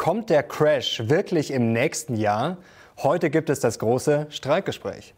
Kommt der Crash wirklich im nächsten Jahr? Heute gibt es das große Streikgespräch.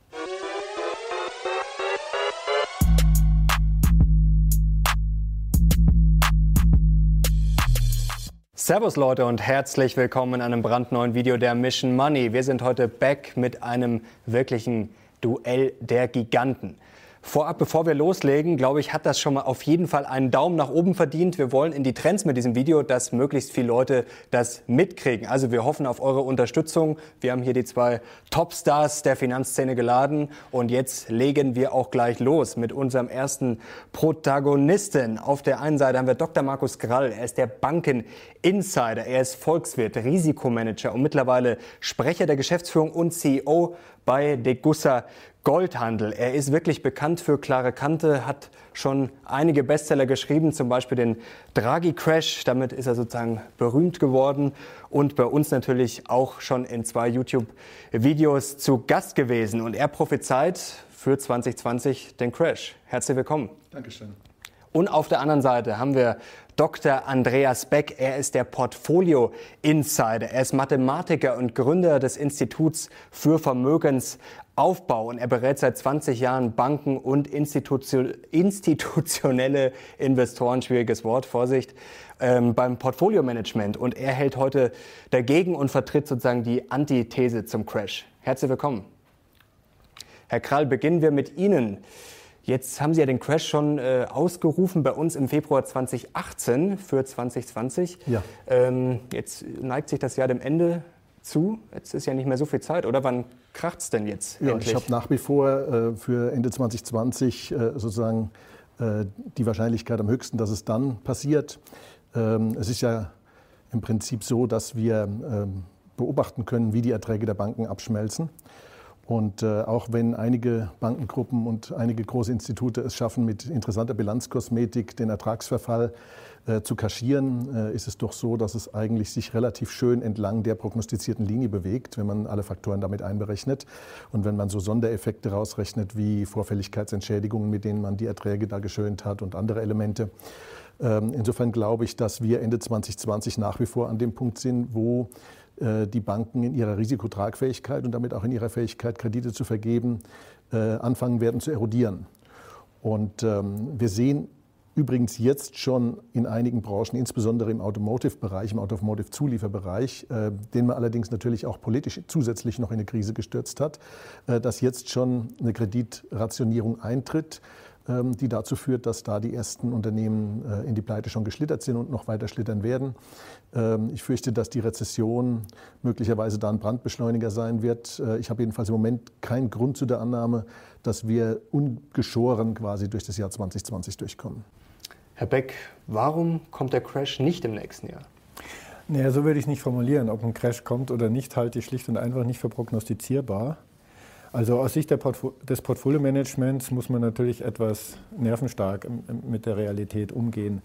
Servus Leute und herzlich willkommen in einem brandneuen Video der Mission Money. Wir sind heute back mit einem wirklichen Duell der Giganten. Vorab, bevor wir loslegen, glaube ich, hat das schon mal auf jeden Fall einen Daumen nach oben verdient. Wir wollen in die Trends mit diesem Video, dass möglichst viele Leute das mitkriegen. Also wir hoffen auf eure Unterstützung. Wir haben hier die zwei Topstars der Finanzszene geladen und jetzt legen wir auch gleich los mit unserem ersten Protagonisten. Auf der einen Seite haben wir Dr. Markus Grall. Er ist der Banken-Insider. Er ist Volkswirt, Risikomanager und mittlerweile Sprecher der Geschäftsführung und CEO bei Degussa Goldhandel. Er ist wirklich bekannt für klare Kante, hat schon einige Bestseller geschrieben, zum Beispiel den Draghi Crash. Damit ist er sozusagen berühmt geworden und bei uns natürlich auch schon in zwei YouTube-Videos zu Gast gewesen. Und er prophezeit für 2020 den Crash. Herzlich willkommen. Dankeschön. Und auf der anderen Seite haben wir Dr. Andreas Beck. Er ist der Portfolio Insider. Er ist Mathematiker und Gründer des Instituts für Vermögensaufbau. Und er berät seit 20 Jahren Banken und institutionelle Investoren, schwieriges Wort, Vorsicht, ähm, beim Portfolio-Management. Und er hält heute dagegen und vertritt sozusagen die Antithese zum Crash. Herzlich willkommen. Herr Krall, beginnen wir mit Ihnen. Jetzt haben Sie ja den Crash schon äh, ausgerufen bei uns im Februar 2018 für 2020. Ja. Ähm, jetzt neigt sich das Jahr dem Ende zu. Jetzt ist ja nicht mehr so viel Zeit, oder? Wann kracht es denn jetzt? Ja, endlich? ich habe nach wie vor äh, für Ende 2020 äh, sozusagen äh, die Wahrscheinlichkeit am höchsten, dass es dann passiert. Ähm, es ist ja im Prinzip so, dass wir ähm, beobachten können, wie die Erträge der Banken abschmelzen. Und äh, auch wenn einige Bankengruppen und einige große Institute es schaffen, mit interessanter Bilanzkosmetik den Ertragsverfall äh, zu kaschieren, äh, ist es doch so, dass es eigentlich sich relativ schön entlang der prognostizierten Linie bewegt, wenn man alle Faktoren damit einberechnet. Und wenn man so Sondereffekte rausrechnet wie Vorfälligkeitsentschädigungen, mit denen man die Erträge da geschönt hat und andere Elemente. Ähm, insofern glaube ich, dass wir Ende 2020 nach wie vor an dem Punkt sind, wo die Banken in ihrer Risikotragfähigkeit und damit auch in ihrer Fähigkeit, Kredite zu vergeben, äh, anfangen werden zu erodieren. Und ähm, wir sehen übrigens jetzt schon in einigen Branchen, insbesondere im Automotive-Bereich, im Automotive-Zulieferbereich, äh, den man allerdings natürlich auch politisch zusätzlich noch in eine Krise gestürzt hat, dass jetzt schon eine Kreditrationierung eintritt die dazu führt, dass da die ersten Unternehmen äh, in die Pleite schon geschlittert sind und noch weiter schlittern werden. Ähm, ich fürchte, dass die Rezession möglicherweise da ein Brandbeschleuniger sein wird. Äh, ich habe jedenfalls im Moment keinen Grund zu der Annahme, dass wir ungeschoren quasi durch das Jahr 2020 durchkommen. Herr Beck, warum kommt der Crash nicht im nächsten Jahr? Naja, so würde ich es nicht formulieren. Ob ein Crash kommt oder nicht, halte ich schlicht und einfach nicht für prognostizierbar. Also aus Sicht Portfo des Portfolio-Managements muss man natürlich etwas nervenstark mit der Realität umgehen.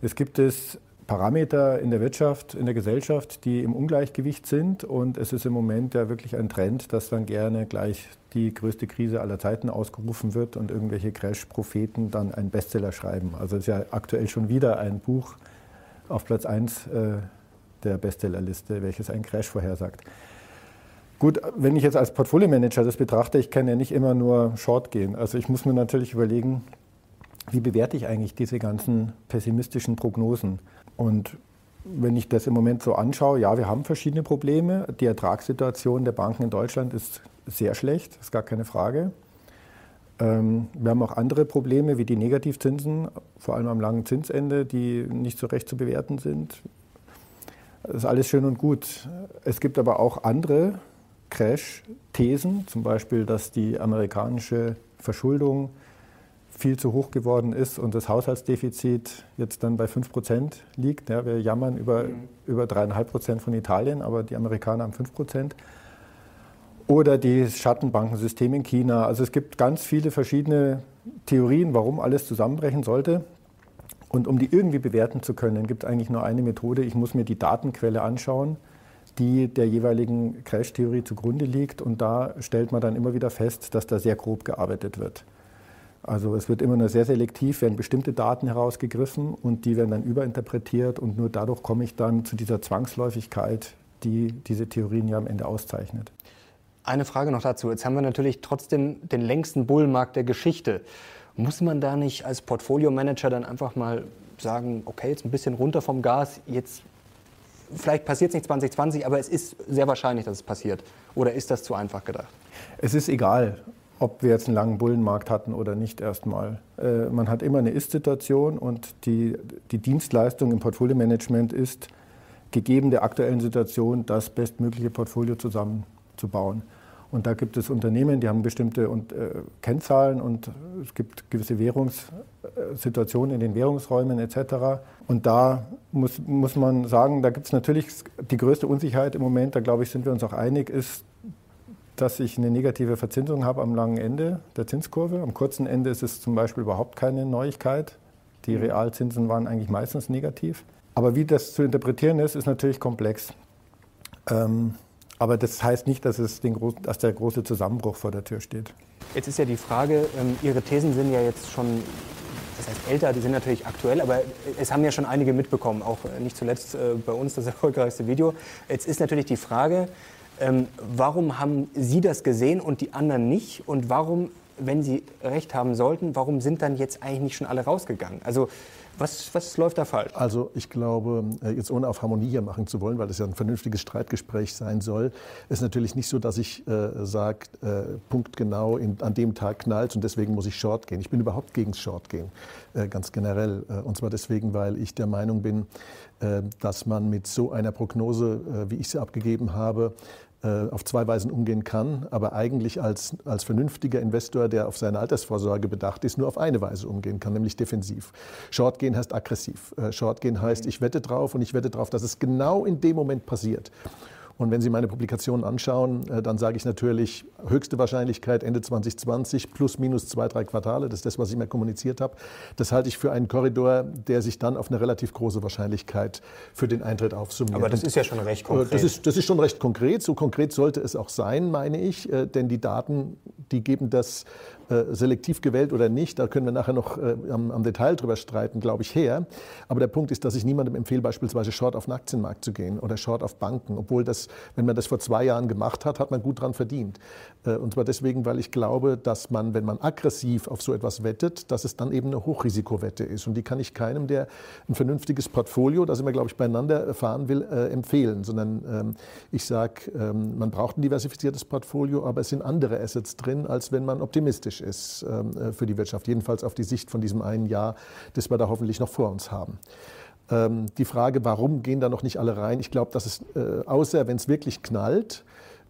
Es gibt es Parameter in der Wirtschaft, in der Gesellschaft, die im Ungleichgewicht sind. Und es ist im Moment ja wirklich ein Trend, dass dann gerne gleich die größte Krise aller Zeiten ausgerufen wird und irgendwelche Crash-Propheten dann einen Bestseller schreiben. Also es ist ja aktuell schon wieder ein Buch auf Platz 1 äh, der Bestsellerliste, welches einen Crash vorhersagt. Gut, wenn ich jetzt als Portfolio-Manager das betrachte, ich kann ja nicht immer nur Short gehen. Also ich muss mir natürlich überlegen, wie bewerte ich eigentlich diese ganzen pessimistischen Prognosen? Und wenn ich das im Moment so anschaue, ja, wir haben verschiedene Probleme. Die Ertragssituation der Banken in Deutschland ist sehr schlecht, ist gar keine Frage. Ähm, wir haben auch andere Probleme wie die Negativzinsen, vor allem am langen Zinsende, die nicht so recht zu bewerten sind. Das ist alles schön und gut. Es gibt aber auch andere Crash-Thesen, zum Beispiel, dass die amerikanische Verschuldung viel zu hoch geworden ist und das Haushaltsdefizit jetzt dann bei 5 Prozent liegt. Ja, wir jammern über, mhm. über 3,5 Prozent von Italien, aber die Amerikaner haben 5 Prozent. Oder das Schattenbankensystem in China. Also es gibt ganz viele verschiedene Theorien, warum alles zusammenbrechen sollte. Und um die irgendwie bewerten zu können, gibt es eigentlich nur eine Methode. Ich muss mir die Datenquelle anschauen die der jeweiligen Crash-Theorie zugrunde liegt. Und da stellt man dann immer wieder fest, dass da sehr grob gearbeitet wird. Also es wird immer nur sehr selektiv, werden bestimmte Daten herausgegriffen und die werden dann überinterpretiert und nur dadurch komme ich dann zu dieser Zwangsläufigkeit, die diese Theorien ja am Ende auszeichnet. Eine Frage noch dazu. Jetzt haben wir natürlich trotzdem den längsten Bullenmarkt der Geschichte. Muss man da nicht als Portfolio-Manager dann einfach mal sagen, okay, jetzt ein bisschen runter vom Gas, jetzt vielleicht passiert es nicht 2020, aber es ist sehr wahrscheinlich, dass es passiert. Oder ist das zu einfach gedacht? Es ist egal, ob wir jetzt einen langen Bullenmarkt hatten oder nicht erstmal. Äh, man hat immer eine Ist-Situation und die, die Dienstleistung im Portfolio-Management ist, gegeben der aktuellen Situation das bestmögliche Portfolio zusammenzubauen. Und da gibt es Unternehmen, die haben bestimmte und, äh, Kennzahlen und es gibt gewisse Währungssituationen in den Währungsräumen etc. Und da muss, muss man sagen, da gibt es natürlich die größte Unsicherheit im Moment, da glaube ich, sind wir uns auch einig, ist, dass ich eine negative Verzinsung habe am langen Ende der Zinskurve. Am kurzen Ende ist es zum Beispiel überhaupt keine Neuigkeit. Die mhm. Realzinsen waren eigentlich meistens negativ. Aber wie das zu interpretieren ist, ist natürlich komplex. Ähm, aber das heißt nicht, dass, es den, dass der große Zusammenbruch vor der Tür steht. Jetzt ist ja die Frage, ähm, Ihre Thesen sind ja jetzt schon, das heißt älter, die sind natürlich aktuell, aber es haben ja schon einige mitbekommen, auch nicht zuletzt äh, bei uns das erfolgreichste Video. Jetzt ist natürlich die Frage, ähm, warum haben Sie das gesehen und die anderen nicht? Und warum, wenn Sie recht haben sollten, warum sind dann jetzt eigentlich nicht schon alle rausgegangen? Also was, was läuft da falsch? Also ich glaube, äh, jetzt ohne auf Harmonie hier machen zu wollen, weil das ja ein vernünftiges Streitgespräch sein soll, ist natürlich nicht so, dass ich äh, sage, äh, punktgenau in, an dem Tag knallt und deswegen muss ich Short gehen. Ich bin überhaupt gegen Short gehen, äh, ganz generell. Äh, und zwar deswegen, weil ich der Meinung bin, äh, dass man mit so einer Prognose, wie ich sie abgegeben habe, äh, auf zwei Weisen umgehen kann, aber eigentlich als, als vernünftiger Investor, der auf seine Altersvorsorge bedacht ist, nur auf eine Weise umgehen kann, nämlich defensiv. Shortgehen heißt aggressiv. Äh, Shortgehen heißt, ich wette drauf und ich wette drauf, dass es genau in dem Moment passiert. Und wenn Sie meine Publikationen anschauen, äh, dann sage ich natürlich höchste Wahrscheinlichkeit Ende 2020 plus minus zwei, drei Quartale. Das ist das, was ich mir kommuniziert habe. Das halte ich für einen Korridor, der sich dann auf eine relativ große Wahrscheinlichkeit für den Eintritt aufsummiert. Aber das ist ja schon recht konkret. Das ist, das ist schon recht konkret. So konkret sollte es auch sein, meine ich. Äh, denn die Daten, die geben das äh, selektiv gewählt oder nicht, da können wir nachher noch äh, am, am, Detail drüber streiten, glaube ich, her. Aber der Punkt ist, dass ich niemandem empfehle, beispielsweise Short auf den Aktienmarkt zu gehen oder Short auf Banken, obwohl das, wenn man das vor zwei Jahren gemacht hat, hat man gut dran verdient. Äh, und zwar deswegen, weil ich glaube, dass man, wenn man aggressiv auf so etwas wettet, dass es dann eben eine Hochrisikowette ist. Und die kann ich keinem, der ein vernünftiges Portfolio, das immer, glaube ich, beieinander fahren will, äh, empfehlen. Sondern ähm, ich sage, ähm, man braucht ein diversifiziertes Portfolio, aber es sind andere Assets drin, als wenn man optimistisch ist ähm, äh, für die Wirtschaft. Jedenfalls auf die Sicht von diesem einen Jahr, das wir da hoffentlich noch vor uns haben. Ähm, die Frage, warum gehen da noch nicht alle rein? Ich glaube, dass es, äh, außer wenn es wirklich knallt,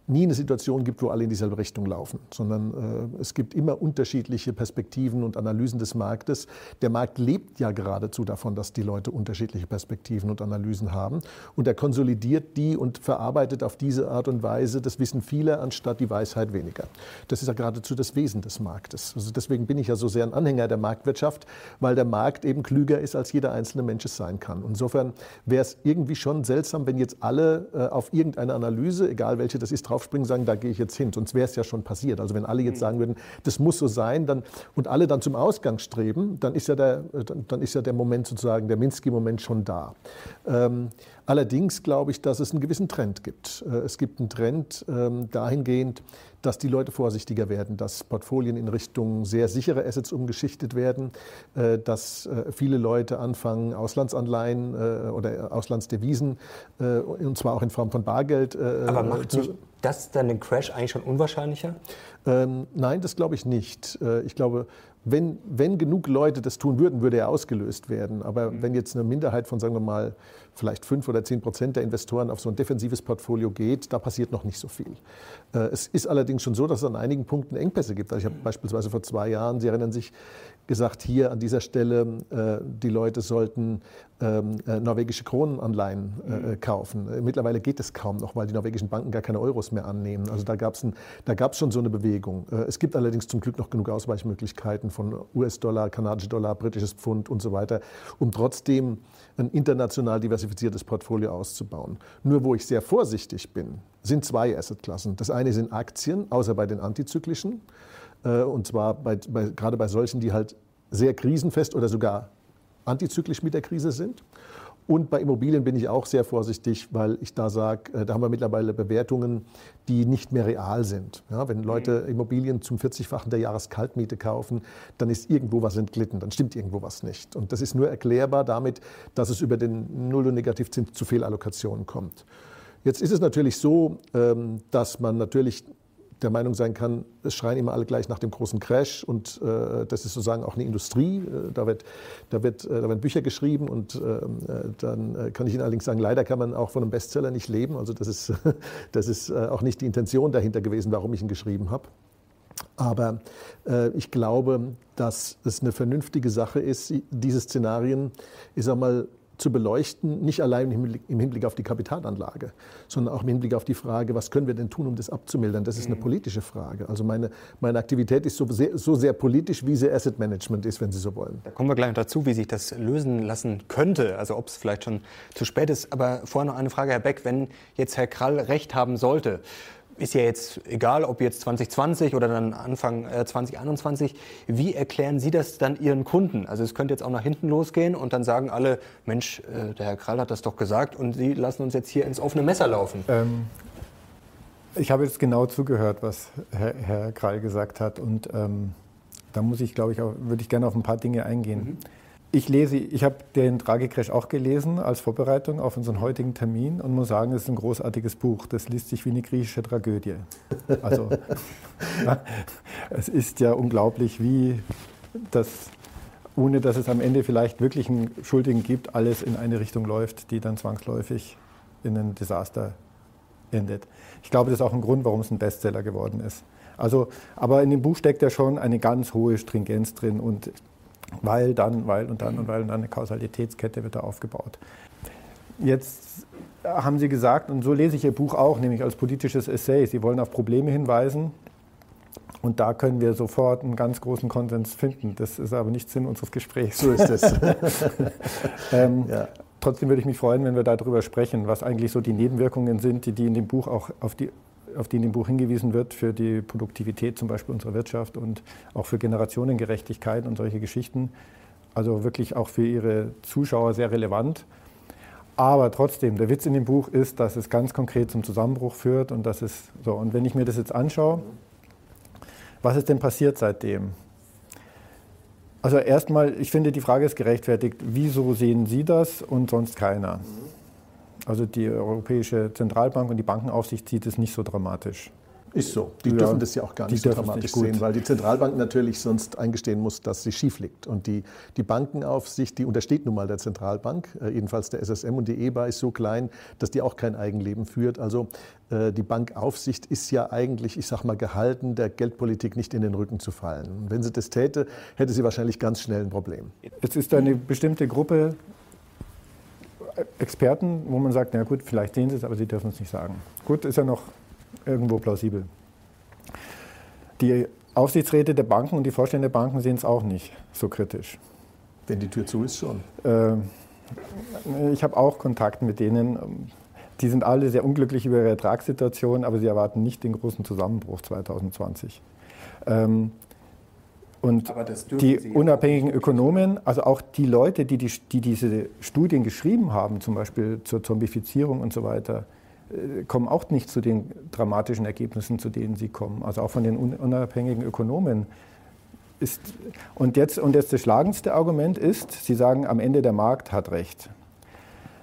nie eine Situation gibt, wo alle in dieselbe Richtung laufen, sondern äh, es gibt immer unterschiedliche Perspektiven und Analysen des Marktes. Der Markt lebt ja geradezu davon, dass die Leute unterschiedliche Perspektiven und Analysen haben und er konsolidiert die und verarbeitet auf diese Art und Weise das Wissen vieler anstatt die Weisheit weniger. Das ist ja geradezu das Wesen des Marktes. Also deswegen bin ich ja so sehr ein Anhänger der Marktwirtschaft, weil der Markt eben klüger ist, als jeder einzelne Mensch es sein kann. Insofern wäre es irgendwie schon seltsam, wenn jetzt alle äh, auf irgendeine Analyse, egal welche das ist, draufspringen, sagen, da gehe ich jetzt hin. Sonst wäre es ja schon passiert. Also wenn alle jetzt mhm. sagen würden, das muss so sein, dann, und alle dann zum Ausgang streben, dann ist ja der, dann ist ja der Moment sozusagen, der Minsky-Moment schon da. Ähm, allerdings glaube ich, dass es einen gewissen Trend gibt. Äh, es gibt einen Trend ähm, dahingehend, dass die Leute vorsichtiger werden, dass Portfolien in Richtung sehr sichere Assets umgeschichtet werden, äh, dass äh, viele Leute anfangen, Auslandsanleihen oder Auslandsdevisen, und zwar auch in Form von Bargeld. Aber macht nicht das dann den Crash eigentlich schon unwahrscheinlicher? Ähm, nein, das glaube ich nicht. Ich glaube, wenn, wenn genug Leute das tun würden, würde er ausgelöst werden. Aber mhm. wenn jetzt eine Minderheit von, sagen wir mal, vielleicht fünf oder zehn Prozent der Investoren auf so ein defensives Portfolio geht, da passiert noch nicht so viel. Äh, es ist allerdings schon so, dass es an einigen Punkten Engpässe gibt. Also ich habe beispielsweise vor zwei Jahren, Sie erinnern sich, gesagt, hier an dieser Stelle, äh, die Leute sollten ähm, äh, norwegische Kronenanleihen mhm. kaufen. Mittlerweile geht es kaum noch, weil die norwegischen Banken gar keine Euros mehr annehmen. Also da gab es schon so eine Bewegung. es gibt allerdings zum Glück noch genug Ausweichmöglichkeiten von US-Dollar, kanadische Dollar, britisches Pfund und so weiter, um trotzdem ein international diversifiziertes Portfolio auszubauen. Nur wo ich sehr vorsichtig bin, sind zwei Assetklassen. Das eine sind Aktien, außer bei den antizyklischen. Äh, und zwar bei, bei, gerade bei solchen, die halt sehr krisenfest oder sogar antizyklisch mit der Krise sind. Und bei Immobilien bin ich auch sehr vorsichtig, weil ich da sage, äh, da haben wir mittlerweile Bewertungen, die nicht mehr real sind. Ja, wenn Leute mhm. Immobilien zum 40-fachen der Jahreskaltmiete kaufen, dann ist irgendwo was entglitten, dann stimmt irgendwo was nicht. Und das ist nur erklärbar damit, dass es über den Null- und Negativzins zu Fehlallokationen kommt. Jetzt ist es natürlich so, ähm, dass man natürlich der Meinung sein kann, es schreien immer alle gleich nach dem großen Crash und äh, das ist sozusagen auch eine Industrie. Äh, da, wird, da, wird, äh, da werden Bücher geschrieben und ähm, äh, dann kann ich Ihnen allerdings sagen, leider kann man auch von einem Bestseller nicht leben. Also das ist, das ist auch nicht die Intention dahinter gewesen, warum ich ihn geschrieben habe. Aber äh, ich glaube, dass es eine vernünftige Sache ist, diese Szenarien, ich sag mal, zu beleuchten, nicht allein im Hinblick auf die Kapitalanlage, sondern auch im Hinblick auf die Frage, was können wir denn tun, um das abzumildern? Das ist eine mhm. politische Frage. Also meine, meine Aktivität ist so sehr, so sehr politisch, wie sie Asset Management ist, wenn Sie so wollen. Da kommen wir gleich dazu, wie sich das lösen lassen könnte, also ob es vielleicht schon zu spät ist. Aber vorher noch eine Frage, Herr Beck, wenn jetzt Herr Krall recht haben sollte, ist ja jetzt egal, ob jetzt 2020 oder dann Anfang äh, 2021. Wie erklären Sie das dann Ihren Kunden? Also es könnte jetzt auch nach hinten losgehen und dann sagen alle, Mensch, äh, der Herr Krall hat das doch gesagt und Sie lassen uns jetzt hier ins offene Messer laufen. Ähm, ich habe jetzt genau zugehört, was Herr, Herr Krall gesagt hat und ähm, da muss ich, glaube ich, auch, würde ich gerne auf ein paar Dinge eingehen. Mhm. Ich lese, ich habe den Tragecrash auch gelesen als Vorbereitung auf unseren heutigen Termin und muss sagen, es ist ein großartiges Buch. Das liest sich wie eine griechische Tragödie. Also es ist ja unglaublich, wie das, ohne dass es am Ende vielleicht wirklich einen Schuldigen gibt, alles in eine Richtung läuft, die dann zwangsläufig in ein Desaster endet. Ich glaube, das ist auch ein Grund, warum es ein Bestseller geworden ist. Also, aber in dem Buch steckt ja schon eine ganz hohe Stringenz drin und weil dann, weil und dann und weil und dann eine Kausalitätskette wird da aufgebaut. Jetzt haben Sie gesagt, und so lese ich Ihr Buch auch, nämlich als politisches Essay, Sie wollen auf Probleme hinweisen und da können wir sofort einen ganz großen Konsens finden. Das ist aber nicht Sinn unseres Gesprächs. So ist es. ähm, ja. Trotzdem würde ich mich freuen, wenn wir darüber sprechen, was eigentlich so die Nebenwirkungen sind, die, die in dem Buch auch auf die auf die in dem Buch hingewiesen wird, für die Produktivität zum Beispiel unserer Wirtschaft und auch für Generationengerechtigkeit und solche Geschichten. Also wirklich auch für Ihre Zuschauer sehr relevant. Aber trotzdem, der Witz in dem Buch ist, dass es ganz konkret zum Zusammenbruch führt und das ist so. Und wenn ich mir das jetzt anschaue, was ist denn passiert seitdem? Also erstmal, ich finde, die Frage ist gerechtfertigt. Wieso sehen Sie das und sonst keiner? Also die Europäische Zentralbank und die Bankenaufsicht sieht es nicht so dramatisch. Ist so. Die ja, dürfen das ja auch gar nicht so dramatisch sehen, weil die Zentralbank natürlich sonst eingestehen muss, dass sie schief liegt. Und die, die Bankenaufsicht, die untersteht nun mal der Zentralbank, äh, jedenfalls der SSM und die EBA ist so klein, dass die auch kein Eigenleben führt. Also äh, die Bankaufsicht ist ja eigentlich, ich sag mal, gehalten, der Geldpolitik nicht in den Rücken zu fallen. Und wenn sie das täte, hätte sie wahrscheinlich ganz schnell ein Problem. Es ist eine bestimmte Gruppe Experten, wo man sagt, na gut, vielleicht sehen sie es, aber sie dürfen es nicht sagen. Gut, ist ja noch irgendwo plausibel. Die Aufsichtsräte der Banken und die Vorstände der Banken sehen es auch nicht so kritisch. Wenn die Tür zu ist, schon. Äh, ich habe auch Kontakt mit denen. Die sind alle sehr unglücklich über ihre Ertragssituation, aber sie erwarten nicht den großen Zusammenbruch 2020. Ähm, und die unabhängigen Ökonomen, also auch die Leute, die, die, die, diese Studien geschrieben haben, zum Beispiel zur Zombifizierung und so weiter, äh, kommen auch nicht zu den dramatischen Ergebnissen, zu denen sie kommen. Also auch von den unabhängigen Ökonomen ist. Und jetzt, und jetzt das schlagendste Argument ist, sie sagen, am Ende der Markt hat recht.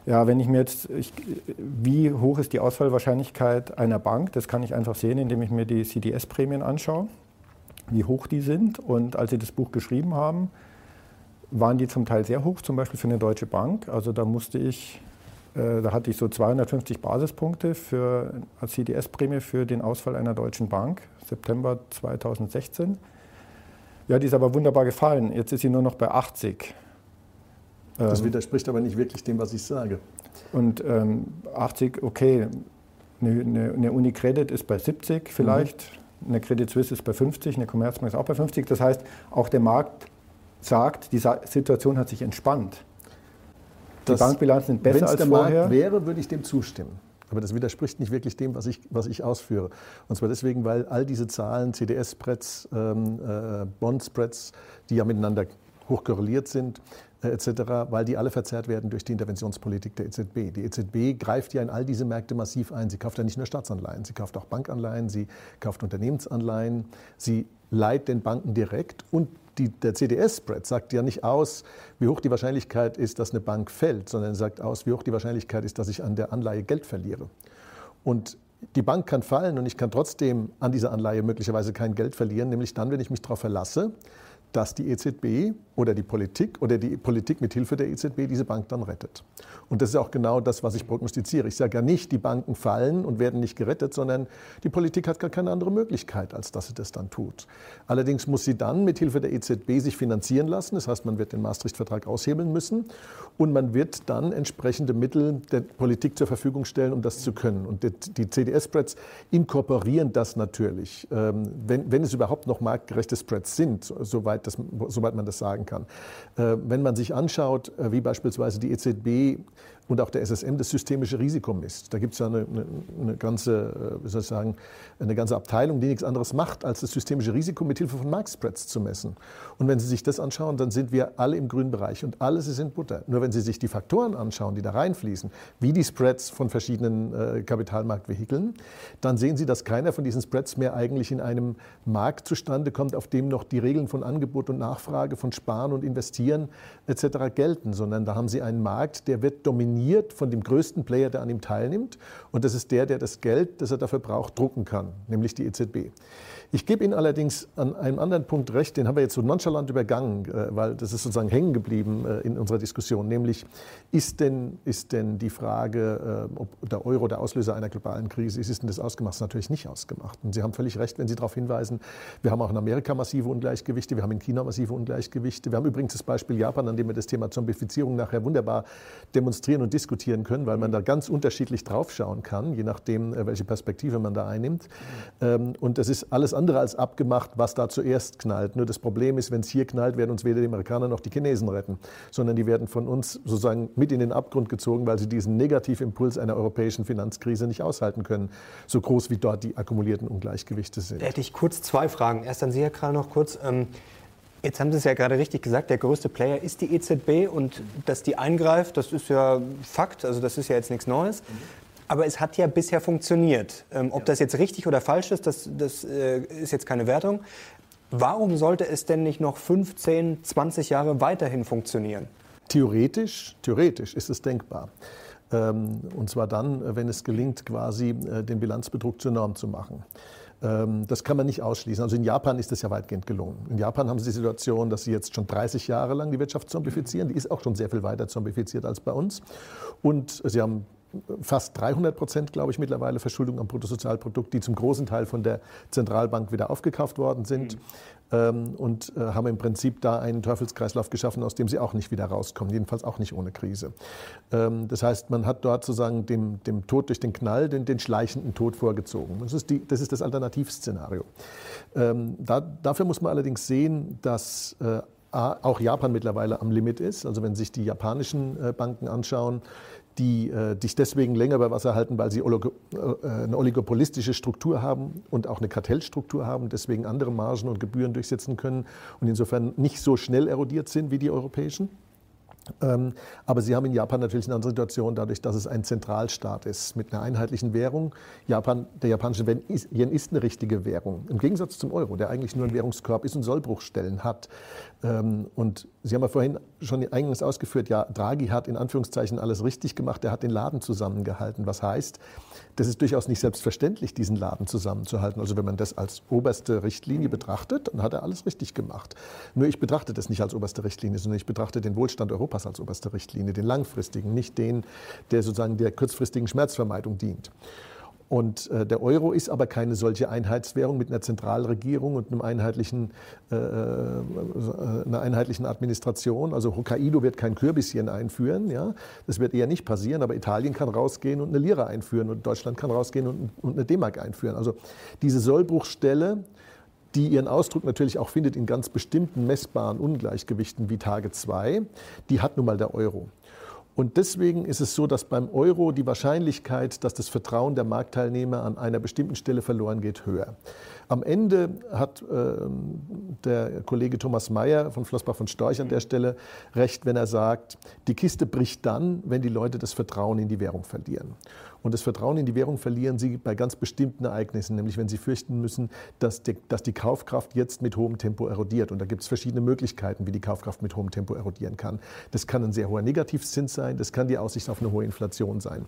Ja, wenn ich mir jetzt, ich, wie hoch ist die Ausfallwahrscheinlichkeit einer Bank? Das kann ich einfach sehen, indem ich mir die CDS-Prämien anschaue wie hoch die sind. Und als sie das Buch geschrieben haben, waren die zum Teil sehr hoch, zum Beispiel für eine Deutsche Bank. Also da musste ich, äh, da hatte ich so 250 Basispunkte für, als CDS-Prämie für den Ausfall einer deutschen Bank, September 2016. Ja, die ist aber wunderbar gefallen. Jetzt ist sie nur noch bei 80. Das ähm, widerspricht aber nicht wirklich dem, was ich sage. Und ähm, 80, okay, eine, eine, eine Unicredit ist bei 70 vielleicht. Eine Credit Suisse ist bei 50, eine Commerzbank ist auch bei 50. Das heißt, auch der Markt sagt, die Situation hat sich entspannt. Die Bankbilanzen sind besser als der vorher. Markt wäre, würde ich dem zustimmen. Aber das widerspricht nicht wirklich dem, was ich, was ich ausführe. Und zwar deswegen, weil all diese Zahlen, CDS-Spreads, ähm, äh, Bond-Spreads, die ja miteinander hoch korreliert sind, etc., weil die alle verzerrt werden durch die Interventionspolitik der EZB. Die EZB greift ja in all diese Märkte massiv ein. Sie kauft ja nicht nur Staatsanleihen, sie kauft auch Bankanleihen, sie kauft Unternehmensanleihen, sie leiht den Banken direkt und die, der CDS-Spread sagt ja nicht aus, wie hoch die Wahrscheinlichkeit ist, dass eine Bank fällt, sondern sagt aus, wie hoch die Wahrscheinlichkeit ist, dass ich an der Anleihe Geld verliere. Und die Bank kann fallen und ich kann trotzdem an dieser Anleihe möglicherweise kein Geld verlieren, nämlich dann, wenn ich mich darauf verlasse, dass die EZB oder die Politik oder die Politik mit Hilfe der EZB diese Bank dann rettet. Und das ist auch genau das, was ich prognostiziere. Ich sage ja nicht, die Banken fallen und werden nicht gerettet, sondern die Politik hat gar keine andere Möglichkeit, als dass sie das dann tut. Allerdings muss sie dann mit Hilfe der EZB sich finanzieren lassen. Das heißt, man wird den Maastricht-Vertrag aushebeln müssen und man wird dann entsprechende Mittel der Politik zur Verfügung stellen, um das zu können. Und die CDS-Spreads inkorporieren das natürlich, ähm, wenn, wenn es überhaupt noch marktgerechte Spreads sind, soweit, das, soweit man das sagen kann. Äh, wenn man sich anschaut, äh, wie beispielsweise die EZB und auch der SSM das systemische Risiko misst. Da gibt es ja eine, eine, eine, ganze, äh, wie soll ich sagen, eine ganze Abteilung, die nichts anderes macht, als das systemische Risiko mit Hilfe von Marktspreads zu messen. Und wenn Sie sich das anschauen, dann sind wir alle im grünen Bereich und alles ist in Butter. Nur wenn Sie sich die Faktoren anschauen, die da reinfließen, wie die Spreads von verschiedenen äh, Kapitalmarktvehikeln, dann sehen Sie, dass keiner von diesen Spreads mehr eigentlich in einem Markt zustande kommt, auf dem noch die Regeln von Angebot und Nachfrage, von Sparen und Investieren etc. gelten, sondern da haben Sie einen Markt, der wird dominiert dominiert von dem größten Player, der an ihm teilnimmt. Und das ist der, der das Geld, das er dafür braucht, drucken kann, nämlich die EZB. Ich gebe Ihnen allerdings an einem anderen Punkt recht, den haben wir jetzt so nonchalant übergangen, äh, weil das ist sozusagen hängen geblieben äh, in unserer Diskussion, nämlich ist denn, ist denn die Frage, äh, ob der Euro der Auslöser einer globalen Krise ist, ist denn das ausgemacht? Das ist natürlich nicht ausgemacht. Und Sie haben völlig recht, wenn Sie darauf hinweisen, wir haben auch in Amerika massive Ungleichgewichte, wir haben in China massive Ungleichgewichte. Wir haben übrigens das Beispiel Japan, an dem wir das Thema Zombifizierung nachher wunderbar demonstrieren und diskutieren können, weil man da ganz unterschiedlich draufschauen kann, je nachdem, welche Perspektive man da einnimmt. Ähm, und das ist alles andere als abgemacht, was da zuerst knallt. Nur das Problem ist, wenn es hier knallt, werden uns weder die Amerikaner noch die Chinesen retten, sondern die werden von uns sozusagen mit in den Abgrund gezogen, weil sie diesen Negativimpuls einer europäischen Finanzkrise nicht aushalten können, so groß wie dort die akkumulierten Ungleichgewichte sind. Da hätte ich kurz zwei Fragen. Erst an Sie, Herr Kral, noch kurz. Ähm Jetzt haben Sie es ja gerade richtig gesagt, der größte Player ist die EZB und dass die eingreift, das ist ja Fakt, also das ist ja jetzt nichts Neues. Aber es hat ja bisher funktioniert. Ähm, ob ja. das jetzt richtig oder falsch ist, das, das äh, ist jetzt keine Wertung. Warum sollte es denn nicht noch 15, 20 Jahre weiterhin funktionieren? Theoretisch, theoretisch ist es denkbar. Ähm, und zwar dann, wenn es gelingt, quasi äh, den Bilanzbetrug zur Norm zu machen. Ähm, das kann man nicht ausschließen. Also in Japan ist das ja weitgehend gelungen. In Japan haben sie die Situation, dass sie jetzt schon 30 Jahre lang die Wirtschaft zombifizieren. Die ist auch schon sehr viel weiter zombifiziert als bei uns. Und sie haben fast 300 Prozent, glaube ich, mittlerweile Verschuldung am Bruttosozialprodukt, die zum großen Teil von der Zentralbank wieder aufgekauft worden sind. Mhm. Ähm, und äh, haben im Prinzip da einen Teufelskreislauf geschaffen, aus dem sie auch nicht wieder rauskommen, jedenfalls auch nicht ohne Krise. Ähm, das heißt, man hat dort sozusagen dem, dem Tod durch den Knall den, den schleichenden Tod vorgezogen. Das ist, die, das, ist das Alternativszenario. Ähm, da, dafür muss man allerdings sehen, dass äh, auch Japan mittlerweile am Limit ist. Also wenn sich die japanischen äh, Banken anschauen, die äh, dich deswegen länger bei Wasser halten, weil sie Oligo, äh, eine oligopolistische Struktur haben und auch eine Kartellstruktur haben, deswegen andere Margen und Gebühren durchsetzen können und insofern nicht so schnell erodiert sind wie die europäischen. Ähm, aber Sie haben in Japan natürlich eine andere Situation, dadurch, dass es ein Zentralstaat ist mit einer einheitlichen Währung. Japan, der japanische Yen ist eine richtige Währung. Im Gegensatz zum Euro, der eigentlich nur ein Währungskorb ist und Sollbruchstellen hat. Ähm, und Sie haben ja vorhin schon eingangs ausgeführt, ja, Draghi hat in Anführungszeichen alles richtig gemacht, er hat den Laden zusammengehalten. Was heißt, das ist durchaus nicht selbstverständlich, diesen Laden zusammenzuhalten. Also wenn man das als oberste Richtlinie betrachtet, dann hat er alles richtig gemacht. Nur ich betrachte das nicht als oberste Richtlinie, sondern ich betrachte den Wohlstand Europas als oberste Richtlinie, den langfristigen, nicht den, der sozusagen der kurzfristigen Schmerzvermeidung dient. Und äh, der Euro ist aber keine solche Einheitswährung mit einer Zentralregierung und einem einheitlichen, äh, äh, einer einheitlichen Administration. Also Hokkaido wird kein Kürbisschen einführen. Ja? Das wird eher nicht passieren, aber Italien kann rausgehen und eine Lira einführen und Deutschland kann rausgehen und, und eine D-Mark einführen. Also diese Sollbruchstelle, die ihren Ausdruck natürlich auch findet in ganz bestimmten messbaren Ungleichgewichten wie Tage 2, die hat nun mal der Euro. Und deswegen ist es so, dass beim Euro die Wahrscheinlichkeit, dass das Vertrauen der Marktteilnehmer an einer bestimmten Stelle verloren geht, höher. Am Ende hat äh, der Kollege Thomas Mayer von Flossbach von Storch an der Stelle recht, wenn er sagt, die Kiste bricht dann, wenn die Leute das Vertrauen in die Währung verlieren. Und das Vertrauen in die Währung verlieren sie bei ganz bestimmten Ereignissen, nämlich wenn sie fürchten müssen, dass die, dass die Kaufkraft jetzt mit hohem Tempo erodiert. Und da gibt es verschiedene Möglichkeiten, wie die Kaufkraft mit hohem Tempo erodieren kann. Das kann ein sehr hoher Negativzins sein, das kann die Aussicht auf eine hohe Inflation sein.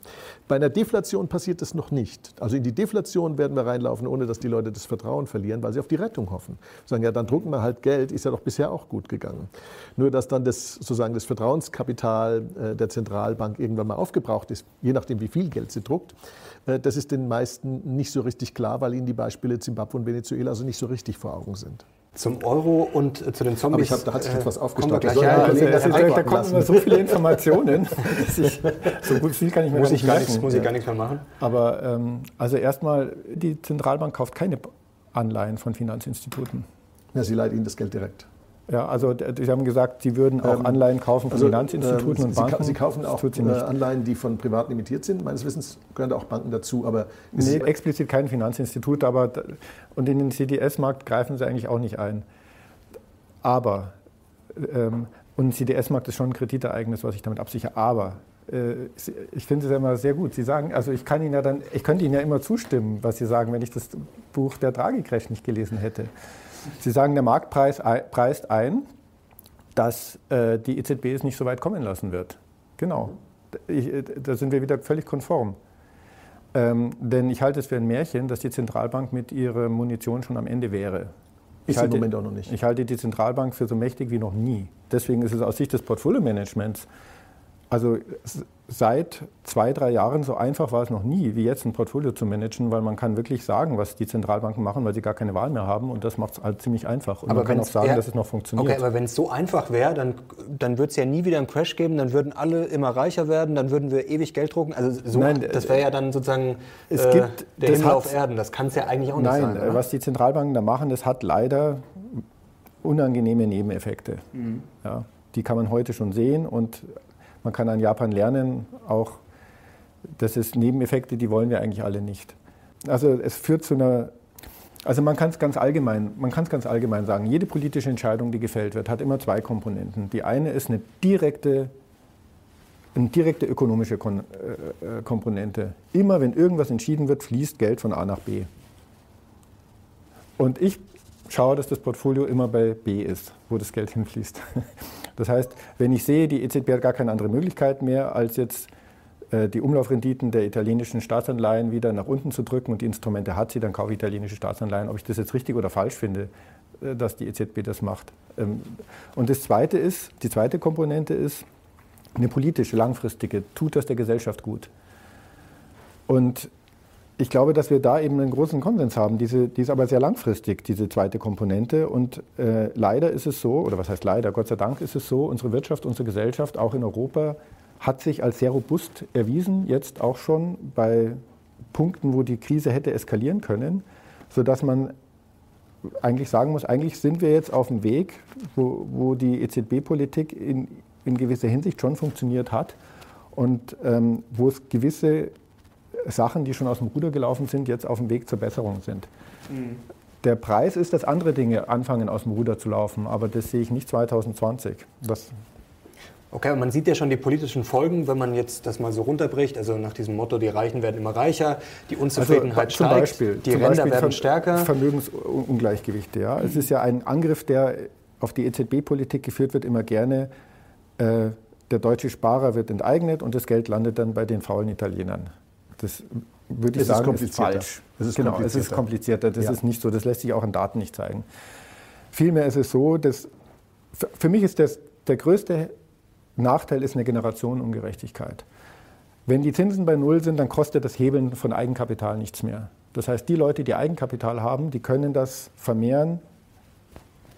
Bei einer Deflation passiert das noch nicht. Also in die Deflation werden wir reinlaufen, ohne dass die Leute das Vertrauen verlieren, weil sie auf die Rettung hoffen. Sagen, ja, dann drucken wir halt Geld, ist ja doch bisher auch gut gegangen. Nur, dass dann das, sozusagen das Vertrauenskapital äh, der Zentralbank irgendwann mal aufgebraucht ist, je nachdem, wie viel Geld sie gedruckt. Äh, das ist den meisten nicht so richtig klar, weil ihnen die Beispiele Zimbabwe und Venezuela also nicht so richtig vor Augen sind. Zum Euro und äh, zu den Zombies. Aber ich hab, da hat sich etwas äh, aufgestaut. Ja, ja, also, also, da kommen immer so viele Informationen. ich, so gut viel kann ich mir muss nicht ich gar nichts, Muss ich gar nichts mehr machen. Aber ähm, also erstmal, die Zentralbank kauft keine Anleihen von Finanzinstituten. Ja, sie leiht ihnen das Geld direkt. Ja, also Sie haben gesagt, Sie würden auch ähm, Anleihen kaufen von also, Finanzinstituten und Banken. Sie kaufen auch äh, Anleihen, die von Privaten emittiert sind. Meines Wissens gehören da auch Banken dazu. Aber nee, explizit kein Finanzinstitut. Aber, und in den CDS-Markt greifen Sie eigentlich auch nicht ein. Aber, ähm, und CDS-Markt ist schon ein Kreditereignis, was ich damit absichere. Aber äh, ich finde es ja immer sehr gut. Sie sagen, also ich kann Ihnen ja dann, ich könnte Ihnen ja immer zustimmen, was Sie sagen, wenn ich das Buch der Draghi-Crash nicht gelesen hätte. Sie sagen, der Marktpreis preist ein, dass äh, die EZB es nicht so weit kommen lassen wird. Genau. Ich, da sind wir wieder völlig konform. Ähm, denn ich halte es für ein Märchen, dass die Zentralbank mit ihrer Munition schon am Ende wäre. Ist halte, im Moment auch noch nicht. Ich halte die Zentralbank für so mächtig wie noch nie. Deswegen ist es aus Sicht des Portfolio-Managements also seit zwei, drei Jahren so einfach war es noch nie, wie jetzt ein Portfolio zu managen, weil man kann wirklich sagen, was die Zentralbanken machen, weil sie gar keine Wahl mehr haben und das macht es halt ziemlich einfach. Und aber man kann auch sagen, eher, dass es noch funktioniert. Okay, aber wenn es so einfach wäre, dann, dann würde es ja nie wieder einen Crash geben, dann würden alle immer reicher werden, dann würden wir ewig Geld drucken. Also so, Nein, das wäre ja dann sozusagen es äh, gibt, der Himmel auf Erden. Das kann es ja eigentlich auch nicht Nein, sein. Nein, was die Zentralbanken da machen, das hat leider unangenehme Nebeneffekte. Mhm. Ja, die kann man heute schon sehen und man kann an Japan lernen, auch das ist Nebeneffekte, die wollen wir eigentlich alle nicht. Also es führt zu einer, also man kann es ganz allgemein, man kann es ganz allgemein sagen, jede politische Entscheidung, die gefällt wird, hat immer zwei Komponenten. Die eine ist eine direkte, eine direkte ökonomische Kon äh, äh Komponente. Immer wenn irgendwas entschieden wird, fließt Geld von A nach B. Und ich schaue, dass das Portfolio immer bei B ist, wo das Geld hinfließt. Das heißt, wenn ich sehe, die EZB hat gar keine andere Möglichkeit mehr, als jetzt äh, die Umlaufrenditen der italienischen Staatsanleihen wieder nach unten zu drücken und die Instrumente hat sie, dann kaufe ich italienische Staatsanleihen. Ob ich das jetzt richtig oder falsch finde, äh, dass die EZB das macht. Ähm, und das zweite ist, die zweite Komponente ist eine politische, langfristige. Tut das der Gesellschaft gut? Und ich glaube, dass wir da eben einen großen Konsens haben. Diese, die ist aber sehr langfristig, diese zweite Komponente. Und äh, leider ist es so, oder was heißt leider, Gott sei Dank ist es so, unsere Wirtschaft, unsere Gesellschaft, auch in Europa, hat sich als sehr robust erwiesen, jetzt auch schon bei Punkten, wo die Krise hätte eskalieren können, sodass man eigentlich sagen muss, eigentlich sind wir jetzt auf dem Weg, wo, wo die EZB-Politik in, in gewisser Hinsicht schon funktioniert hat und ähm, wo es gewisse Sachen, die schon aus dem Ruder gelaufen sind, jetzt auf dem Weg zur Besserung sind. Mhm. Der Preis ist, dass andere Dinge anfangen aus dem Ruder zu laufen, aber das sehe ich nicht 2020. Das Okay, man sieht ja schon die politischen Folgen, wenn man jetzt das mal so runterbricht. Also nach diesem Motto, die Reichen werden immer reicher, die Unzufriedenheit also, steigt, Beispiel, die Ränder Beispiel werden stärker. Vermögensungleichgewichte, ja. Mhm. Es ist ja ein Angriff, der auf die EZB-Politik geführt wird, immer gerne. Äh, der deutsche Sparer wird enteignet und das Geld landet dann bei den faulen Italienern. Das würde ich es sagen, ist, ist falsch. Es ist genau, es ist komplizierter. Das ja. ist nicht so. Das lässt sich auch in Daten nicht zeigen. Vielmehr ist es so, dass für mich ist das, der größte Nachteil ist eine Generationenungerechtigkeit. Wenn die Zinsen bei Null sind, dann kostet das Hebeln von Eigenkapital nichts mehr. Das heißt, die Leute, die Eigenkapital haben, die können das vermehren,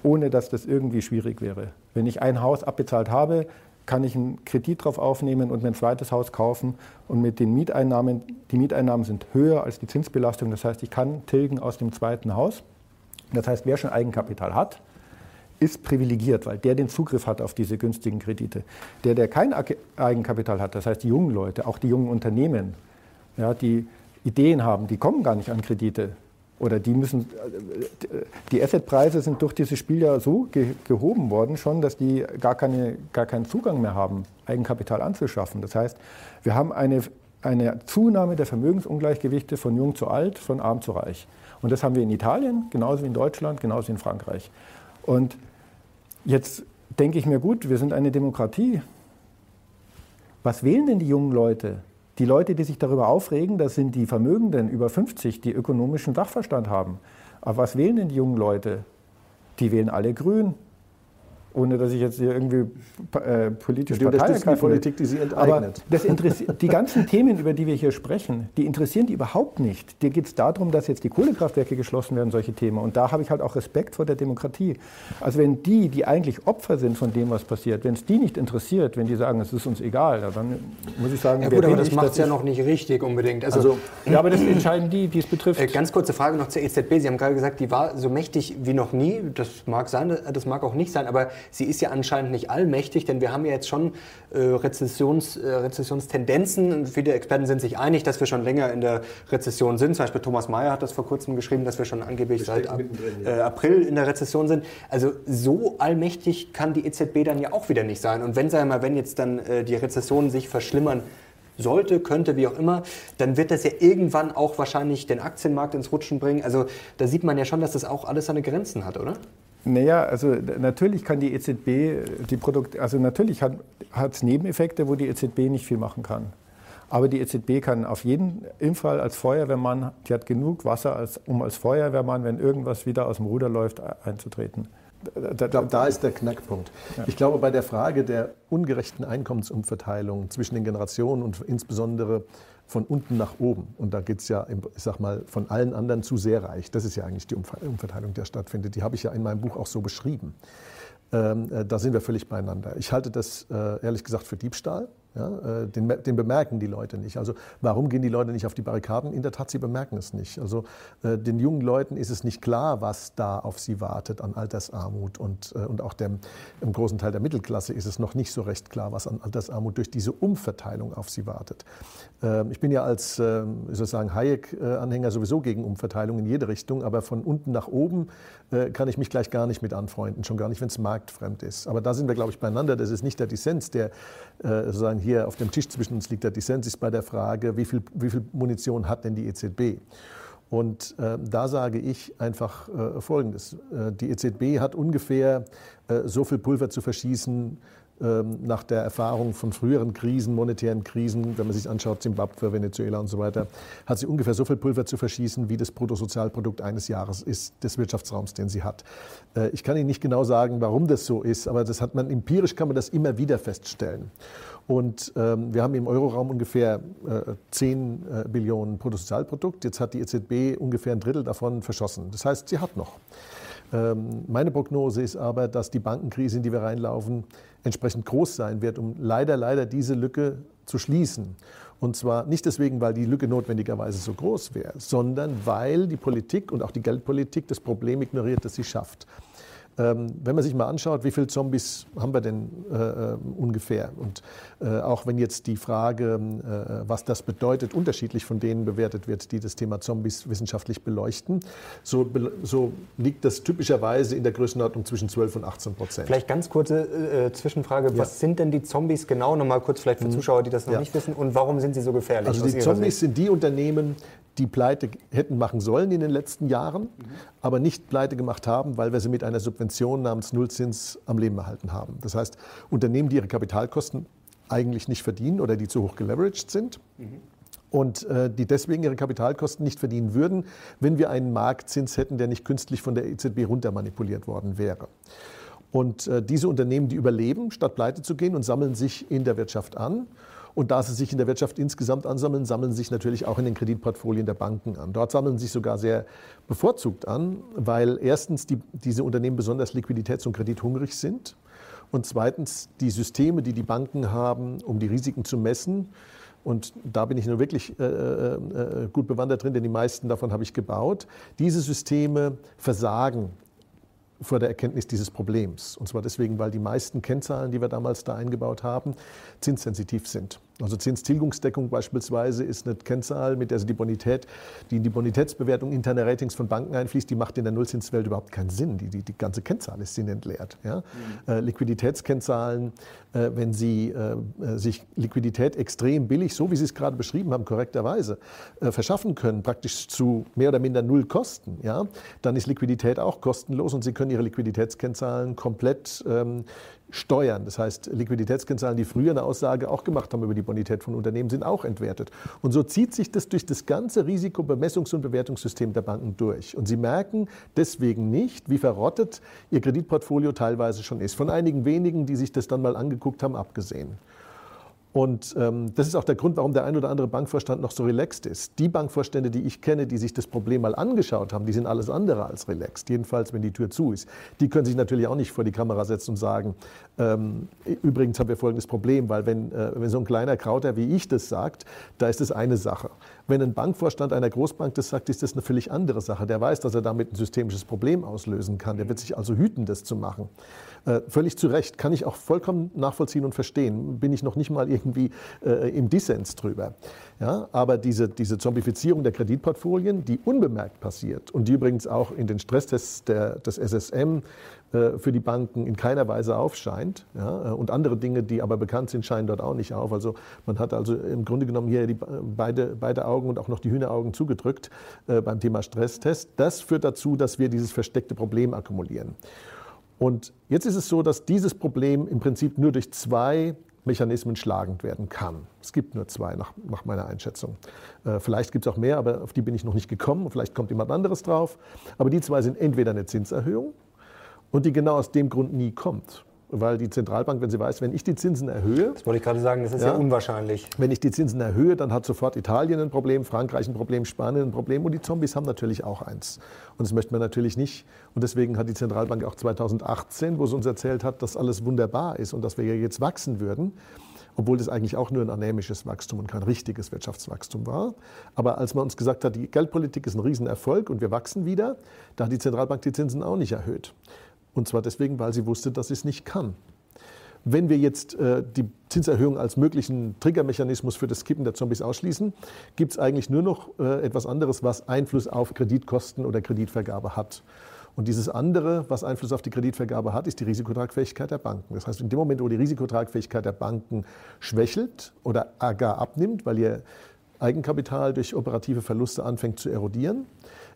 ohne dass das irgendwie schwierig wäre. Wenn ich ein Haus abbezahlt habe, kann ich einen Kredit drauf aufnehmen und mir ein zweites Haus kaufen. Und mit den Mieteinnahmen, die Mieteinnahmen sind höher als die Zinsbelastung. Das heißt, ich kann tilgen aus dem zweiten Haus. Das heißt, wer schon Eigenkapital hat, ist privilegiert, weil der den Zugriff hat auf diese günstigen Kredite. Der, der kein Eigenkapital hat, das heißt die jungen Leute, auch die jungen Unternehmen, ja, die Ideen haben, die kommen gar nicht an Kredite. Oder die müssen, die Assetpreise sind durch dieses Spiel ja so gehoben worden schon, dass die gar, keine, gar keinen Zugang mehr haben, Eigenkapital anzuschaffen. Das heißt, wir haben eine, eine Zunahme der Vermögensungleichgewichte von jung zu alt, von arm zu reich. Und das haben wir in Italien, genauso wie in Deutschland, genauso wie in Frankreich. Und jetzt denke ich mir, gut, wir sind eine Demokratie. Was wählen denn die jungen Leute? Die Leute, die sich darüber aufregen, das sind die Vermögenden über 50, die ökonomischen Sachverstand haben. Aber was wählen denn die jungen Leute? Die wählen alle grün ohne dass ich jetzt hier irgendwie äh, politisch Partei die Politik, die sie enteignet. Aber die ganzen Themen, über die wir hier sprechen, die interessieren die überhaupt nicht. Dir geht es darum, dass jetzt die Kohlekraftwerke geschlossen werden, solche Themen. Und da habe ich halt auch Respekt vor der Demokratie. Also wenn die, die eigentlich Opfer sind von dem, was passiert, wenn es die nicht interessiert, wenn die sagen, es ist uns egal, dann muss ich sagen, ja, gut, aber das macht es ja noch nicht richtig unbedingt. Also, also, ja, aber das entscheiden die, die es betrifft. Äh, ganz kurze Frage noch zur EZB. Sie haben gerade gesagt, die war so mächtig wie noch nie. Das mag sein, das mag auch nicht sein, aber sie ist ja anscheinend nicht allmächtig, denn wir haben ja jetzt schon äh, Rezessions, äh, Rezessionstendenzen. Viele Experten sind sich einig, dass wir schon länger in der Rezession sind. Zum Beispiel Thomas Mayer hat das vor kurzem geschrieben, dass wir schon angeblich wir seit ab, ja. äh, April in der Rezession sind. Also so allmächtig kann die EZB dann ja auch wieder nicht sein. Und wenn, sagen wir mal, wenn jetzt dann äh, die Rezession sich verschlimmern sollte, könnte, wie auch immer, dann wird das ja irgendwann auch wahrscheinlich den Aktienmarkt ins Rutschen bringen. Also da sieht man ja schon, dass das auch alles seine Grenzen hat, oder? Naja, also natürlich kann die EZB die Produkte, also natürlich hat es Nebeneffekte, wo die EZB nicht viel machen kann. Aber die EZB kann auf jeden Fall als Feuerwehrmann, die hat genug Wasser, als, um als Feuerwehrmann, wenn irgendwas wieder aus dem Ruder läuft, einzutreten. Da, da, da, ist der Knackpunkt. Ja. Ich glaube, bei der Frage der ungerechten Einkommensumverteilung zwischen den Generationen und insbesondere von unten nach oben. Und da geht es ja, ich sag mal, von allen anderen zu sehr reich. Das ist ja eigentlich die Umverteilung, die stattfindet. Die habe ich ja in meinem Buch auch so beschrieben. Ähm, äh, da sind wir völlig beieinander. Ich halte das äh, ehrlich gesagt für Diebstahl. Ja, äh, den, den, bemerken die Leute nicht. Also warum gehen die Leute nicht auf die Barrikaden? In der Tat, sie bemerken es nicht. Also äh, den jungen Leuten ist es nicht klar, was da auf sie wartet an Altersarmut und, äh, und auch dem, im großen Teil der Mittelklasse ist es noch nicht so recht klar, was an Altersarmut durch diese Umverteilung auf sie wartet. Ähm, ich bin ja als äh, sozusagen Hayek-Anhänger sowieso gegen Umverteilung in jede Richtung, aber von unten nach oben äh, kann ich mich gleich gar nicht mit anfreunden, schon gar nicht, wenn es marktfremd ist. Aber da sind wir, glaube ich, beieinander. Das ist nicht der Dissens, der sozusagen hier auf dem Tisch zwischen uns liegt. Der Dissens ist bei der Frage, wie viel, wie viel Munition hat denn die EZB? Und äh, da sage ich einfach äh, Folgendes. Äh, die EZB hat ungefähr äh, so viel Pulver zu verschießen, nach der Erfahrung von früheren Krisen, monetären Krisen, wenn man sich anschaut, Zimbabwe, Venezuela und so weiter, hat sie ungefähr so viel Pulver zu verschießen, wie das Bruttosozialprodukt eines Jahres ist, des Wirtschaftsraums, den sie hat. Äh, ich kann Ihnen nicht genau sagen, warum das so ist, aber das hat man empirisch kann man das immer wieder feststellen. Und ähm, wir haben im Euroraum ungefähr äh, 10 äh, Billionen Bruttosozialprodukt. Jetzt hat die EZB ungefähr ein Drittel davon verschossen. Das heißt, sie hat noch. Ähm, meine Prognose ist aber, dass die Bankenkrise, in die wir reinlaufen, entsprechend groß sein wird, um leider, leider diese Lücke zu schließen. Und zwar nicht deswegen, weil die Lücke notwendigerweise so groß wäre, sondern weil die Politik und auch die Geldpolitik das Problem ignoriert, das sie schafft. Ähm, wenn man sich mal anschaut, wie viele Zombies haben wir denn äh, äh, ungefähr? Und äh, auch wenn jetzt die Frage, äh, was das bedeutet, unterschiedlich von denen bewertet wird, die das Thema Zombies wissenschaftlich beleuchten, so, so liegt das typischerweise in der Größenordnung zwischen 12 und 18 Prozent. Vielleicht ganz kurze äh, Zwischenfrage. Ja. Was sind denn die Zombies genau? Nochmal kurz vielleicht für mhm. Zuschauer, die das noch ja. nicht wissen. Und warum sind sie so gefährlich? Also die Zombies Sicht? sind die Unternehmen, die pleite hätten machen sollen in den letzten Jahren, mhm. aber nicht pleite gemacht haben, weil wir sie mit einer Subvention namens Nullzins am Leben erhalten haben. Das heißt, Unternehmen, die ihre Kapitalkosten eigentlich nicht verdienen oder die zu hoch geleveraged sind. Mhm. Und äh, die deswegen ihre Kapitalkosten nicht verdienen würden, wenn wir einen Marktzins hätten, der nicht künstlich von der EZB runtermanipuliert worden wäre. Und äh, diese Unternehmen, die überleben, statt pleite zu gehen und sammeln sich in der Wirtschaft an. Und da sie sich in der Wirtschaft insgesamt ansammeln, sammeln sie sich natürlich auch in den Kreditportfolien der Banken an. Dort sammeln sie sich sogar sehr bevorzugt an, weil erstens die, diese Unternehmen besonders liquiditäts- und kredithungrig sind und zweitens die Systeme, die die Banken haben, um die Risiken zu messen. Und da bin ich nur wirklich äh, äh, äh gut bewandert drin, denn die meisten davon habe ich gebaut. Diese Systeme versagen vor der Erkenntnis dieses Problems. Und zwar deswegen, weil die meisten Kennzahlen, die wir damals da eingebaut haben, zinssensitiv sind. Also Zinstilgungsdeckung beispielsweise ist eine Kennzahl, mit der Sie die Bonität, die in die Bonitätsbewertung interner Ratings von Banken einfließt, die macht in der Nullzinswelt überhaupt keinen Sinn. Die, die, die ganze Kennzahl ist sinnentleert. Ja? Mhm. Äh, Liquiditätskennzahlen, äh, wenn Sie äh, sich Liquidität extrem billig, so wie Sie es gerade beschrieben haben, korrekterweise, verschaffen können, praktisch zu mehr oder minder null Kosten, ja? dann ist Liquidität auch kostenlos und Sie können Ihre Liquiditätskennzahlen komplett ähm, steuern. Das heißt, Liquiditätskennzahlen, die früher eine Aussage auch gemacht haben über die Bonität von Unternehmen, sind auch entwertet. Und so zieht sich das durch das ganze Risikobemessungs- und Bewertungssystem der Banken durch. Und sie merken deswegen nicht, wie verrottet ihr Kreditportfolio teilweise schon ist. Von einigen wenigen, die sich das dann mal angeguckt haben, abgesehen. Und ähm, das ist auch der Grund, warum der ein oder andere Bankvorstand noch so relaxed ist. Die Bankvorstände, die ich kenne, die sich das Problem mal angeschaut haben, die sind alles andere als relaxed. Jedenfalls, wenn die Tür zu ist. Die können sich natürlich auch nicht vor die Kamera setzen und sagen, ähm, übrigens haben wir folgendes Problem, weil wenn, äh, wenn so ein kleiner Krauter wie ich das sagt, da ist es eine Sache. Wenn ein Bankvorstand einer Großbank das sagt, ist das eine völlig andere Sache. Der weiß, dass er damit ein systemisches Problem auslösen kann. Der wird sich also hüten, das zu machen. Äh, völlig zu Recht, kann ich auch vollkommen nachvollziehen und verstehen. Bin ich noch nicht mal irgendwie äh, im Dissens drüber. Ja, aber diese, diese Zombifizierung der Kreditportfolien, die unbemerkt passiert und die übrigens auch in den Stresstests der, des SSM äh, für die Banken in keiner Weise aufscheint. Ja, äh, und andere Dinge, die aber bekannt sind, scheinen dort auch nicht auf. Also man hat also im Grunde genommen hier die, beide, beide Augen und auch noch die Hühneraugen zugedrückt äh, beim Thema Stresstest. Das führt dazu, dass wir dieses versteckte Problem akkumulieren. Und jetzt ist es so, dass dieses Problem im Prinzip nur durch zwei Mechanismen schlagend werden kann. Es gibt nur zwei nach, nach meiner Einschätzung. Äh, vielleicht gibt es auch mehr, aber auf die bin ich noch nicht gekommen. Vielleicht kommt jemand anderes drauf. Aber die zwei sind entweder eine Zinserhöhung und die genau aus dem Grund nie kommt weil die Zentralbank, wenn sie weiß, wenn ich die Zinsen erhöhe. Das wollte ich gerade sagen, das ist ja, ja, unwahrscheinlich. Wenn ich die Zinsen erhöhe, dann hat sofort Italien ein Problem, Frankreich ein Problem, Spanien ein Problem und die Zombies haben natürlich auch eins. Und das möchte man natürlich nicht. Und deswegen hat die Zentralbank auch 2018, wo sie uns erzählt hat, dass alles wunderbar ist und dass wir ja jetzt wachsen würden, obwohl das eigentlich auch nur ein anämisches Wachstum und kein richtiges Wirtschaftswachstum war. Aber als man uns gesagt hat, die Geldpolitik ist ein Riesenerfolg und wir wachsen wieder, da hat die Zentralbank die Zinsen auch nicht erhöht. Und zwar deswegen, weil sie wusste, dass sie es nicht kann. Wenn wir jetzt äh, die Zinserhöhung als möglichen Triggermechanismus für das Kippen der Zombies ausschließen, gibt es eigentlich nur noch äh, etwas anderes, was Einfluss auf Kreditkosten oder Kreditvergabe hat. Und dieses andere, was Einfluss auf die Kreditvergabe hat, ist die Risikotragfähigkeit der Banken. Das heißt, in dem Moment, wo die Risikotragfähigkeit der Banken schwächelt oder gar abnimmt, weil ihr Eigenkapital durch operative Verluste anfängt zu erodieren,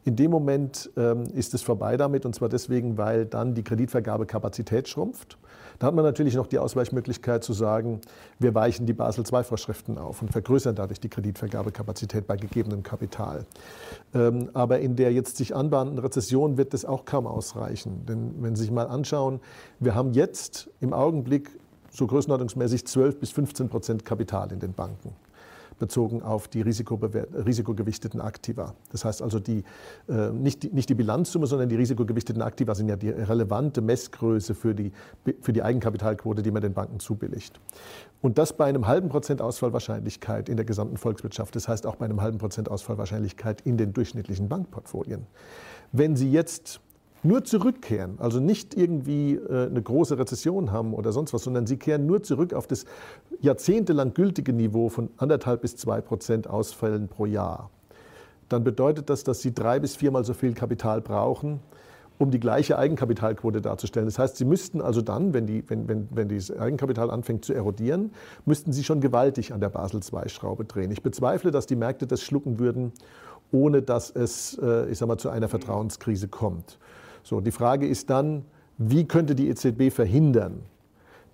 in dem Moment ähm, ist es vorbei damit, und zwar deswegen, weil dann die Kreditvergabekapazität schrumpft. Da hat man natürlich noch die Ausweichmöglichkeit zu sagen, wir weichen die Basel II-Vorschriften auf und vergrößern dadurch die Kreditvergabekapazität bei gegebenem Kapital. Ähm, aber in der jetzt sich anbahnenden Rezession wird das auch kaum ausreichen. Denn wenn Sie sich mal anschauen, wir haben jetzt im Augenblick so größenordnungsmäßig 12 bis 15 Prozent Kapital in den Banken bezogen auf die risikogewichteten Aktiva. Das heißt also, die, äh, nicht, die, nicht die Bilanzsumme, sondern die risikogewichteten Aktiva sind ja die relevante Messgröße für die, für die Eigenkapitalquote, die man den Banken zubilligt. Und das bei einem halben Prozent Ausfallwahrscheinlichkeit in der gesamten Volkswirtschaft. Das heißt auch bei einem halben Prozent Ausfallwahrscheinlichkeit in den durchschnittlichen Bankportfolien. Wenn Sie jetzt nur zurückkehren, also nicht irgendwie äh, eine große Rezession haben oder sonst was, sondern sie kehren nur zurück auf das jahrzehntelang gültige Niveau von anderthalb bis zwei Prozent Ausfällen pro Jahr, dann bedeutet das, dass sie drei bis viermal so viel Kapital brauchen, um die gleiche Eigenkapitalquote darzustellen. Das heißt, Sie müssten also dann, wenn, die, wenn, wenn, wenn dieses Eigenkapital anfängt zu erodieren, müssten Sie schon gewaltig an der Basel-II-Schraube drehen. Ich bezweifle, dass die Märkte das schlucken würden, ohne dass es, äh, ich sag mal, zu einer Vertrauenskrise kommt. So, die Frage ist dann, wie könnte die EZB verhindern,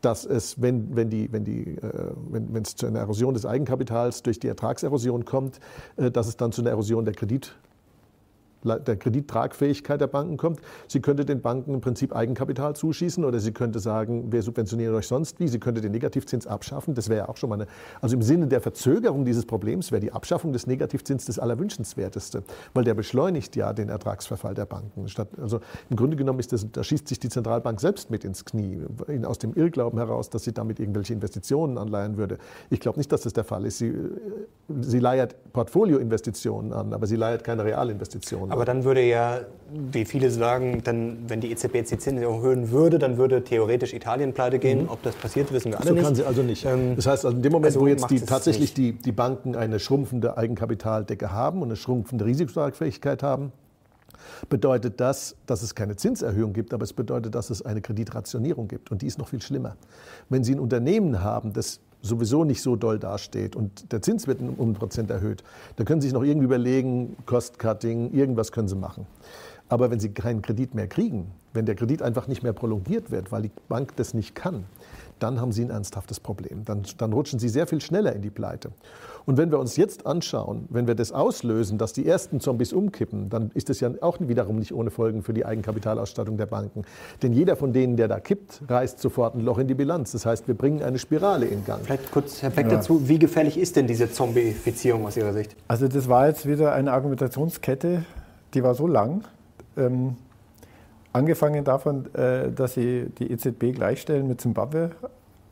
dass es, wenn, wenn, die, wenn, die, äh, wenn, es zu einer Erosion des Eigenkapitals durch die Ertragserosion kommt, äh, dass es dann zu einer Erosion der Kredit, der Kredittragfähigkeit der Banken kommt. Sie könnte den Banken im Prinzip Eigenkapital zuschießen oder sie könnte sagen, wir subventionieren euch sonst wie. Sie könnte den Negativzins abschaffen. Das wäre ja auch schon mal eine, also im Sinne der Verzögerung dieses Problems wäre die Abschaffung des Negativzins das Allerwünschenswerteste, weil der beschleunigt ja den Ertragsverfall der Banken. Statt, also im Grunde genommen ist das, da schießt sich die Zentralbank selbst mit ins Knie, aus dem Irrglauben heraus, dass sie damit irgendwelche Investitionen anleihen würde. Ich glaube nicht, dass das der Fall ist. Sie, sie leiert Portfolioinvestitionen an, aber sie leiert keine Realinvestitionen Aber dann würde ja, wie viele sagen, dann, wenn die EZB jetzt die Zinsen erhöhen würde, dann würde theoretisch Italien pleite gehen. Mhm. Ob das passiert, wissen wir alle so nicht. So kann sie also nicht. Ähm, das heißt, also in dem Moment, also wo jetzt die, tatsächlich die, die Banken eine schrumpfende Eigenkapitaldecke haben und eine schrumpfende Risikotragfähigkeit haben, bedeutet das, dass es keine Zinserhöhung gibt, aber es bedeutet, dass es eine Kreditrationierung gibt. Und die ist noch viel schlimmer. Wenn Sie ein Unternehmen haben, das sowieso nicht so doll dasteht und der Zins wird um ein Prozent erhöht, da können Sie sich noch irgendwie überlegen, Cost-Cutting, irgendwas können Sie machen. Aber wenn Sie keinen Kredit mehr kriegen, wenn der Kredit einfach nicht mehr prolongiert wird, weil die Bank das nicht kann, dann haben Sie ein ernsthaftes Problem. Dann, dann rutschen Sie sehr viel schneller in die Pleite. Und wenn wir uns jetzt anschauen, wenn wir das auslösen, dass die ersten Zombies umkippen, dann ist das ja auch wiederum nicht ohne Folgen für die Eigenkapitalausstattung der Banken. Denn jeder von denen, der da kippt, reißt sofort ein Loch in die Bilanz. Das heißt, wir bringen eine Spirale in Gang. Vielleicht kurz, Herr Beck, ja. dazu, wie gefährlich ist denn diese Zombifizierung aus Ihrer Sicht? Also das war jetzt wieder eine Argumentationskette, die war so lang. Ähm, angefangen davon, äh, dass sie die EZB gleichstellen mit Zimbabwe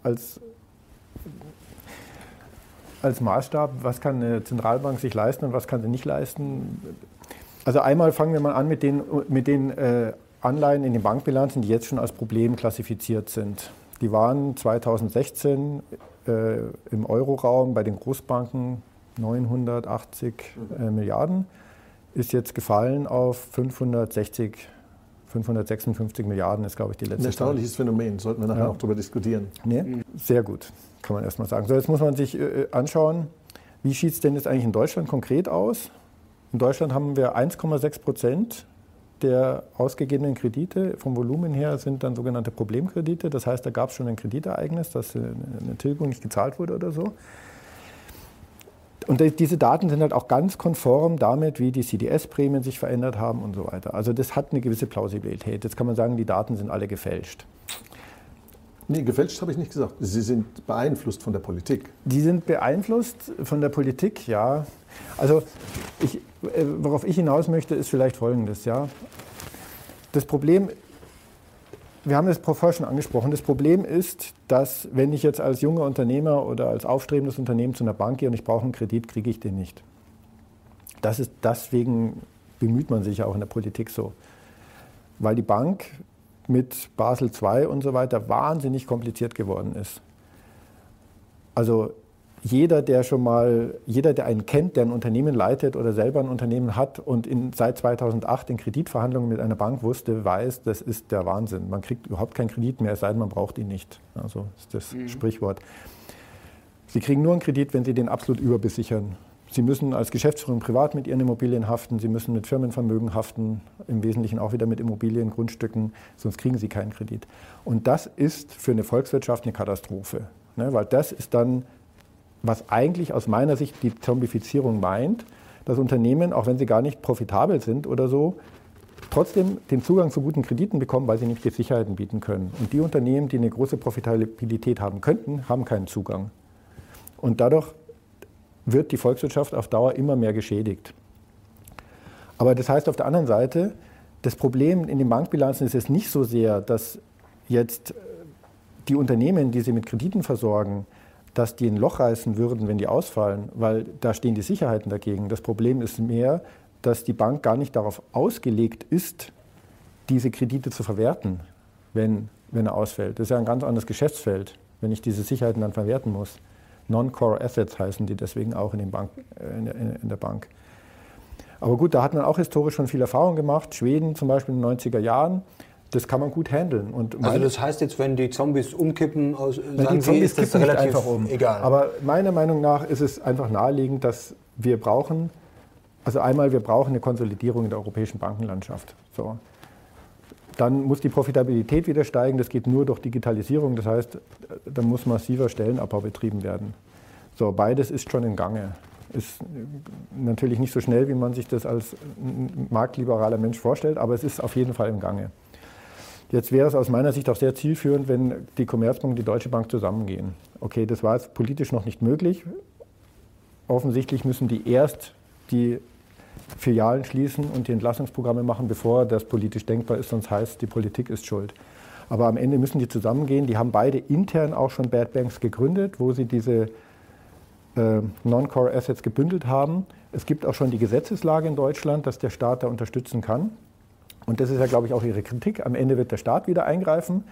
als als Maßstab, was kann eine Zentralbank sich leisten und was kann sie nicht leisten. Also einmal fangen wir mal an mit den, mit den äh, Anleihen in den Bankbilanzen, die jetzt schon als Problem klassifiziert sind. Die waren 2016 äh, im Euroraum bei den Großbanken 980 äh, Milliarden, ist jetzt gefallen auf 560 556 Milliarden ist, glaube ich, die letzte Ein erstaunliches. Phänomen, sollten wir nachher ja. auch darüber diskutieren. Nee? Sehr gut kann man erstmal sagen. So, jetzt muss man sich äh, anschauen, wie sieht es denn jetzt eigentlich in Deutschland konkret aus? In Deutschland haben wir 1,6 Prozent der ausgegebenen Kredite vom Volumen her sind dann sogenannte Problemkredite. Das heißt, da gab es schon ein Kreditereignis, dass eine Tilgung nicht gezahlt wurde oder so. Und diese Daten sind halt auch ganz konform damit, wie die CDS-Prämien sich verändert haben und so weiter. Also das hat eine gewisse Plausibilität. Jetzt kann man sagen, die Daten sind alle gefälscht. Nee, gefälscht habe ich nicht gesagt. Sie sind beeinflusst von der Politik. Die sind beeinflusst von der Politik, ja. Also, ich, äh, worauf ich hinaus möchte, ist vielleicht Folgendes. Ja. Das Problem, wir haben es vorher schon angesprochen, das Problem ist, dass wenn ich jetzt als junger Unternehmer oder als aufstrebendes Unternehmen zu einer Bank gehe und ich brauche einen Kredit, kriege ich den nicht. Das ist, deswegen bemüht man sich auch in der Politik so. Weil die Bank mit Basel II und so weiter wahnsinnig kompliziert geworden ist. Also jeder, der schon mal, jeder, der einen kennt, der ein Unternehmen leitet oder selber ein Unternehmen hat und in, seit 2008 in Kreditverhandlungen mit einer Bank wusste, weiß, das ist der Wahnsinn. Man kriegt überhaupt keinen Kredit mehr, es sei denn, man braucht ihn nicht. Also ist das mhm. Sprichwort. Sie kriegen nur einen Kredit, wenn Sie den absolut überbesichern. Sie müssen als Geschäftsführung privat mit Ihren Immobilien haften, Sie müssen mit Firmenvermögen haften, im Wesentlichen auch wieder mit Immobilien, Grundstücken, sonst kriegen Sie keinen Kredit. Und das ist für eine Volkswirtschaft eine Katastrophe, ne? weil das ist dann, was eigentlich aus meiner Sicht die Zombifizierung meint, dass Unternehmen, auch wenn sie gar nicht profitabel sind oder so, trotzdem den Zugang zu guten Krediten bekommen, weil sie nicht die Sicherheiten bieten können. Und die Unternehmen, die eine große Profitabilität haben könnten, haben keinen Zugang. Und dadurch wird die Volkswirtschaft auf Dauer immer mehr geschädigt. Aber das heißt auf der anderen Seite, das Problem in den Bankbilanzen ist es nicht so sehr, dass jetzt die Unternehmen, die sie mit Krediten versorgen, dass die ein Loch reißen würden, wenn die ausfallen, weil da stehen die Sicherheiten dagegen. Das Problem ist mehr, dass die Bank gar nicht darauf ausgelegt ist, diese Kredite zu verwerten, wenn, wenn er ausfällt. Das ist ja ein ganz anderes Geschäftsfeld, wenn ich diese Sicherheiten dann verwerten muss. Non-Core Assets heißen die deswegen auch in, den Bank, äh, in, der, in der Bank. Aber gut, da hat man auch historisch schon viel Erfahrung gemacht. Schweden zum Beispiel in den 90er Jahren. Das kann man gut handeln. Und also das heißt jetzt, wenn die Zombies umkippen, aus, sagen die Zombies Sie, ist das relativ einfach um. egal. Aber meiner Meinung nach ist es einfach naheliegend, dass wir brauchen, also einmal, wir brauchen eine Konsolidierung in der europäischen Bankenlandschaft. So. Dann muss die Profitabilität wieder steigen. Das geht nur durch Digitalisierung. Das heißt, da muss massiver Stellenabbau betrieben werden. So, beides ist schon im Gange. Ist natürlich nicht so schnell, wie man sich das als marktliberaler Mensch vorstellt, aber es ist auf jeden Fall im Gange. Jetzt wäre es aus meiner Sicht auch sehr zielführend, wenn die Commerzbank und die Deutsche Bank zusammengehen. Okay, das war jetzt politisch noch nicht möglich. Offensichtlich müssen die erst die Filialen schließen und die Entlassungsprogramme machen, bevor das politisch denkbar ist, sonst heißt, die Politik ist schuld. Aber am Ende müssen die zusammengehen. Die haben beide intern auch schon Bad Banks gegründet, wo sie diese äh, Non-Core Assets gebündelt haben. Es gibt auch schon die Gesetzeslage in Deutschland, dass der Staat da unterstützen kann. Und das ist ja, glaube ich, auch Ihre Kritik. Am Ende wird der Staat wieder eingreifen.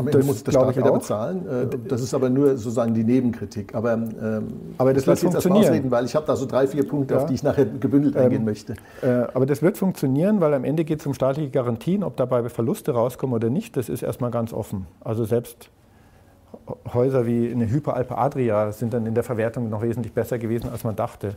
Am Ende das muss der Staat wieder auch. bezahlen. Äh, das ist aber nur sozusagen die Nebenkritik. Aber, ähm, aber das wird funktionieren. Ausreden, weil ich habe da so drei, vier Punkte, ja. auf die ich nachher gebündelt ähm, eingehen möchte. Äh, aber das wird funktionieren, weil am Ende geht es um staatliche Garantien. Ob dabei Verluste rauskommen oder nicht, das ist erstmal ganz offen. Also selbst Häuser wie eine Hyperalpe Adria sind dann in der Verwertung noch wesentlich besser gewesen, als man dachte.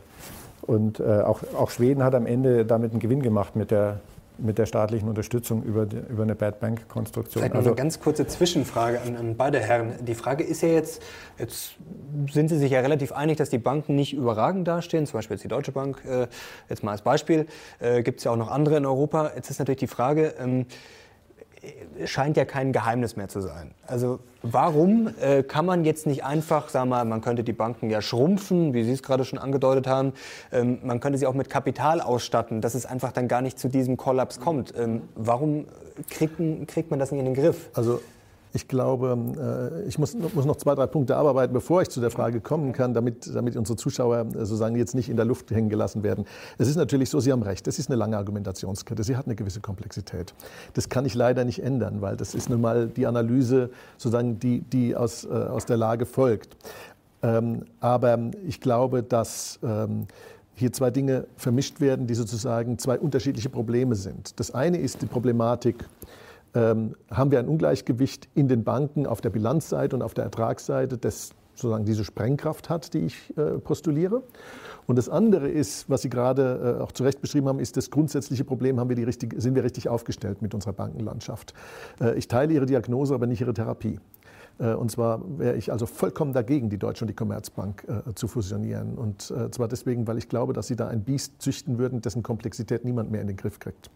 Und äh, auch, auch Schweden hat am Ende damit einen Gewinn gemacht mit der mit der staatlichen Unterstützung über, die, über eine Bad Bank Konstruktion. Vielleicht also eine ganz kurze Zwischenfrage an, an, beide Herren. Die Frage ist ja jetzt, jetzt sind Sie sich ja relativ einig, dass die Banken nicht überragend dastehen, zum Beispiel jetzt die Deutsche Bank, äh, jetzt mal als Beispiel, äh, gibt es ja auch noch andere in Europa. Jetzt ist natürlich die Frage, ähm, scheint ja kein Geheimnis mehr zu sein. Also warum äh, kann man jetzt nicht einfach, sagen wir mal, man könnte die Banken ja schrumpfen, wie Sie es gerade schon angedeutet haben, ähm, man könnte sie auch mit Kapital ausstatten, dass es einfach dann gar nicht zu diesem Kollaps kommt. Ähm, warum kriegt, kriegt man das nicht in den Griff? Also ich glaube, äh, ich muss, muss, noch zwei, drei Punkte abarbeiten, bevor ich zu der Frage kommen kann, damit, damit unsere Zuschauer äh, sozusagen jetzt nicht in der Luft hängen gelassen werden. Es ist natürlich so, Sie haben recht, das ist eine lange Argumentationskette, sie hat eine gewisse Komplexität. Das kann ich leider nicht ändern, weil das ist nun mal die Analyse, sozusagen, die, die aus, äh, aus der Lage folgt. Ähm, aber ich glaube, dass ähm, hier zwei Dinge vermischt werden, die sozusagen zwei unterschiedliche Probleme sind. Das eine ist die Problematik, haben wir ein Ungleichgewicht in den Banken auf der Bilanzseite und auf der Ertragsseite, das sozusagen diese Sprengkraft hat, die ich äh, postuliere. Und das andere ist, was Sie gerade äh, auch zu Recht beschrieben haben, ist das grundsätzliche Problem, haben wir die richtig, sind wir richtig aufgestellt mit unserer Bankenlandschaft. Äh, ich teile Ihre Diagnose, aber nicht Ihre Therapie. Und zwar wäre ich also vollkommen dagegen, die Deutsche und die Commerzbank äh, zu fusionieren. Und äh, zwar deswegen, weil ich glaube, dass sie da ein Biest züchten würden, dessen Komplexität niemand mehr in den Griff kriegt.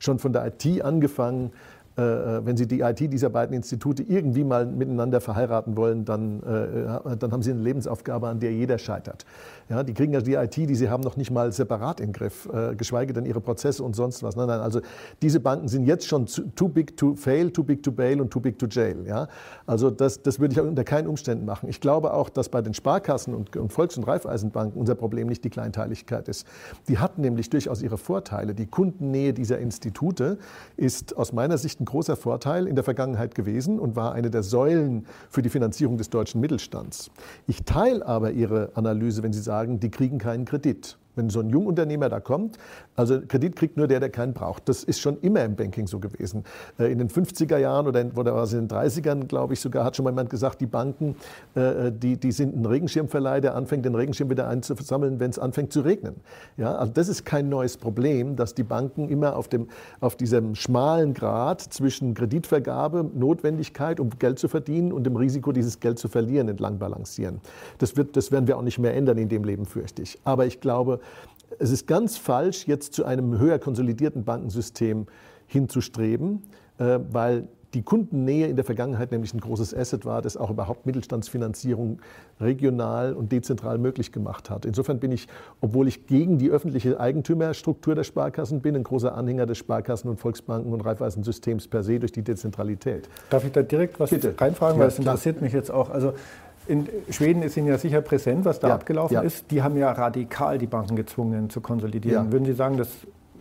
Schon von der IT angefangen, wenn Sie die IT dieser beiden Institute irgendwie mal miteinander verheiraten wollen, dann, äh, dann haben Sie eine Lebensaufgabe, an der jeder scheitert. Ja, die kriegen ja die IT, die sie haben, noch nicht mal separat in den Griff, äh, geschweige denn ihre Prozesse und sonst was. Nein, nein, also diese Banken sind jetzt schon too big to fail, too big to bail und too big to jail. Ja? Also das, das würde ich unter keinen Umständen machen. Ich glaube auch, dass bei den Sparkassen und, und Volks- und Raiffeisenbanken unser Problem nicht die Kleinteiligkeit ist. Die hatten nämlich durchaus ihre Vorteile. Die Kundennähe dieser Institute ist aus meiner Sicht ein großer Vorteil in der Vergangenheit gewesen und war eine der Säulen für die Finanzierung des deutschen Mittelstands. Ich teile aber Ihre Analyse, wenn Sie sagen, sagen, die kriegen keinen Kredit. Wenn so ein Jungunternehmer da kommt, also Kredit kriegt nur der, der keinen braucht. Das ist schon immer im Banking so gewesen. Äh, in den 50er Jahren oder in, oder was in den 30ern, glaube ich sogar, hat schon mal jemand gesagt, die Banken, äh, die, die sind ein Regenschirmverleih, der anfängt, den Regenschirm wieder einzusammeln, wenn es anfängt zu regnen. Ja, also das ist kein neues Problem, dass die Banken immer auf, dem, auf diesem schmalen Grad zwischen Kreditvergabe, Notwendigkeit, um Geld zu verdienen und dem Risiko, dieses Geld zu verlieren, entlang balancieren. Das, wird, das werden wir auch nicht mehr ändern in dem Leben, fürchte ich. Aber ich glaube, es ist ganz falsch, jetzt zu einem höher konsolidierten Bankensystem hinzustreben, äh, weil die Kundennähe in der Vergangenheit nämlich ein großes Asset war, das auch überhaupt Mittelstandsfinanzierung regional und dezentral möglich gemacht hat. Insofern bin ich, obwohl ich gegen die öffentliche Eigentümerstruktur der Sparkassen bin, ein großer Anhänger des Sparkassen- und Volksbanken- und Raiffeisensystems per se durch die Dezentralität. Darf ich da direkt was Bitte. reinfragen, weil es interessiert mich jetzt auch. Also in Schweden ist Ihnen ja sicher präsent, was da ja, abgelaufen ja. ist. Die haben ja radikal die Banken gezwungen zu konsolidieren. Ja. Würden Sie sagen, das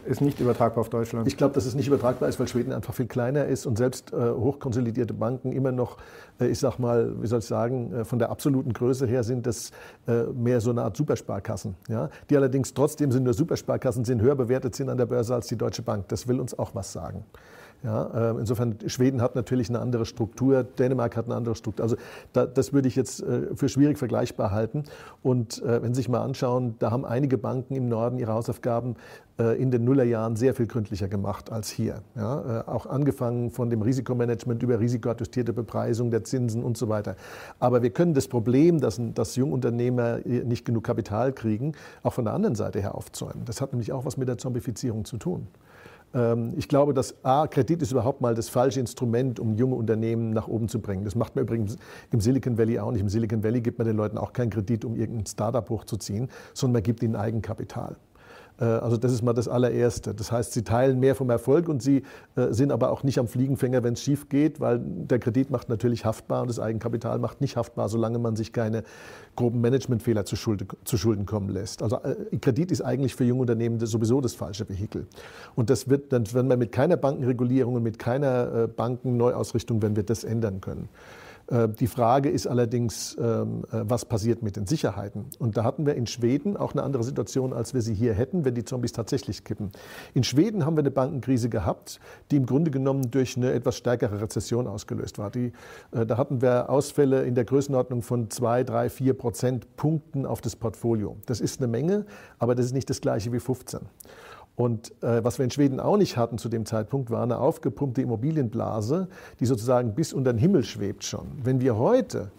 ist nicht übertragbar auf Deutschland? Ich glaube, dass es nicht übertragbar ist, weil Schweden einfach viel kleiner ist und selbst äh, hochkonsolidierte Banken immer noch, äh, ich sag mal, wie soll ich sagen, äh, von der absoluten Größe her sind das äh, mehr so eine Art Supersparkassen, ja? die allerdings trotzdem sind nur Supersparkassen, sind höher bewertet sind an der Börse als die Deutsche Bank. Das will uns auch was sagen. Ja, äh, insofern, Schweden hat natürlich eine andere Struktur, Dänemark hat eine andere Struktur. Also da, das würde ich jetzt äh, für schwierig vergleichbar halten. Und äh, wenn Sie sich mal anschauen, da haben einige Banken im Norden ihre Hausaufgaben in den Nullerjahren sehr viel gründlicher gemacht als hier. Ja, auch angefangen von dem Risikomanagement über risikoadjustierte Bepreisung der Zinsen und so weiter. Aber wir können das Problem, dass, dass Jungunternehmer nicht genug Kapital kriegen, auch von der anderen Seite her aufzäumen. Das hat nämlich auch was mit der Zombifizierung zu tun. Ähm, ich glaube, dass A, Kredit ist überhaupt mal das falsche Instrument, um junge Unternehmen nach oben zu bringen. Das macht man übrigens im Silicon Valley auch nicht. Im Silicon Valley gibt man den Leuten auch keinen Kredit, um irgendein Startup hochzuziehen, sondern man gibt ihnen Eigenkapital. Äh, also das ist mal das allererste. Das heißt, sie teilen mehr vom Erfolg und sie äh, sind aber auch nicht am Fliegenfänger, wenn es schief geht, weil der Kredit macht natürlich haftbar und das Eigenkapital macht nicht haftbar, solange man sich keine groben Managementfehler zu, Schulde, zu Schulden kommen lässt. Also äh, Kredit ist eigentlich für junge Unternehmen sowieso das falsche Vehikel. Und das wird, werden wir mit keiner Bankenregulierung und mit keiner Bankenneuausrichtung, wenn wir das ändern können. Äh, die Frage ist allerdings, ähm, äh, was passiert mit den Sicherheiten? Und da hatten wir in Schweden auch eine andere Situation, als wir sie hier hätten, wenn die Zombies tatsächlich kippen. In Schweden haben wir eine Bankenkrise gehabt, die im Grunde genommen durch eine etwas stärkere Rezession ausgelöst war. Die, äh, da hatten wir Ausfälle in der Größenordnung von zwei, drei, vier Prozentpunkten auf das Portfolio. Das ist eine Menge, aber das ist nicht das gleiche wie 15. Und äh, was wir in Schweden auch nicht hatten zu dem Zeitpunkt, war eine aufgepumpte Immobilienblase, die sozusagen bis unter den Himmel schwebt schon. Wenn wir heute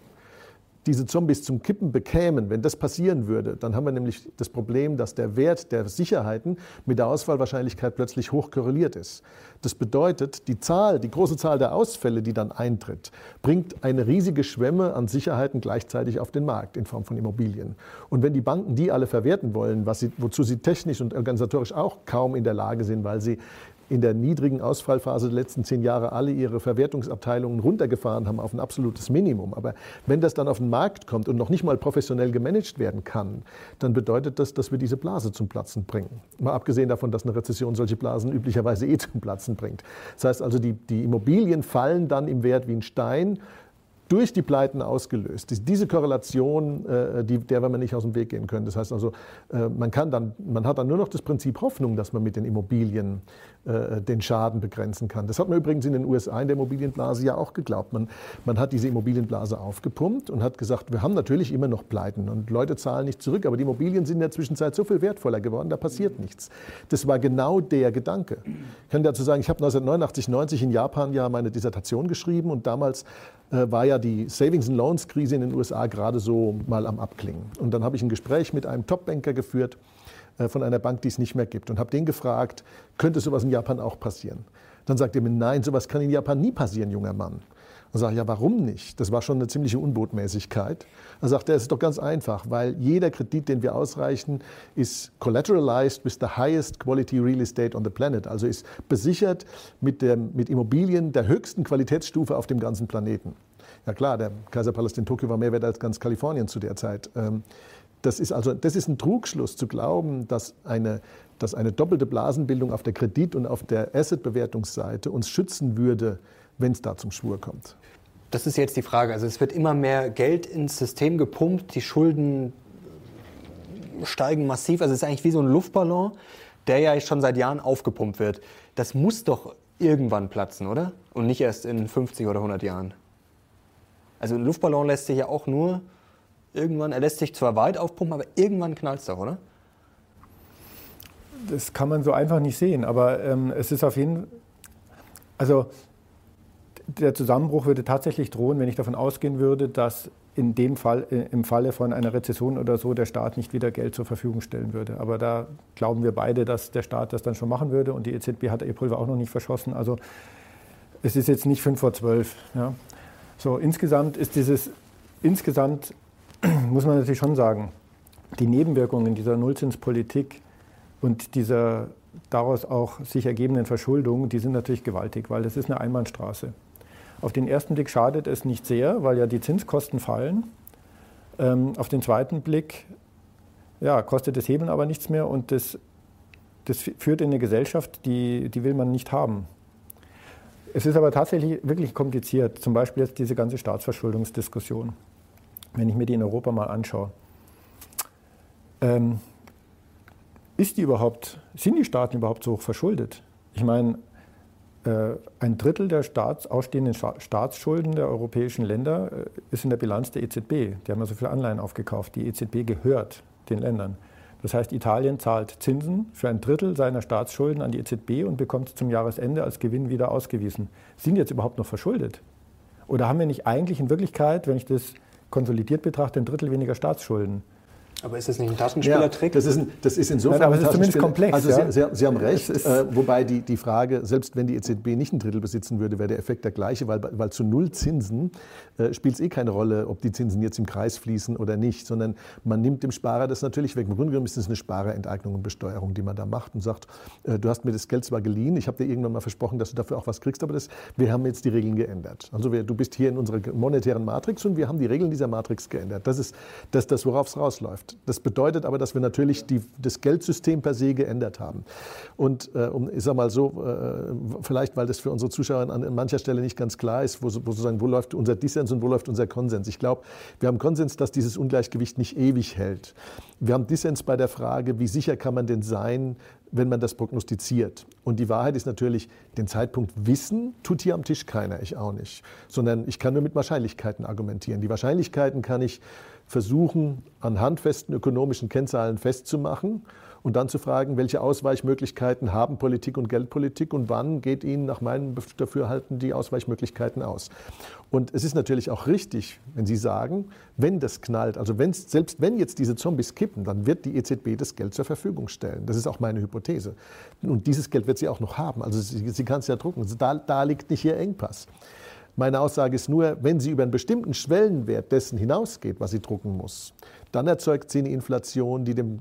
diese Zombies zum Kippen bekämen, wenn das passieren würde, dann haben wir nämlich das Problem, dass der Wert der Sicherheiten mit der Ausfallwahrscheinlichkeit plötzlich hoch korreliert ist. Das bedeutet, die Zahl, die große Zahl der Ausfälle, die dann eintritt, bringt eine riesige Schwemme an Sicherheiten gleichzeitig auf den Markt in Form von Immobilien. Und wenn die Banken die alle verwerten wollen, sie, wozu sie technisch und organisatorisch auch kaum in der Lage sind, weil sie in der niedrigen Ausfallphase der letzten zehn Jahre alle ihre Verwertungsabteilungen runtergefahren haben auf ein absolutes Minimum. Aber wenn das dann auf den Markt kommt und noch nicht mal professionell gemanagt werden kann, dann bedeutet das, dass wir diese Blase zum Platzen bringen. Mal abgesehen davon, dass eine Rezession solche Blasen üblicherweise eh zum Platzen bringt. Das heißt also, die, die Immobilien fallen dann im Wert wie ein Stein durch die Pleiten ausgelöst. Diese Korrelation, äh, die, der wir nicht aus dem Weg gehen können. Das heißt also, äh, man, kann dann, man hat dann nur noch das Prinzip Hoffnung, dass man mit den Immobilien äh, den Schaden begrenzen kann. Das hat man übrigens in den USA in der Immobilienblase ja auch geglaubt. Man, man hat diese Immobilienblase aufgepumpt und hat gesagt, wir haben natürlich immer noch Pleiten und Leute zahlen nicht zurück, aber die Immobilien sind in der Zwischenzeit so viel wertvoller geworden, da passiert nichts. Das war genau der Gedanke. Ich kann dazu sagen, ich habe 1989, 90 in Japan ja meine Dissertation geschrieben und damals äh, war ja die Savings and Loans Krise in den USA gerade so mal am Abklingen. Und dann habe ich ein Gespräch mit einem Topbanker geführt, von einer Bank, die es nicht mehr gibt. Und habe den gefragt, könnte sowas in Japan auch passieren? Dann sagt er mir, nein, sowas kann in Japan nie passieren, junger Mann. Dann sage ich, ja, warum nicht? Das war schon eine ziemliche Unbotmäßigkeit. Dann sagt er, es ist doch ganz einfach, weil jeder Kredit, den wir ausreichen, ist collateralized with the highest quality real estate on the planet. Also ist besichert mit, der, mit Immobilien der höchsten Qualitätsstufe auf dem ganzen Planeten. Ja klar, der Kaiserpalast in Tokio war mehr wert als ganz Kalifornien zu der Zeit. Das ist also das ist ein Trugschluss zu glauben, dass eine, dass eine doppelte Blasenbildung auf der Kredit- und auf der Asset-Bewertungsseite uns schützen würde, wenn es da zum Schwur kommt. Das ist jetzt die Frage. Also es wird immer mehr Geld ins System gepumpt, die Schulden steigen massiv. Also es ist eigentlich wie so ein Luftballon, der ja schon seit Jahren aufgepumpt wird. Das muss doch irgendwann platzen, oder? Und nicht erst in 50 oder 100 Jahren. Also ein Luftballon lässt sich ja auch nur Irgendwann, er lässt sich zwar weit aufpumpen, aber irgendwann knallt es doch, oder? Das kann man so einfach nicht sehen, aber ähm, es ist auf jeden Fall, also der Zusammenbruch würde tatsächlich drohen, wenn ich davon ausgehen würde, dass in dem Fall, äh, im Falle von einer Rezession oder so, der Staat nicht wieder Geld zur Verfügung stellen würde. Aber da glauben wir beide, dass der Staat das dann schon machen würde und die EZB hat ihr Pulver auch noch nicht verschossen. Also es ist jetzt nicht fünf vor zwölf. Ja. So, insgesamt ist dieses, insgesamt muss man natürlich schon sagen, die Nebenwirkungen dieser Nullzinspolitik und dieser daraus auch sich ergebenden Verschuldung, die sind natürlich gewaltig, weil das ist eine Einbahnstraße. Auf den ersten Blick schadet es nicht sehr, weil ja die Zinskosten fallen. Ähm, auf den zweiten Blick ja, kostet das Hebeln aber nichts mehr und das, das führt in eine Gesellschaft, die, die will man nicht haben. Es ist aber tatsächlich wirklich kompliziert, zum Beispiel jetzt diese ganze Staatsverschuldungsdiskussion wenn ich mir die in Europa mal anschaue, ähm, ist die überhaupt, sind die Staaten überhaupt so hoch verschuldet? Ich meine, äh, ein Drittel der Staats, ausstehenden Staatsschulden der europäischen Länder äh, ist in der Bilanz der EZB. Die haben ja so viele Anleihen aufgekauft. Die EZB gehört den Ländern. Das heißt, Italien zahlt Zinsen für ein Drittel seiner Staatsschulden an die EZB und bekommt sie zum Jahresende als Gewinn wieder ausgewiesen. Sind jetzt überhaupt noch verschuldet? Oder haben wir nicht eigentlich in Wirklichkeit, wenn ich das konsolidiert betrachtet ein Drittel weniger Staatsschulden. Aber ist das nicht ein Taschenspielertrick? Ja, das, ist ein, das ist insofern Nein, aber es ist zumindest komplex. Also ja? Sie, Sie, Sie, haben recht, äh, wobei die, die Frage, selbst wenn die EZB nicht ein Drittel besitzen würde, wäre der Effekt der gleiche, weil, weil zu Null Zinsen äh, spielt es eh keine Rolle, ob die Zinsen jetzt im Kreis fließen oder nicht, sondern man nimmt dem Sparer das natürlich weg. Im Grunde genommen ist es eine Sparerenteignung und Besteuerung, die man da macht und sagt, äh, du hast mir das Geld zwar geliehen, ich habe dir irgendwann mal versprochen, dass du dafür auch was kriegst, aber das, wir haben jetzt die Regeln geändert. Also wir, du bist hier in unserer monetären Matrix und wir haben die Regeln dieser Matrix geändert. Das ist das, das worauf es rausläuft. Das bedeutet aber, dass wir natürlich die, das Geldsystem per se geändert haben. Und äh, um, ich sage mal so, äh, vielleicht, weil das für unsere Zuschauer an, an mancher Stelle nicht ganz klar ist, wo, wo, sozusagen, wo läuft unser Dissens und wo läuft unser Konsens. Ich glaube, wir haben Konsens, dass dieses Ungleichgewicht nicht ewig hält. Wir haben Dissens bei der Frage, wie sicher kann man denn sein, wenn man das prognostiziert. Und die Wahrheit ist natürlich, den Zeitpunkt wissen tut hier am Tisch keiner, ich auch nicht, sondern ich kann nur mit Wahrscheinlichkeiten argumentieren. Die Wahrscheinlichkeiten kann ich versuchen, an handfesten ökonomischen Kennzahlen festzumachen und dann zu fragen, welche Ausweichmöglichkeiten haben Politik und Geldpolitik und wann geht ihnen nach meinem Dafürhalten die Ausweichmöglichkeiten aus. Und es ist natürlich auch richtig, wenn Sie sagen, wenn das knallt, also selbst wenn jetzt diese Zombies kippen, dann wird die EZB das Geld zur Verfügung stellen. Das ist auch meine Hypothese. Und dieses Geld wird sie auch noch haben. Also sie, sie kann es ja drucken. Also da, da liegt nicht ihr Engpass. Meine Aussage ist nur, wenn sie über einen bestimmten Schwellenwert dessen hinausgeht, was sie drucken muss, dann erzeugt sie eine Inflation, die dem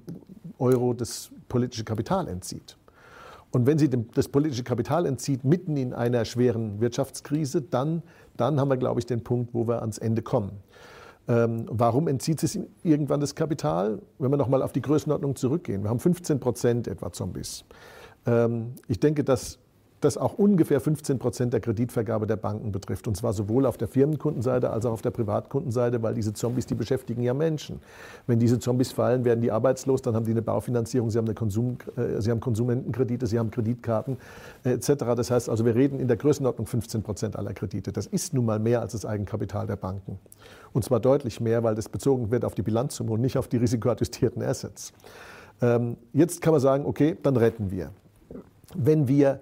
Euro das politische Kapital entzieht. Und wenn sie dem, das politische Kapital entzieht, mitten in einer schweren Wirtschaftskrise, dann, dann haben wir, glaube ich, den Punkt, wo wir ans Ende kommen. Ähm, warum entzieht es irgendwann das Kapital? Wenn wir nochmal auf die Größenordnung zurückgehen. Wir haben 15 Prozent etwa Zombies. Ähm, ich denke, dass das auch ungefähr 15 Prozent der Kreditvergabe der Banken betrifft. Und zwar sowohl auf der Firmenkundenseite als auch auf der Privatkundenseite, weil diese Zombies, die beschäftigen ja Menschen. Wenn diese Zombies fallen, werden die arbeitslos, dann haben die eine Baufinanzierung, sie haben, eine Konsum, äh, sie haben Konsumentenkredite, sie haben Kreditkarten äh, etc. Das heißt also, wir reden in der Größenordnung 15 Prozent aller Kredite. Das ist nun mal mehr als das Eigenkapital der Banken. Und zwar deutlich mehr, weil das bezogen wird auf die Bilanzsumme und nicht auf die risikoadjustierten Assets. Ähm, jetzt kann man sagen, okay, dann retten wir. Wenn wir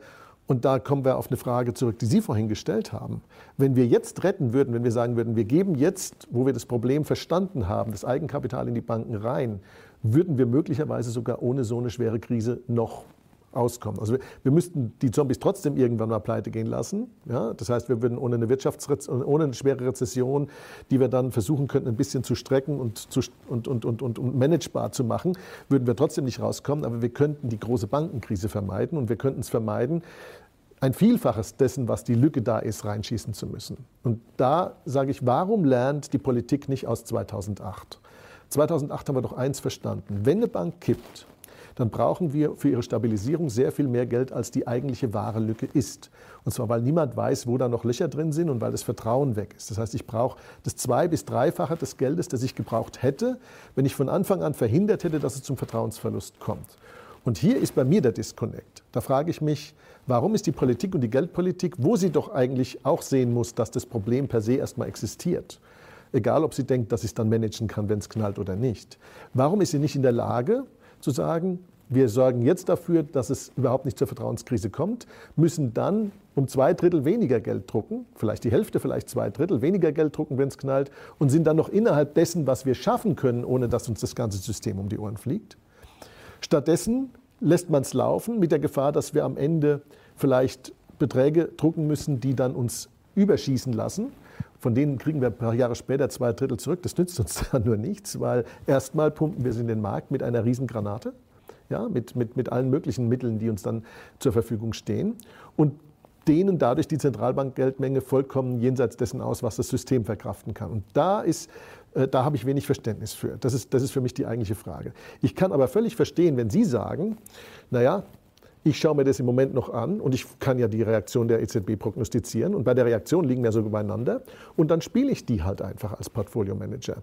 und da kommen wir auf eine Frage zurück, die Sie vorhin gestellt haben. Wenn wir jetzt retten würden, wenn wir sagen würden, wir geben jetzt, wo wir das Problem verstanden haben, das Eigenkapital in die Banken rein, würden wir möglicherweise sogar ohne so eine schwere Krise noch auskommen. Also wir, wir, müssten die Zombies trotzdem irgendwann mal pleite gehen lassen. Ja? Das heißt, wir würden ohne eine Wirtschaftsrezession, ohne eine schwere Rezession, die wir dann versuchen könnten, ein bisschen zu strecken und, zu, und, und, und, und, und managebar zu machen, würden wir trotzdem nicht rauskommen. Aber wir könnten die große Bankenkrise vermeiden und wir könnten es vermeiden, ein Vielfaches dessen, was die Lücke da ist, reinschießen zu müssen. Und da sage ich, warum lernt die Politik nicht aus 2008? 2008 haben wir doch eins verstanden. Wenn eine Bank kippt, dann brauchen wir für ihre Stabilisierung sehr viel mehr Geld, als die eigentliche wahre Lücke ist. Und zwar, weil niemand weiß, wo da noch Löcher drin sind und weil das Vertrauen weg ist. Das heißt, ich brauche das zwei- bis dreifache des Geldes, das ich gebraucht hätte, wenn ich von Anfang an verhindert hätte, dass es zum Vertrauensverlust kommt. Und hier ist bei mir der Disconnect. Da frage ich mich, warum ist die Politik und die Geldpolitik, wo sie doch eigentlich auch sehen muss, dass das Problem per se erstmal existiert, egal ob sie denkt, dass sie es dann managen kann, wenn es knallt oder nicht, warum ist sie nicht in der Lage zu sagen, wir sorgen jetzt dafür, dass es überhaupt nicht zur Vertrauenskrise kommt, müssen dann um zwei Drittel weniger Geld drucken, vielleicht die Hälfte, vielleicht zwei Drittel weniger Geld drucken, wenn es knallt, und sind dann noch innerhalb dessen, was wir schaffen können, ohne dass uns das ganze System um die Ohren fliegt. Stattdessen lässt man es laufen mit der Gefahr, dass wir am Ende vielleicht Beträge drucken müssen, die dann uns überschießen lassen. Von denen kriegen wir ein paar Jahre später zwei Drittel zurück. Das nützt uns dann nur nichts, weil erstmal pumpen wir sie in den Markt mit einer Riesengranate, ja, mit, mit, mit allen möglichen Mitteln, die uns dann zur Verfügung stehen. Und dehnen dadurch die Zentralbankgeldmenge vollkommen jenseits dessen aus, was das System verkraften kann. Und da ist da habe ich wenig Verständnis für. Das ist, das ist für mich die eigentliche Frage. Ich kann aber völlig verstehen, wenn Sie sagen, naja, ich schaue mir das im Moment noch an und ich kann ja die Reaktion der EZB prognostizieren und bei der Reaktion liegen wir so beieinander und dann spiele ich die halt einfach als Portfolio-Manager.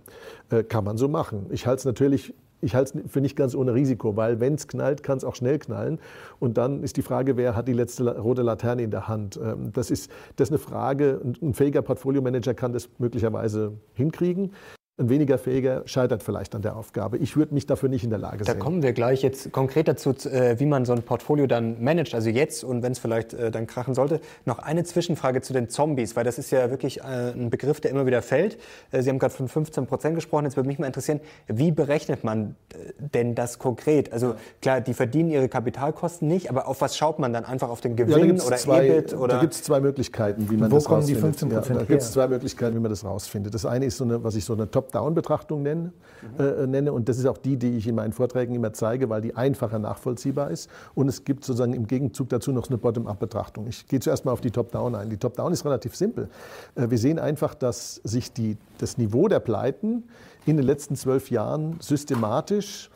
Äh, kann man so machen. Ich halte es natürlich ich halte es für nicht ganz ohne Risiko, weil wenn es knallt, kann es auch schnell knallen. Und dann ist die Frage, wer hat die letzte rote Laterne in der Hand? Ähm, das ist, das ist eine Frage. Ein fähiger Portfolio-Manager kann das möglicherweise hinkriegen. Ein weniger fähiger scheitert vielleicht an der Aufgabe. Ich würde mich dafür nicht in der Lage da sehen. Da kommen wir gleich jetzt konkret dazu, äh, wie man so ein Portfolio dann managt. Also jetzt und wenn es vielleicht äh, dann krachen sollte, noch eine Zwischenfrage zu den Zombies, weil das ist ja wirklich äh, ein Begriff, der immer wieder fällt. Sie haben gerade von 15 Prozent gesprochen. Jetzt würde mich mal interessieren, wie berechnet man denn das konkret? Also klar, die verdienen ihre Kapitalkosten nicht, aber auf was schaut man dann? Einfach auf den Gewinn ja, oder zwei, EBIT? Oder? Da gibt es zwei Möglichkeiten, wie man Wo das kommen rausfindet. die 15 Prozent ja, Da gibt es zwei Möglichkeiten, wie man das rausfindet. Das eine ist so eine, was ich so eine Top-Down-Betrachtung nenne, mhm. äh, nenne. Und das ist auch die, die ich in meinen Vorträgen immer zeige, weil die einfacher nachvollziehbar ist. Und es gibt sozusagen im Gegenzug dazu noch eine Bottom-up-Betrachtung. Ich gehe zuerst mal auf die Top-Down ein. Die Top-Down ist relativ simpel. Äh, wir sehen einfach, dass sich die, das Niveau der Pleiten in den letzten zwölf Jahren systematisch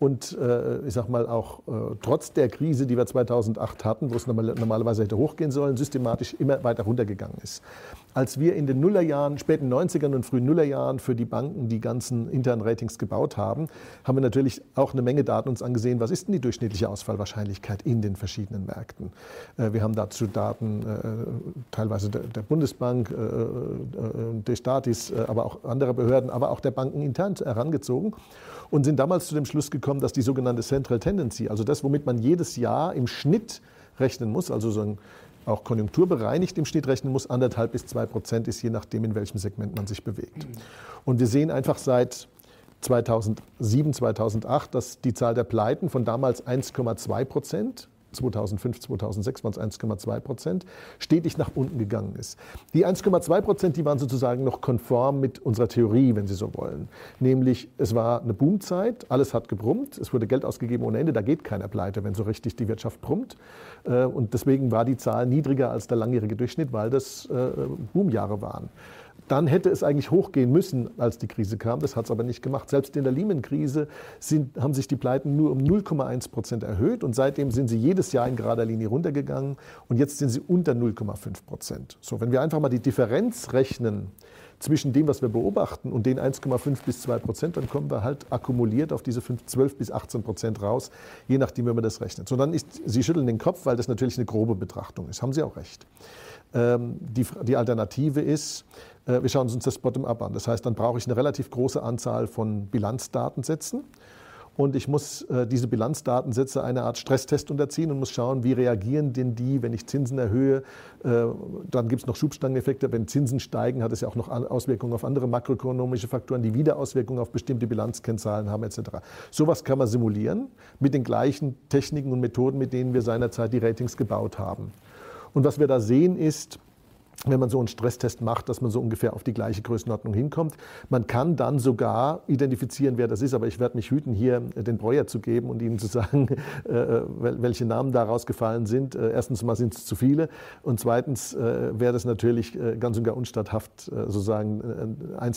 und äh, ich sag mal auch äh, trotz der Krise, die wir 2008 hatten, wo es normalerweise hätte hochgehen sollen, systematisch immer weiter runtergegangen ist. Als wir in den Nullerjahren, späten 90ern und frühen Nullerjahren für die Banken die ganzen internen Ratings gebaut haben, haben wir natürlich auch eine Menge Daten uns angesehen, was ist denn die durchschnittliche Ausfallwahrscheinlichkeit in den verschiedenen Märkten. Äh, wir haben dazu Daten äh, teilweise der, Bundesbank, äh, der Statis, aber auch anderer Behörden, aber auch der Banken intern herangezogen und sind damals zu dem Schluss gekommen, dass die sogenannte Central Tendency, also das, womit man jedes Jahr im Schnitt rechnen muss, also so ein auch konjunkturbereinigt im Schnitt rechnen muss, anderthalb bis zwei Prozent ist, je nachdem, in welchem Segment man sich bewegt. Und wir sehen einfach seit 2007, 2008, dass die Zahl der Pleiten von damals 1,2 Prozent 2005, 2006 waren es 1,2 Prozent, stetig nach unten gegangen ist. Die 1,2 Prozent, die waren sozusagen noch konform mit unserer Theorie, wenn Sie so wollen. Nämlich, es war eine Boomzeit, alles hat gebrummt, es wurde Geld ausgegeben ohne Ende, da geht keiner pleite, wenn so richtig die Wirtschaft brummt. Äh, und deswegen war die Zahl niedriger als der langjährige Durchschnitt, weil das äh, Boomjahre waren dann hätte es eigentlich hochgehen müssen, als die Krise kam. Das hat es aber nicht gemacht. Selbst in der Lehman-Krise haben sich die Pleiten nur um 0,1 Prozent erhöht und seitdem sind sie jedes Jahr in gerader Linie runtergegangen und jetzt sind sie unter 0,5 Prozent. So, wenn wir einfach mal die Differenz rechnen zwischen dem, was wir beobachten und den 1,5 bis 2 Prozent, dann kommen wir halt akkumuliert auf diese 5, 12 bis 18 Prozent raus, je nachdem, wie man das rechnet. So, dann ist, Sie schütteln den Kopf, weil das natürlich eine grobe Betrachtung ist. Haben Sie auch recht. Ähm, die, die Alternative ist, wir schauen uns das Bottom-up an. Das heißt, dann brauche ich eine relativ große Anzahl von Bilanzdatensätzen. Und ich muss äh, diese Bilanzdatensätze einer Art Stresstest unterziehen und muss schauen, wie reagieren denn die, wenn ich Zinsen erhöhe. Äh, dann gibt es noch Schubstangeneffekte. Wenn Zinsen steigen, hat es ja auch noch Auswirkungen auf andere makroökonomische Faktoren, die wieder Auswirkungen auf bestimmte Bilanzkennzahlen haben etc. Sowas kann man simulieren mit den gleichen Techniken und Methoden, mit denen wir seinerzeit die Ratings gebaut haben. Und was wir da sehen ist, wenn man so einen Stresstest macht, dass man so ungefähr auf die gleiche Größenordnung hinkommt. Man kann dann sogar identifizieren, wer das ist, aber ich werde mich hüten, hier den Breuer zu geben und Ihnen zu sagen, äh, welche Namen da rausgefallen sind. Äh, erstens mal sind es zu viele und zweitens äh, wäre das natürlich ganz und gar unstatthaft, sozusagen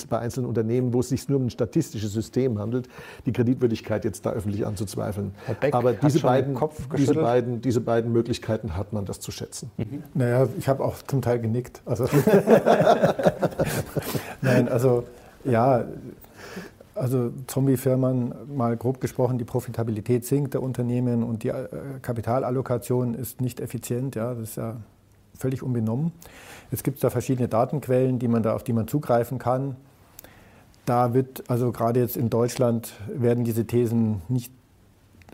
bei einzelnen Unternehmen, wo es sich nur um ein statistisches System handelt, die Kreditwürdigkeit jetzt da öffentlich anzuzweifeln. aber diese beiden, diese, beiden, diese beiden Möglichkeiten hat man, das zu schätzen. Mhm. Naja, ich habe auch zum Teil genickt geschickt. Also Nein, also ja, also Zombie-Firmen, mal grob gesprochen, die Profitabilität sinkt der Unternehmen und die äh, Kapitalallokation ist nicht effizient. Ja, das ist ja völlig unbenommen. Jetzt gibt es da verschiedene Datenquellen, die man da, auf die man zugreifen kann. Da wird, also gerade jetzt in Deutschland, werden diese Thesen nicht,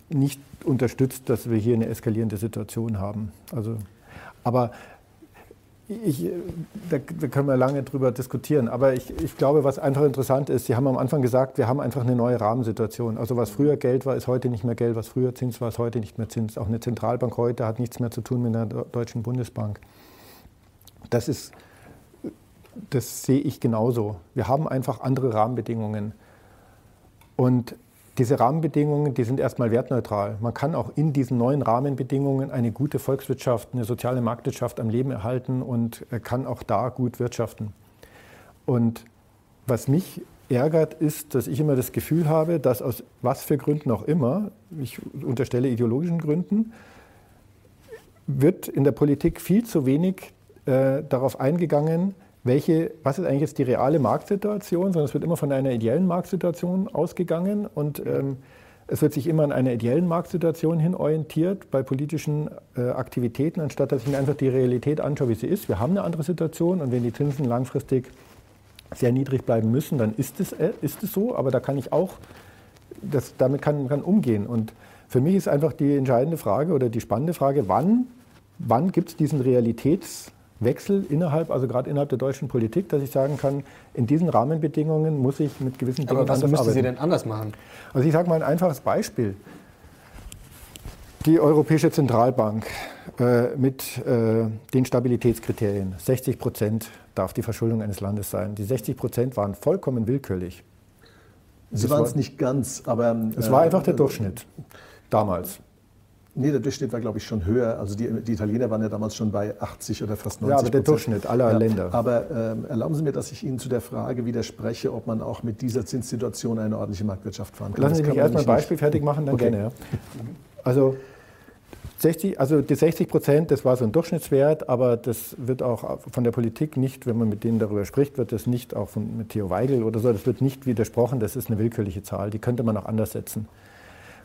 nicht unterstützt, dass wir hier eine eskalierende Situation haben. Also, aber ich, da, da, können wir lange drüber diskutieren. Aber ich, ich, glaube, was einfach interessant ist, Sie haben am Anfang gesagt, wir haben einfach eine neue Rahmensituation. Also was früher Geld war, ist heute nicht mehr Geld. Was früher Zins war, ist heute nicht mehr Zins. Auch eine Zentralbank heute hat nichts mehr zu tun mit einer Deutschen Bundesbank. Das ist, das sehe ich genauso. Wir haben einfach andere Rahmenbedingungen. Und diese Rahmenbedingungen, die sind erstmal wertneutral. Man kann auch in diesen neuen Rahmenbedingungen eine gute Volkswirtschaft, eine soziale Marktwirtschaft am Leben erhalten und kann auch da gut wirtschaften. Und was mich ärgert, ist, dass ich immer das Gefühl habe, dass aus was für Gründen auch immer, ich unterstelle ideologischen Gründen, wird in der Politik viel zu wenig äh, darauf eingegangen, welche, was ist eigentlich jetzt die reale Marktsituation, sondern es wird immer von einer ideellen Marktsituation ausgegangen und ähm, es wird sich immer an einer ideellen Marktsituation hin orientiert bei politischen äh, Aktivitäten, anstatt dass ich mir einfach die Realität anschaue, wie sie ist. Wir haben eine andere Situation und wenn die Zinsen langfristig sehr niedrig bleiben müssen, dann ist es, äh, ist es so, aber da kann ich auch, das, damit kann man umgehen. Und für mich ist einfach die entscheidende Frage oder die spannende Frage, wann, wann gibt es diesen Realitätswechsel innerhalb, also gerade innerhalb der deutschen Politik, dass ich sagen kann, in diesen Rahmenbedingungen muss ich mit gewissen Dingen Aber was müsste arbeiten. Sie denn anders machen? Also ich sage mal ein einfaches Beispiel. Die Europäische Zentralbank äh, mit äh, den Stabilitätskriterien, 60 Prozent darf die Verschuldung eines Landes sein. Die 60 Prozent waren vollkommen willkürlich. Sie waren es nicht ganz, aber. Es äh, war einfach der Durchschnitt damals. Nee, der Durchschnitt war, glaube ich, schon höher. Also die, die, Italiener waren ja damals schon bei 80 oder fast 90 Ja, aber der Durchschnitt aller ja, Länder. Aber ähm, erlauben Sie mir, dass ich Ihnen zu der Frage widerspreche, ob man auch mit dieser Zinssituation eine ordentliche Marktwirtschaft fahren kann. Lassen Sie mich erstmal ein Beispiel fertig machen, dann okay. gerne. Ja. Also 60, also die 60 Prozent, das war so ein Durchschnittswert, aber das wird auch von der Politik nicht, wenn man mit denen darüber spricht, wird das nicht auch von, mit Theo Weigel oder so, das wird nicht widersprochen, das ist eine willkürliche Zahl, die könnte man auch anders setzen.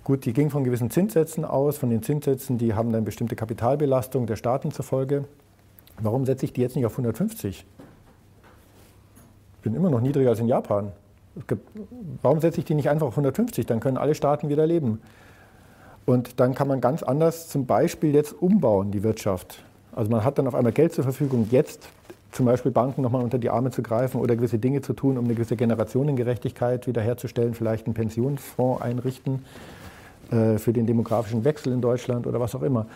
Gut, die ging von gewissen Zinssätzen aus, von den Zinssätzen, die haben dann bestimmte Kapitalbelastung der Staaten zur Folge. Warum setze ich die jetzt nicht auf 150? Ich bin immer noch niedriger als in Japan. Warum setze ich die nicht einfach auf 150? Dann können alle Staaten wieder leben. Und dann kann man ganz anders zum Beispiel jetzt umbauen, die Wirtschaft. Also man hat dann auf einmal Geld zur Verfügung, jetzt zum Beispiel Banken nochmal unter die Arme zu greifen oder gewisse Dinge zu tun, um eine gewisse Generationengerechtigkeit wiederherzustellen, vielleicht einen Pensionsfonds einrichten für den demografischen Wechsel in Deutschland oder was auch immer.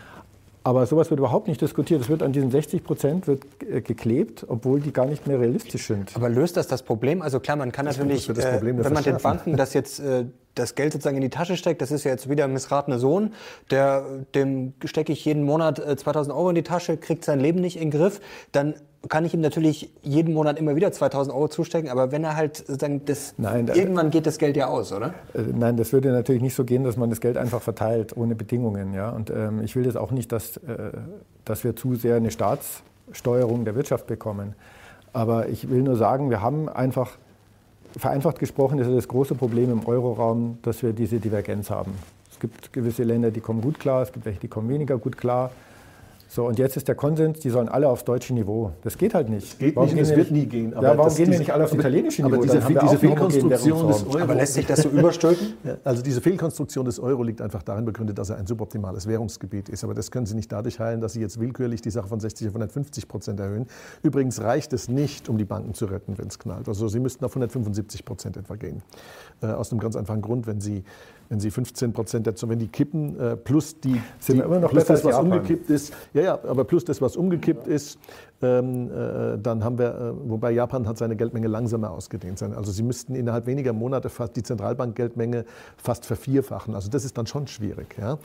Aber sowas wird überhaupt nicht diskutiert. Es wird an diesen 60 Prozent wird äh, geklebt, obwohl die gar nicht mehr realistisch sind. Aber löst das das Problem? Also klar, man kann das natürlich, äh, wenn man den Banken das jetzt äh, das Geld sozusagen in die Tasche steckt, das ist ja jetzt wieder ein missratener Sohn, der, dem stecke ich jeden Monat 2000 äh, Euro in die Tasche, kriegt sein Leben nicht in den Griff, dann kann ich ihm natürlich jeden Monat immer wieder 2000 Euro zustecken, aber wenn er halt sozusagen das, Nein, irgendwann geht das Geld ja aus, oder? Äh, nein, das würde natürlich nicht so gehen, dass man das Geld einfach verteilt ohne Bedingungen, ja. Und ähm, ich will das auch nicht, dass, äh, dass wir zu sehr eine Staatssteuerung der Wirtschaft bekommen. Aber ich will nur sagen, wir haben einfach vereinfacht gesprochen ist das große Problem im Euroraum, dass wir diese Divergenz haben. Es gibt gewisse Länder, die kommen gut klar, es gibt welche, die kommen weniger gut klar. So, und jetzt ist der Konsens, die sollen alle aufs deutsche Niveau. Das geht halt nicht. Das geht warum nicht, das wird nie gehen. Aber ja, warum gehen wir nicht alle aufs italienische Niveau? Aber diese, diese Fehlkonstruktion des Euro. Aber lässt sich das so überstülpen? Ja, also diese Fehlkonstruktion des Euro liegt einfach darin begründet, dass er ein suboptimales Währungsgebiet ist. Aber das können Sie nicht dadurch heilen, dass Sie jetzt willkürlich die Sache von 60 auf 150 Prozent erhöhen. Übrigens reicht es nicht, um die Banken zu retten, wenn es knallt. Also Sie müssten auf 175 Prozent etwa gehen. Äh, aus einem ganz einfachen Grund, wenn Sie wenn Sie 15 Prozent dazu, wenn die kippen, äh, plus die, sind die, immer noch plus das, was umgekippt ist, ja, ja, aber plus das, was umgekippt ist, ähm, äh, dann haben wir, äh, wobei Japan hat seine Geldmenge langsamer ausgedehnt sein. Also sie müssten innerhalb weniger Monate fast die Zentralbankgeldmenge fast vervierfachen. Also das ist dann schon schwierig. Ja?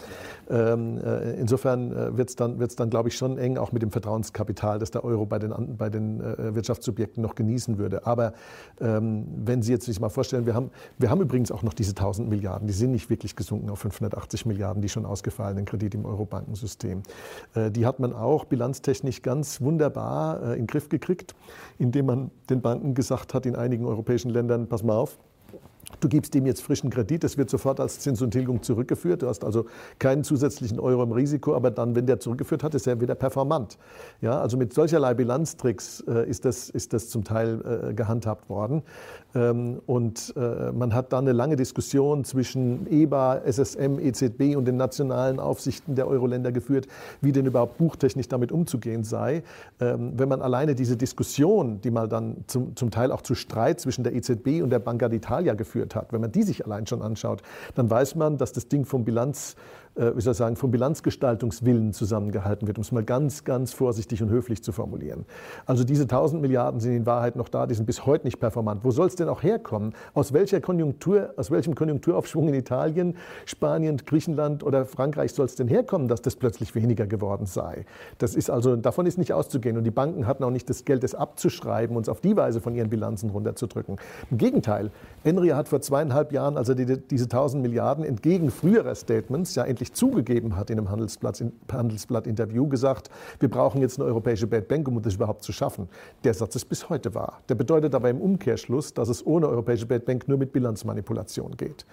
Ähm, äh, insofern äh, wird es dann, wird's dann glaube ich, schon eng, auch mit dem Vertrauenskapital, das der Euro bei den, bei den äh, Wirtschaftssubjekten noch genießen würde. Aber ähm, wenn Sie jetzt sich mal vorstellen, wir haben, wir haben übrigens auch noch diese 1000 Milliarden, die sind nicht wirklich gesunken auf 580 Milliarden, die schon ausgefallenen Kredite im Euro-Bankensystem. Äh, die hat man auch bilanztechnisch ganz wunderbar wunderbar äh, in den Griff gekriegt, indem man den Banken gesagt hat, in einigen europäischen Ländern, pass mal auf, Du gibst ihm jetzt frischen Kredit, das wird sofort als Zins und Tilgung zurückgeführt. Du hast also keinen zusätzlichen Euro im Risiko, aber dann, wenn der zurückgeführt hat, ist er wieder performant. Ja, also mit solcherlei Bilanztricks äh, ist, das, ist das zum Teil äh, gehandhabt worden. Ähm, und äh, man hat dann eine lange Diskussion zwischen EBA, SSM, EZB und den nationalen Aufsichten der Euro-Länder geführt, wie denn überhaupt buchtechnisch damit umzugehen sei. Ähm, wenn man alleine diese Diskussion, die mal dann zum, zum Teil auch zu Streit zwischen der EZB und der Banca d'Italia geführt hat, wenn man die sich allein schon anschaut, dann weiß man, dass das Ding vom Bilanz äh, wie soll ich sagen, vom Bilanzgestaltungswillen zusammengehalten wird, um es mal ganz, ganz vorsichtig und höflich zu formulieren. Also diese 1000 Milliarden sind in Wahrheit noch da, die sind bis heute nicht performant. Wo soll es denn auch herkommen? Aus welcher Konjunktur, aus welchem Konjunkturaufschwung in Italien, Spanien, Griechenland oder Frankreich soll es denn herkommen, dass das plötzlich weniger geworden sei? Das ist also, davon ist nicht auszugehen. Und die Banken hatten auch nicht das Geld, es abzuschreiben und es auf die Weise von ihren Bilanzen runterzudrücken. Im Gegenteil, Enria hat vor zweieinhalb Jahren, als die, diese 1000 Milliarden entgegen früherer Statements ja öffentlich zugegeben hat in einem Handelsblatt-Interview, gesagt, wir brauchen jetzt eine europäische Bad Bank, um das überhaupt zu schaffen. Der Satz ist bis heute wahr. Der bedeutet aber im Umkehrschluss, dass es ohne europäische Bad Bank nur mit Bilanzmanipulation geht.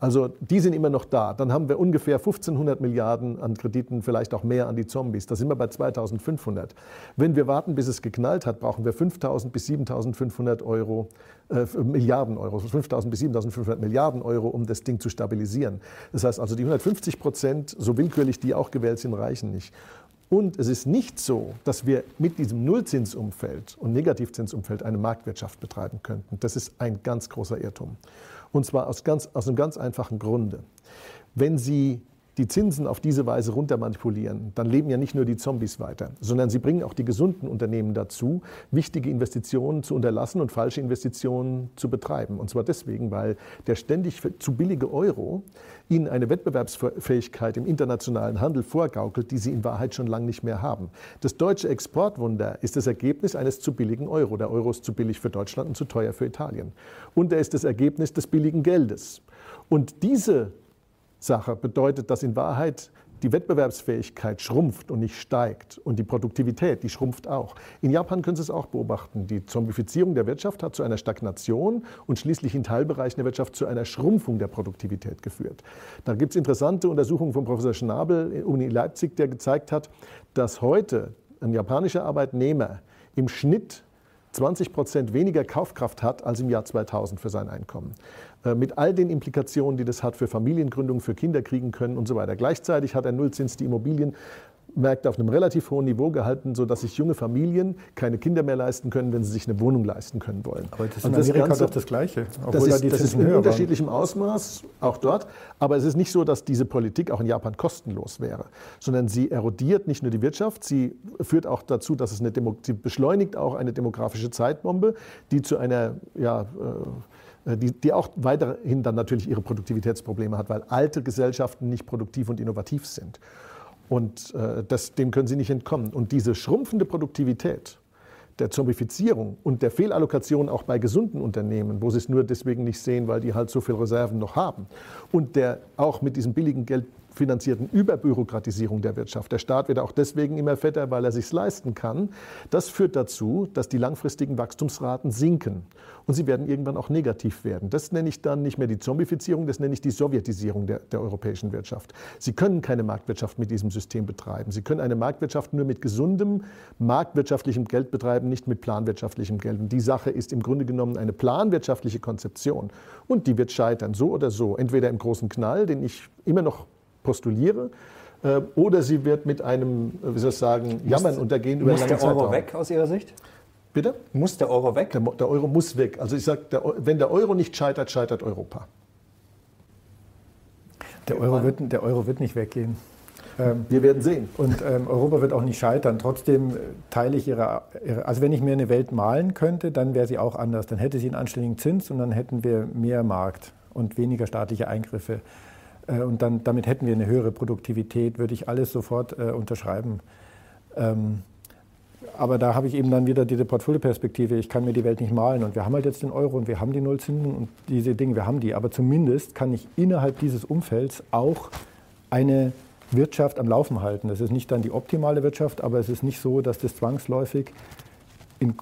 Also die sind immer noch da. Dann haben wir ungefähr 1500 Milliarden an Krediten, vielleicht auch mehr an die Zombies. Da sind wir bei 2500. Wenn wir warten, bis es geknallt hat, brauchen wir 5000 bis 7500 Euro, Milliarden Euro, 5000 bis 7500 Milliarden Euro, um das Ding zu stabilisieren. Das heißt also, die 150 Prozent, so willkürlich die auch gewählt sind, reichen nicht. Und es ist nicht so, dass wir mit diesem Nullzinsumfeld und Negativzinsumfeld eine Marktwirtschaft betreiben könnten. Das ist ein ganz großer Irrtum. Und zwar aus, ganz, aus einem ganz einfachen Grunde. Wenn Sie die Zinsen auf diese Weise runter manipulieren, dann leben ja nicht nur die Zombies weiter, sondern sie bringen auch die gesunden Unternehmen dazu, wichtige Investitionen zu unterlassen und falsche Investitionen zu betreiben. Und zwar deswegen, weil der ständig zu billige Euro ihnen eine Wettbewerbsfähigkeit im internationalen Handel vorgaukelt, die sie in Wahrheit schon lange nicht mehr haben. Das deutsche Exportwunder ist das Ergebnis eines zu billigen Euro. Der Euro ist zu billig für Deutschland und zu teuer für Italien. Und er ist das Ergebnis des billigen Geldes. Und diese Sache bedeutet, dass in Wahrheit die Wettbewerbsfähigkeit schrumpft und nicht steigt und die Produktivität, die schrumpft auch. In Japan können Sie es auch beobachten. Die Zombifizierung der Wirtschaft hat zu einer Stagnation und schließlich in Teilbereichen der Wirtschaft zu einer Schrumpfung der Produktivität geführt. Da gibt es interessante Untersuchungen von Professor Schnabel Uni Leipzig, der gezeigt hat, dass heute ein japanischer Arbeitnehmer im Schnitt 20 Prozent weniger Kaufkraft hat als im Jahr 2000 für sein Einkommen. Äh, mit all den Implikationen, die das hat für Familiengründung, für Kinder kriegen können und so weiter. Gleichzeitig hat er Nullzins die Immobilien Märkte auf einem relativ hohen Niveau gehalten, sodass sich junge Familien keine Kinder mehr leisten können, wenn sie sich eine Wohnung leisten können wollen. Aber das ist in und Amerika das Ganze, doch das Gleiche. Das ist, da das ist in unterschiedlichem Ausmaß, auch dort. Aber es ist nicht so, dass diese Politik auch in Japan kostenlos wäre, sondern sie erodiert nicht nur die Wirtschaft, sie führt auch dazu, dass es eine Demo sie beschleunigt auch eine demografische Zeitbombe, die zu einer ja, äh, die, die, auch weiterhin dann natürlich ihre Produktivitätsprobleme hat, weil alte Gesellschaften nicht produktiv und innovativ sind. Und äh, das, dem können sie nicht entkommen. Und diese schrumpfende Produktivität der Zombifizierung und der Fehlallokation auch bei gesunden Unternehmen, wo sie es nur deswegen nicht sehen, weil die halt so viele Reserven noch haben, und der auch mit diesem billigen Geld finanzierten Überbürokratisierung der Wirtschaft. Der Staat wird auch deswegen immer fetter, weil er sich leisten kann. Das führt dazu, dass die langfristigen Wachstumsraten sinken und sie werden irgendwann auch negativ werden. Das nenne ich dann nicht mehr die Zombifizierung, das nenne ich die Sowjetisierung der, der europäischen Wirtschaft. Sie können keine Marktwirtschaft mit diesem System betreiben. Sie können eine Marktwirtschaft nur mit gesundem marktwirtschaftlichem Geld betreiben, nicht mit planwirtschaftlichem Geld. Und die Sache ist im Grunde genommen eine planwirtschaftliche Konzeption. Und die wird scheitern, so oder so. Entweder im großen Knall, den ich immer noch postuliere, äh, oder sie wird mit einem, wie soll ich sagen, Jammern untergehen über einen langen Zeitraum. Muss der Euro weg aus Ihrer Sicht? Bitte? Muss der Euro weg? Der, der Euro muss weg. Also ich sage, wenn der Euro nicht scheitert, scheitert Europa. Der Euro wird, der Euro wird nicht weggehen. Ähm, Wir werden sehen. Und ähm, Europa wird auch nicht scheitern. Trotzdem teile ich ihre, ihre, Also wenn ich mir eine Welt malen könnte, dann wäre sie auch anders. Dann hätte sie einen anständigen Zins und dann hätten wir mehr Markt und weniger staatliche Eingriffe. Äh, und dann, damit hätten wir eine höhere Produktivität, würde ich alles sofort äh, unterschreiben. Ähm, aber da habe ich eben dann wieder diese Portfolioperspektive. Ich kann mir die Welt nicht malen. Und wir haben halt jetzt den Euro und wir haben die Nullzinsen und diese Dinge, wir haben die. Aber zumindest kann ich innerhalb dieses Umfelds auch eine Wirtschaft am Laufen halten. Das ist nicht dann die optimale Wirtschaft, aber es ist nicht so, dass das zwangsläufig in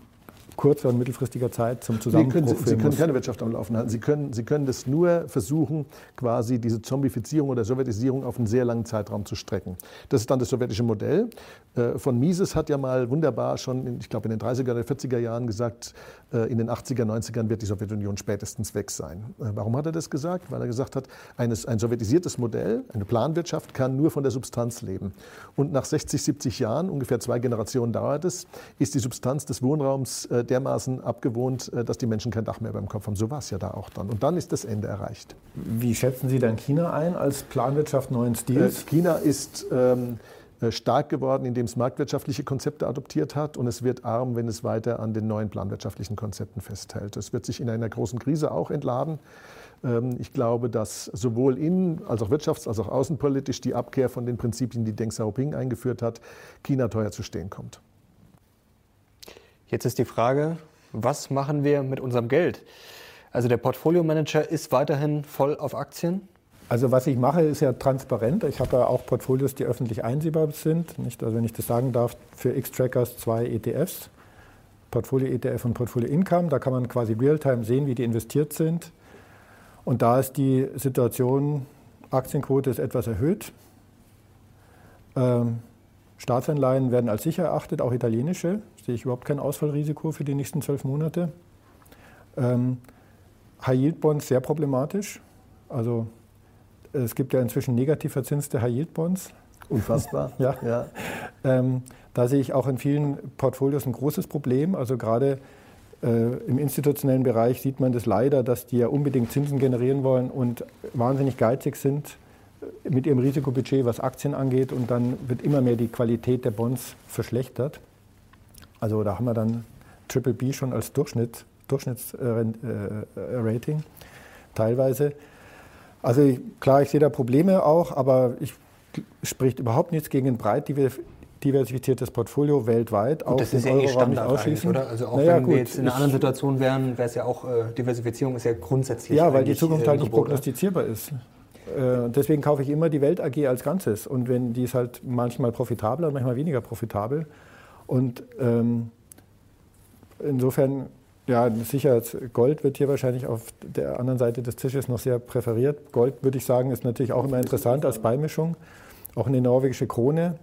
kurzer und mittelfristiger Zeit zum Zusammenbruch nee, Sie, Sie können keine Wirtschaft am Laufen halten. Sie können, Sie können das nur versuchen, quasi diese Zombifizierung oder Sowjetisierung auf einen sehr langen Zeitraum zu strecken. Das ist dann das sowjetische Modell. Äh, von Mises hat ja mal wunderbar schon, in, ich glaube in den 30er oder 40er Jahren gesagt, in den 80er, 90ern wird die Sowjetunion spätestens weg sein. Äh, warum hat er das gesagt? Weil er gesagt hat, eines, ein sowjetisiertes Modell, eine Planwirtschaft kann nur von der Substanz leben. Und nach 60, 70 Jahren, ungefähr zwei Generationen dauert es, ist die Substanz des Wohnraums dermaßen abgewohnt, dass die Menschen kein Dach mehr beim Kopf haben. So war es ja da auch dann. Und dann ist das Ende erreicht. Wie schätzen Sie dann China ein als Planwirtschaft neuen Stils? China ist ähm, äh, stark geworden, indem es marktwirtschaftliche Konzepte adoptiert hat und es wird arm, wenn es weiter an den neuen planwirtschaftlichen Konzepten festhält. Es wird sich in einer großen Krise auch entladen. Ähm, ich glaube, dass sowohl innen als auch wirtschafts- als auch außenpolitisch die Abkehr von den Prinzipien, die Deng Xiaoping eingeführt hat, China teuer zu stehen kommt. Jetzt ist die Frage, was machen wir mit unserem Geld? Also der Portfolio Manager ist weiterhin voll auf Aktien? Also was ich mache, ist ja transparent. Ich habe ja auch Portfolios, die öffentlich einsehbar sind. Nicht, also wenn ich das sagen darf, für X-Trackers zwei ETFs, Portfolio ETF und Portfolio Income. Da kann man quasi real-time sehen, wie die investiert sind. Und da ist die Situation, Aktienquote ist etwas erhöht. Ähm, Staatsanleihen werden als sicher erachtet, auch italienische. Sehe ich überhaupt kein Ausfallrisiko für die nächsten zwölf Monate. Ähm, High-Yield-Bonds sehr problematisch. Also es gibt ja inzwischen negativ verzinste High-Yield-Bonds. Unfassbar. ja. ja. Ähm, da sehe ich auch in vielen Portfolios ein großes Problem. Also gerade äh, im institutionellen Bereich sieht man das leider, dass die ja unbedingt Zinsen generieren wollen und wahnsinnig geizig sind mit ihrem Risikobudget, was Aktien angeht. Und dann wird immer mehr die Qualität der Bonds verschlechtert. Also da haben wir dann Triple B schon als Durchschnitt, Durchschnittsrating äh, äh, teilweise. Also ich, klar, ich sehe da Probleme auch, aber ich spricht überhaupt nichts gegen ein breit diversifiziertes Portfolio weltweit. Gut, das ist ja eh Standard ausschließen. oder? Also auch naja, wenn gut, wir jetzt in einer anderen Situation wären, wäre es ja auch, äh, Diversifizierung ist ja grundsätzlich Ja, weil die Zukunft halt nicht prognostizierbar ist. Äh, deswegen kaufe ich immer die Welt AG als Ganzes. Und wenn die ist halt manchmal profitabler, manchmal weniger profitabel. Und ähm, insofern ja, sicher, Gold wird hier wahrscheinlich auf der anderen Seite des Tisches noch sehr präferiert. Gold, würde ich sagen, ist natürlich auch immer interessant als Beimischung. Auch eine norwegische Krone.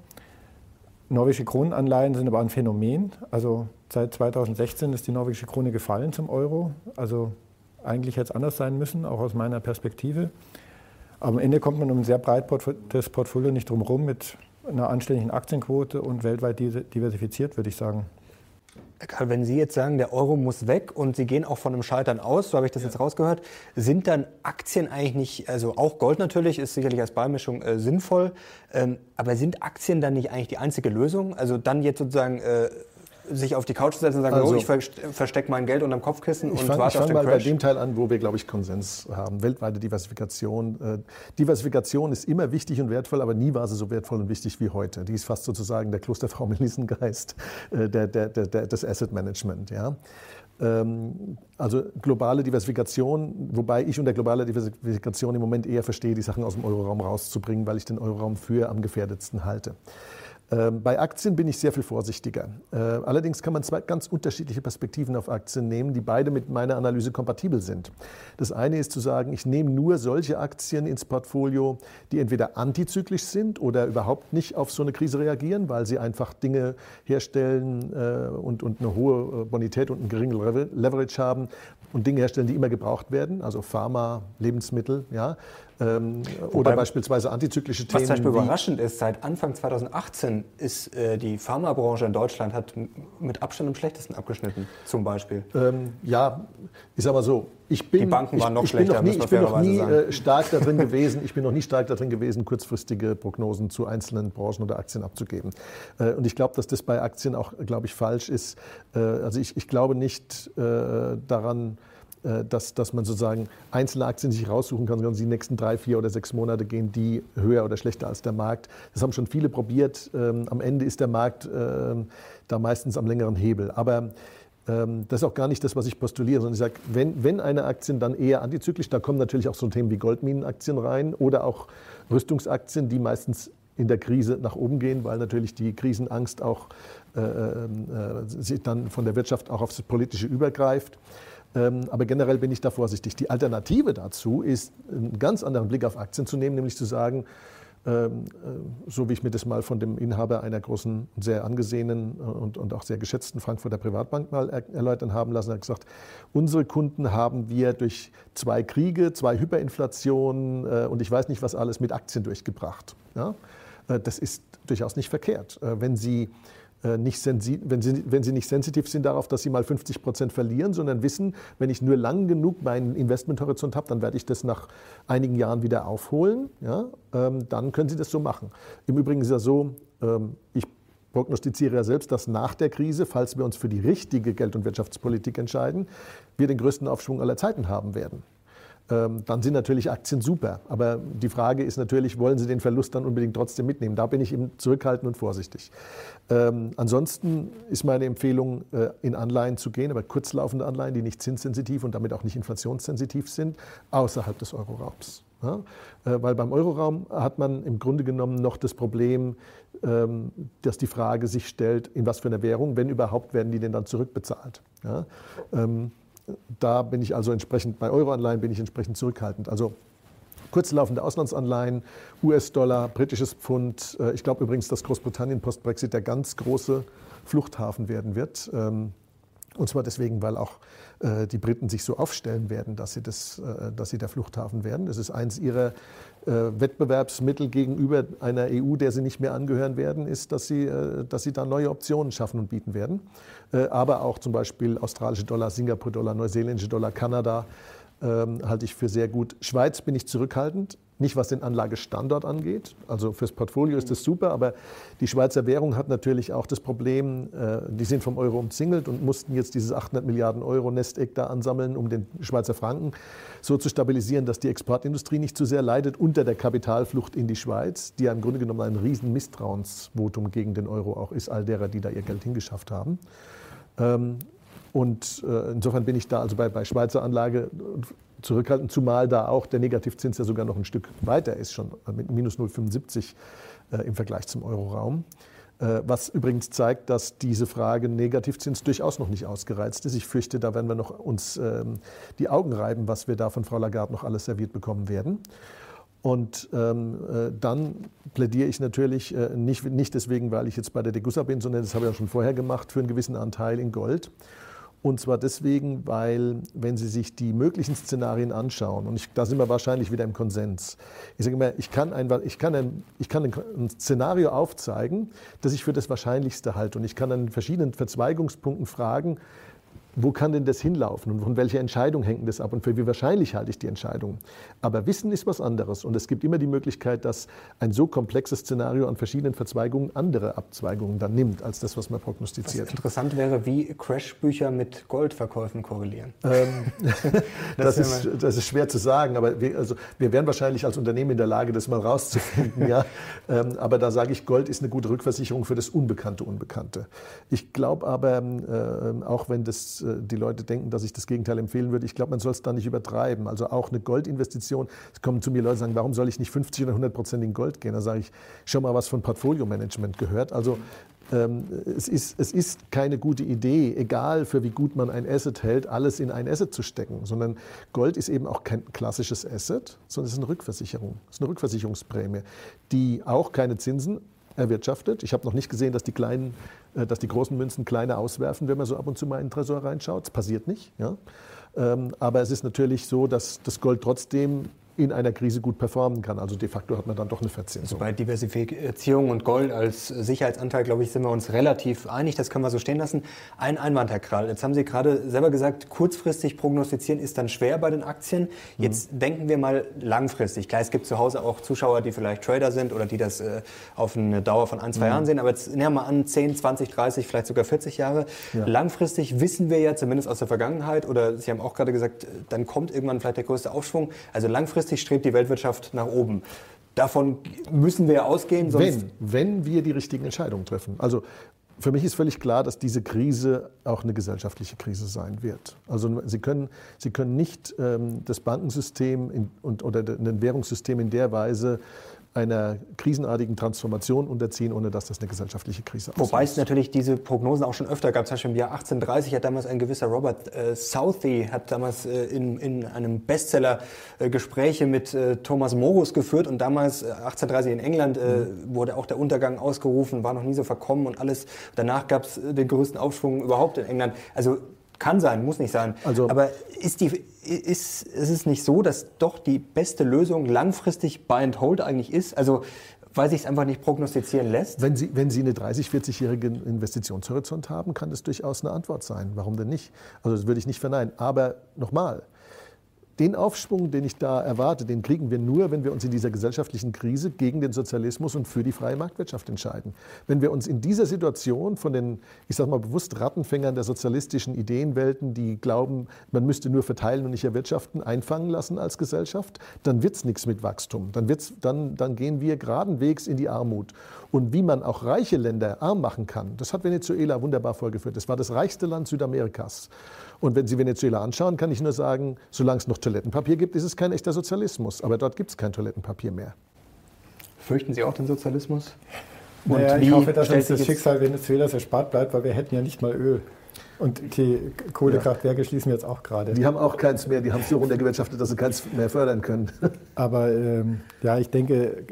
Norwegische Kronenanleihen sind aber ein Phänomen. Also seit 2016 ist die norwegische Krone gefallen zum Euro. Also eigentlich hätte es anders sein müssen, auch aus meiner Perspektive. Aber am Ende kommt man um ein sehr breites Portfolio nicht drum herum mit einer anständigen Aktienquote und weltweit diversifiziert, würde ich sagen. Wenn Sie jetzt sagen, der Euro muss weg und Sie gehen auch von einem Scheitern aus, so habe ich das ja. jetzt rausgehört, sind dann Aktien eigentlich nicht, also auch Gold natürlich ist sicherlich als Beimischung äh, sinnvoll, ähm, aber sind Aktien dann nicht eigentlich die einzige Lösung? Also dann jetzt sozusagen äh, sich auf die Couch setzen und sagen, also, oh, ich verstecke mein Geld unterm Kopfkissen und fang, warte ich auf den mal Crash. bei dem Teil an, wo wir, glaube ich, Konsens haben. Weltweite Diversifikation. Äh, Diversifikation ist immer wichtig und wertvoll, aber nie war sie so wertvoll und wichtig wie heute. Die ist fast sozusagen der Klosterfrau Melissengeist äh, der, der, der, des Asset Management. Ja? Ähm, also globale Diversifikation, wobei ich unter globaler Diversifikation im Moment eher verstehe, die Sachen aus dem Euroraum rauszubringen, weil ich den Euroraum für am gefährdetsten halte. Ähm, bei Aktien bin ich sehr viel vorsichtiger. Äh, allerdings kann man zwei ganz unterschiedliche Perspektiven auf Aktien nehmen, die beide mit meiner Analyse kompatibel sind. Das eine ist zu sagen, ich nehme nur solche Aktien ins Portfolio, die entweder antizyklisch sind oder überhaupt nicht auf so eine Krise reagieren, weil sie einfach Dinge herstellen äh, und, eine hohe äh, Bonität und einen geringen Leverage haben und Dinge herstellen, die immer gebraucht werden, also Pharma, Lebensmittel, ja, ähm, oder beispielsweise antizyklische Themen. Was zum Beispiel überraschend ist, seit Anfang 2018 ist äh, die Pharmabranche in Deutschland hat mit Abstand am schlechtesten abgeschnitten, zum Beispiel. Ähm, ja, ich sage mal so, ich bin, die Banken waren noch ich, schlechter, bin noch nie, ich bin noch nie äh, stark darin gewesen, ich bin noch nie stark darin gewesen, kurzfristige Prognosen zu einzelnen Branchen oder Aktien abzugeben. Äh, und ich glaube, dass das bei Aktien auch, glaube ich, falsch ist. Äh, also ich, ich glaube nicht daran, dass, dass man sozusagen einzelne Aktien sich raussuchen kann, sondern die nächsten drei, vier oder sechs Monate gehen die höher oder schlechter als der Markt. Das haben schon viele probiert. Ähm, am Ende ist der Markt ähm, da meistens am längeren Hebel. Aber ähm, das ist auch gar nicht das, was ich postuliere, sondern ich sage, wenn, wenn eine Aktie dann eher antizyklisch, da kommen natürlich auch so Themen wie Goldminenaktien rein oder auch Rüstungsaktien, die meistens in der Krise nach oben gehen, weil natürlich die Krisenangst auch äh, äh, sich dann von der Wirtschaft auch aufs Politische übergreift. Ähm, aber generell bin ich da vorsichtig. Die Alternative dazu ist, einen ganz anderen Blick auf Aktien zu nehmen, nämlich zu sagen, ähm, äh, so wie ich mir das mal von dem Inhaber einer großen, sehr angesehenen äh, und, auch sehr geschätzten Frankfurter Privatbank mal erläutern haben lassen. Er hat gesagt, unsere Kunden haben wir durch zwei Kriege, zwei Hyperinflationen äh, und ich weiß nicht was alles mit Aktien durchgebracht. Das ist durchaus nicht verkehrt. Wenn Sie nicht wenn, sie, wenn sie nicht sensitiv sind darauf, dass sie mal 50 Prozent verlieren, sondern wissen, wenn ich nur lang genug meinen Investmenthorizont habe, dann werde ich das nach einigen Jahren wieder aufholen. Ja? Ähm, dann können sie das so machen. Im Übrigen ist ja so, ähm, ich prognostiziere ja selbst, dass nach der Krise, falls wir uns für die richtige Geld- und Wirtschaftspolitik entscheiden, wir den größten Aufschwung aller Zeiten haben werden. Ähm, dann sind natürlich Aktien super. Aber die Frage ist natürlich, wollen Sie den Verlust dann unbedingt trotzdem mitnehmen? Da bin ich eben zurückhaltend und vorsichtig. Ähm, ansonsten ist meine Empfehlung, äh, in Anleihen zu gehen, aber kurzlaufende Anleihen, die nicht zinssensitiv und damit auch nicht inflationssensitiv sind, außerhalb des Euroraums. Ja? Äh, weil beim Euroraum hat man im Grunde genommen noch das Problem, ähm, dass die Frage sich stellt, in was für einer Währung, wenn überhaupt, werden die denn dann zurückbezahlt. Ja? Ähm, da bin ich also entsprechend, bei Euroanleihen bin ich entsprechend zurückhaltend. Also kurzlaufende Auslandsanleihen, US-Dollar, britisches Pfund. Äh, ich glaube übrigens, dass Großbritannien post-Brexit der ganz große Fluchthafen werden wird. Ähm, und zwar deswegen, weil auch äh, die Briten sich so aufstellen werden, dass sie, das, äh, dass sie der Fluchthafen werden. Das ist eins ihrer Wettbewerbsmittel gegenüber einer EU, der sie nicht mehr angehören werden, ist, dass sie, dass sie da neue Optionen schaffen und bieten werden. aber auch zum Beispiel australische Dollar, Singapur-Dollar, neuseeländische Dollar, Kanada ähm, halte ich für sehr gut. Schweiz bin ich zurückhaltend, nicht was den Anlagestandort angeht. Also fürs Portfolio ist das super, aber die Schweizer Währung hat natürlich auch das Problem, äh, die sind vom Euro umzingelt und mussten jetzt dieses 800 Milliarden Euro Nesteck da ansammeln, um den Schweizer Franken so zu stabilisieren, dass die Exportindustrie nicht zu sehr leidet unter der Kapitalflucht in die Schweiz, die ja im Grunde genommen ein riesen Misstrauensvotum gegen den Euro auch ist, all derer, die da ihr Geld hingeschafft haben. Ähm, und äh, insofern bin ich da also bei, bei Schweizer Anlage zurückhaltend, zumal da auch der Negativzins ja sogar noch ein Stück weiter ist, schon mit minus 0,75 äh, im Vergleich zum Euroraum. Äh, was übrigens zeigt, dass diese Frage Negativzins durchaus noch nicht ausgereizt ist. Ich fürchte, da werden wir noch uns ähm, die Augen reiben, was wir da von Frau Lagarde noch alles serviert bekommen werden. Und ähm, äh, dann plädiere ich natürlich äh, nicht, nicht deswegen, weil ich jetzt bei der Degussa bin, sondern das habe ich ja schon vorher gemacht, für einen gewissen Anteil in Gold. Und zwar deswegen, weil, wenn Sie sich die möglichen Szenarien anschauen, und ich, da sind wir wahrscheinlich wieder im Konsens, ich sage immer, ich kann, ein, ich, kann ein, ich kann ein Szenario aufzeigen, das ich für das Wahrscheinlichste halte. Und ich kann an verschiedenen Verzweigungspunkten fragen, wo kann denn das hinlaufen und von welcher Entscheidung hängt das ab und für wie wahrscheinlich halte ich die Entscheidung. Aber Wissen ist was anderes und es gibt immer die Möglichkeit, dass ein so komplexes Szenario an verschiedenen Verzweigungen andere Abzweigungen dann nimmt, als das, was man prognostiziert. Was interessant wäre, wie Crashbücher mit Goldverkäufen korrelieren. Ähm, das, das, ist, das ist schwer zu sagen, aber wir, also, wir wären wahrscheinlich als Unternehmen in der Lage, das mal rauszufinden. ja. Ähm, aber da sage ich, Gold ist eine gute Rückversicherung für das Unbekannte Unbekannte. Ich glaube aber, äh, auch wenn das äh, die Leute denken, dass ich das Gegenteil empfehlen würde. Ich glaube, man soll es da nicht übertreiben. Also auch eine Goldinvestition. Es kommen zu mir Leute und sagen, warum soll ich nicht 50 oder 100 Prozent in Gold gehen? Da sage ich, schon mal was von Portfolio-Management gehört. Also ähm, es, ist, es ist keine gute Idee, egal für wie gut man ein Asset hält, alles in ein Asset zu stecken, sondern Gold ist eben auch kein klassisches Asset, sondern es ist eine Rückversicherung. Es ist eine Rückversicherungsprämie, die auch keine Zinsen erwirtschaftet. Ich habe noch nicht gesehen, dass die, kleinen, äh, dass die großen Münzen kleine auswerfen, wenn man so ab und zu mal in den Tresor reinschaut. Das passiert nicht. Ja? Ähm, aber es ist natürlich so, dass das Gold trotzdem in einer Krise gut performen kann. Also de facto hat man dann doch eine Verzinsung. Also bei Diversifizierung und Gold als Sicherheitsanteil, glaube ich, sind wir uns relativ einig. Das können wir so stehen lassen. Ein Einwand, Herr Krall. Jetzt haben Sie gerade selber gesagt, kurzfristig prognostizieren ist dann schwer bei den Aktien. Jetzt mhm. denken wir mal langfristig. Klar, es gibt zu Hause auch Zuschauer, die vielleicht Trader sind oder die das äh, auf eine Dauer von ein, zwei mhm. Jahren sehen. Aber jetzt nehmen wir mal an, 10, 20, 30, vielleicht sogar 40 Jahre. Ja. Langfristig wissen wir ja zumindest aus der Vergangenheit oder Sie haben auch gerade gesagt, dann kommt irgendwann vielleicht der größte Aufschwung. Also langfristig langfristig strebt die Weltwirtschaft nach oben. Davon müssen wir ausgehen. wenn, wenn wir die richtigen Entscheidungen treffen. Also für mich ist völlig klar, dass diese Krise auch eine gesellschaftliche Krise sein wird. Also Sie können, Sie können nicht ähm, das Bankensystem in, und, oder ein Währungssystem in der Weise einer krisenartigen Transformation unterziehen, ohne dass das eine gesellschaftliche Krise auslöst. Wobei es natürlich diese Prognosen auch schon öfter gab. Zum Beispiel im Jahr 1830 hat damals ein gewisser Robert äh, Southey hat damals äh, in, in einem Bestseller äh, Gespräche mit äh, Thomas Morus geführt und damals 1830 äh, in England äh, mhm. wurde auch der Untergang ausgerufen, war noch nie so verkommen und alles. Danach gab es den größten Aufschwung überhaupt in England. Also kann sein, muss nicht sein. Also, Aber ist, die, ist, ist es nicht so, dass doch die beste Lösung langfristig Buy and Hold eigentlich ist? Also weil sich es einfach nicht prognostizieren lässt? Wenn Sie, wenn Sie eine 30-, 40-jährigen Investitionshorizont haben, kann das durchaus eine Antwort sein. Warum denn nicht? Also das würde ich nicht verneinen. Aber nochmal, den Aufschwung, den ich da erwarte, den kriegen wir nur, wenn wir uns in dieser gesellschaftlichen Krise gegen den Sozialismus und für die freie Marktwirtschaft entscheiden. Wenn wir uns in dieser Situation von den, ich sage mal bewusst, Rattenfängern der sozialistischen Ideenwelten, die glauben, man müsste nur verteilen und nicht erwirtschaften, einfangen lassen als Gesellschaft, dann wird es nichts mit Wachstum. Dann, wird's, dann, dann gehen wir geradenwegs in die Armut. Und wie man auch reiche Länder arm machen kann, das hat Venezuela wunderbar vorgeführt. Das war das reichste Land Südamerikas. Und wenn Sie Venezuela anschauen, kann ich nur sagen, solange es noch Toilettenpapier gibt, ist es kein echter Sozialismus. Aber dort gibt es kein Toilettenpapier mehr. Fürchten Sie auch den Sozialismus? Und naja, ich hoffe, dass uns das Schicksal Venezuelas erspart bleibt, weil wir hätten ja nicht mal Öl. Und die Kohlekraftwerke ja. schließen wir jetzt auch gerade. Die haben auch keins mehr, die haben es so runtergewirtschaftet, dass sie keins mehr fördern können. Aber ähm, ja, ich denke,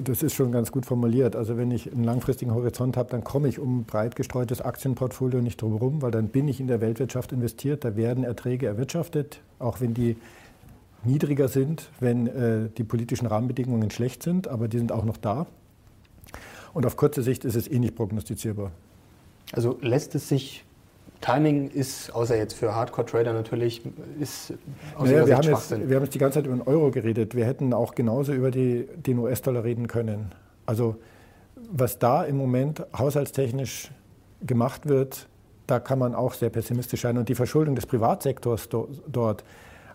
das ist schon ganz gut formuliert. Also wenn ich einen langfristigen Horizont habe, dann komme ich um ein breit gestreutes Aktienportfolio nicht drum herum, weil dann bin ich in der Weltwirtschaft investiert, da werden Erträge erwirtschaftet, auch wenn die niedriger sind, wenn äh, die politischen Rahmenbedingungen schlecht sind, aber die sind auch noch da. Und auf kurze Sicht ist es eh nicht prognostizierbar. Also lässt es sich Timing ist, außer jetzt für Hardcore-Trader natürlich, ist aus naja, wir, haben jetzt, wir haben jetzt die ganze Zeit über den Euro geredet. Wir hätten auch genauso über die, den US-Dollar reden können. Also was da im Moment haushaltstechnisch gemacht wird, da kann man auch sehr pessimistisch sein. Und die Verschuldung des Privatsektors do, dort,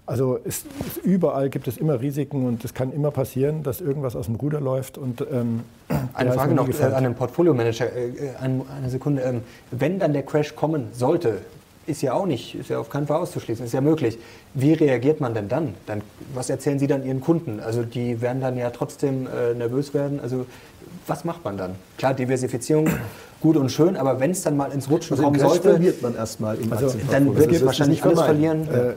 also es, es, überall gibt es immer Risiken und es kann immer passieren, dass irgendwas aus dem Ruder läuft. Und, ähm, eine Frage noch äh, an den Portfolio-Manager. Äh, eine, Sekunde. Ähm, wenn dann der Crash kommen sollte, ist ja auch nicht, ist ja auf keinen Fall auszuschließen, ist ja möglich. Wie reagiert man denn dann? dann was erzählen Sie dann Ihren Kunden? Also die werden dann ja trotzdem äh, nervös werden. Also was macht man dann? Klar, Diversifizierung gut und schön, aber wenn es dann mal ins Rutschen also kommen sollte, verliert man erstmal im also, Dann wird es wahrscheinlich alles verlieren. Äh,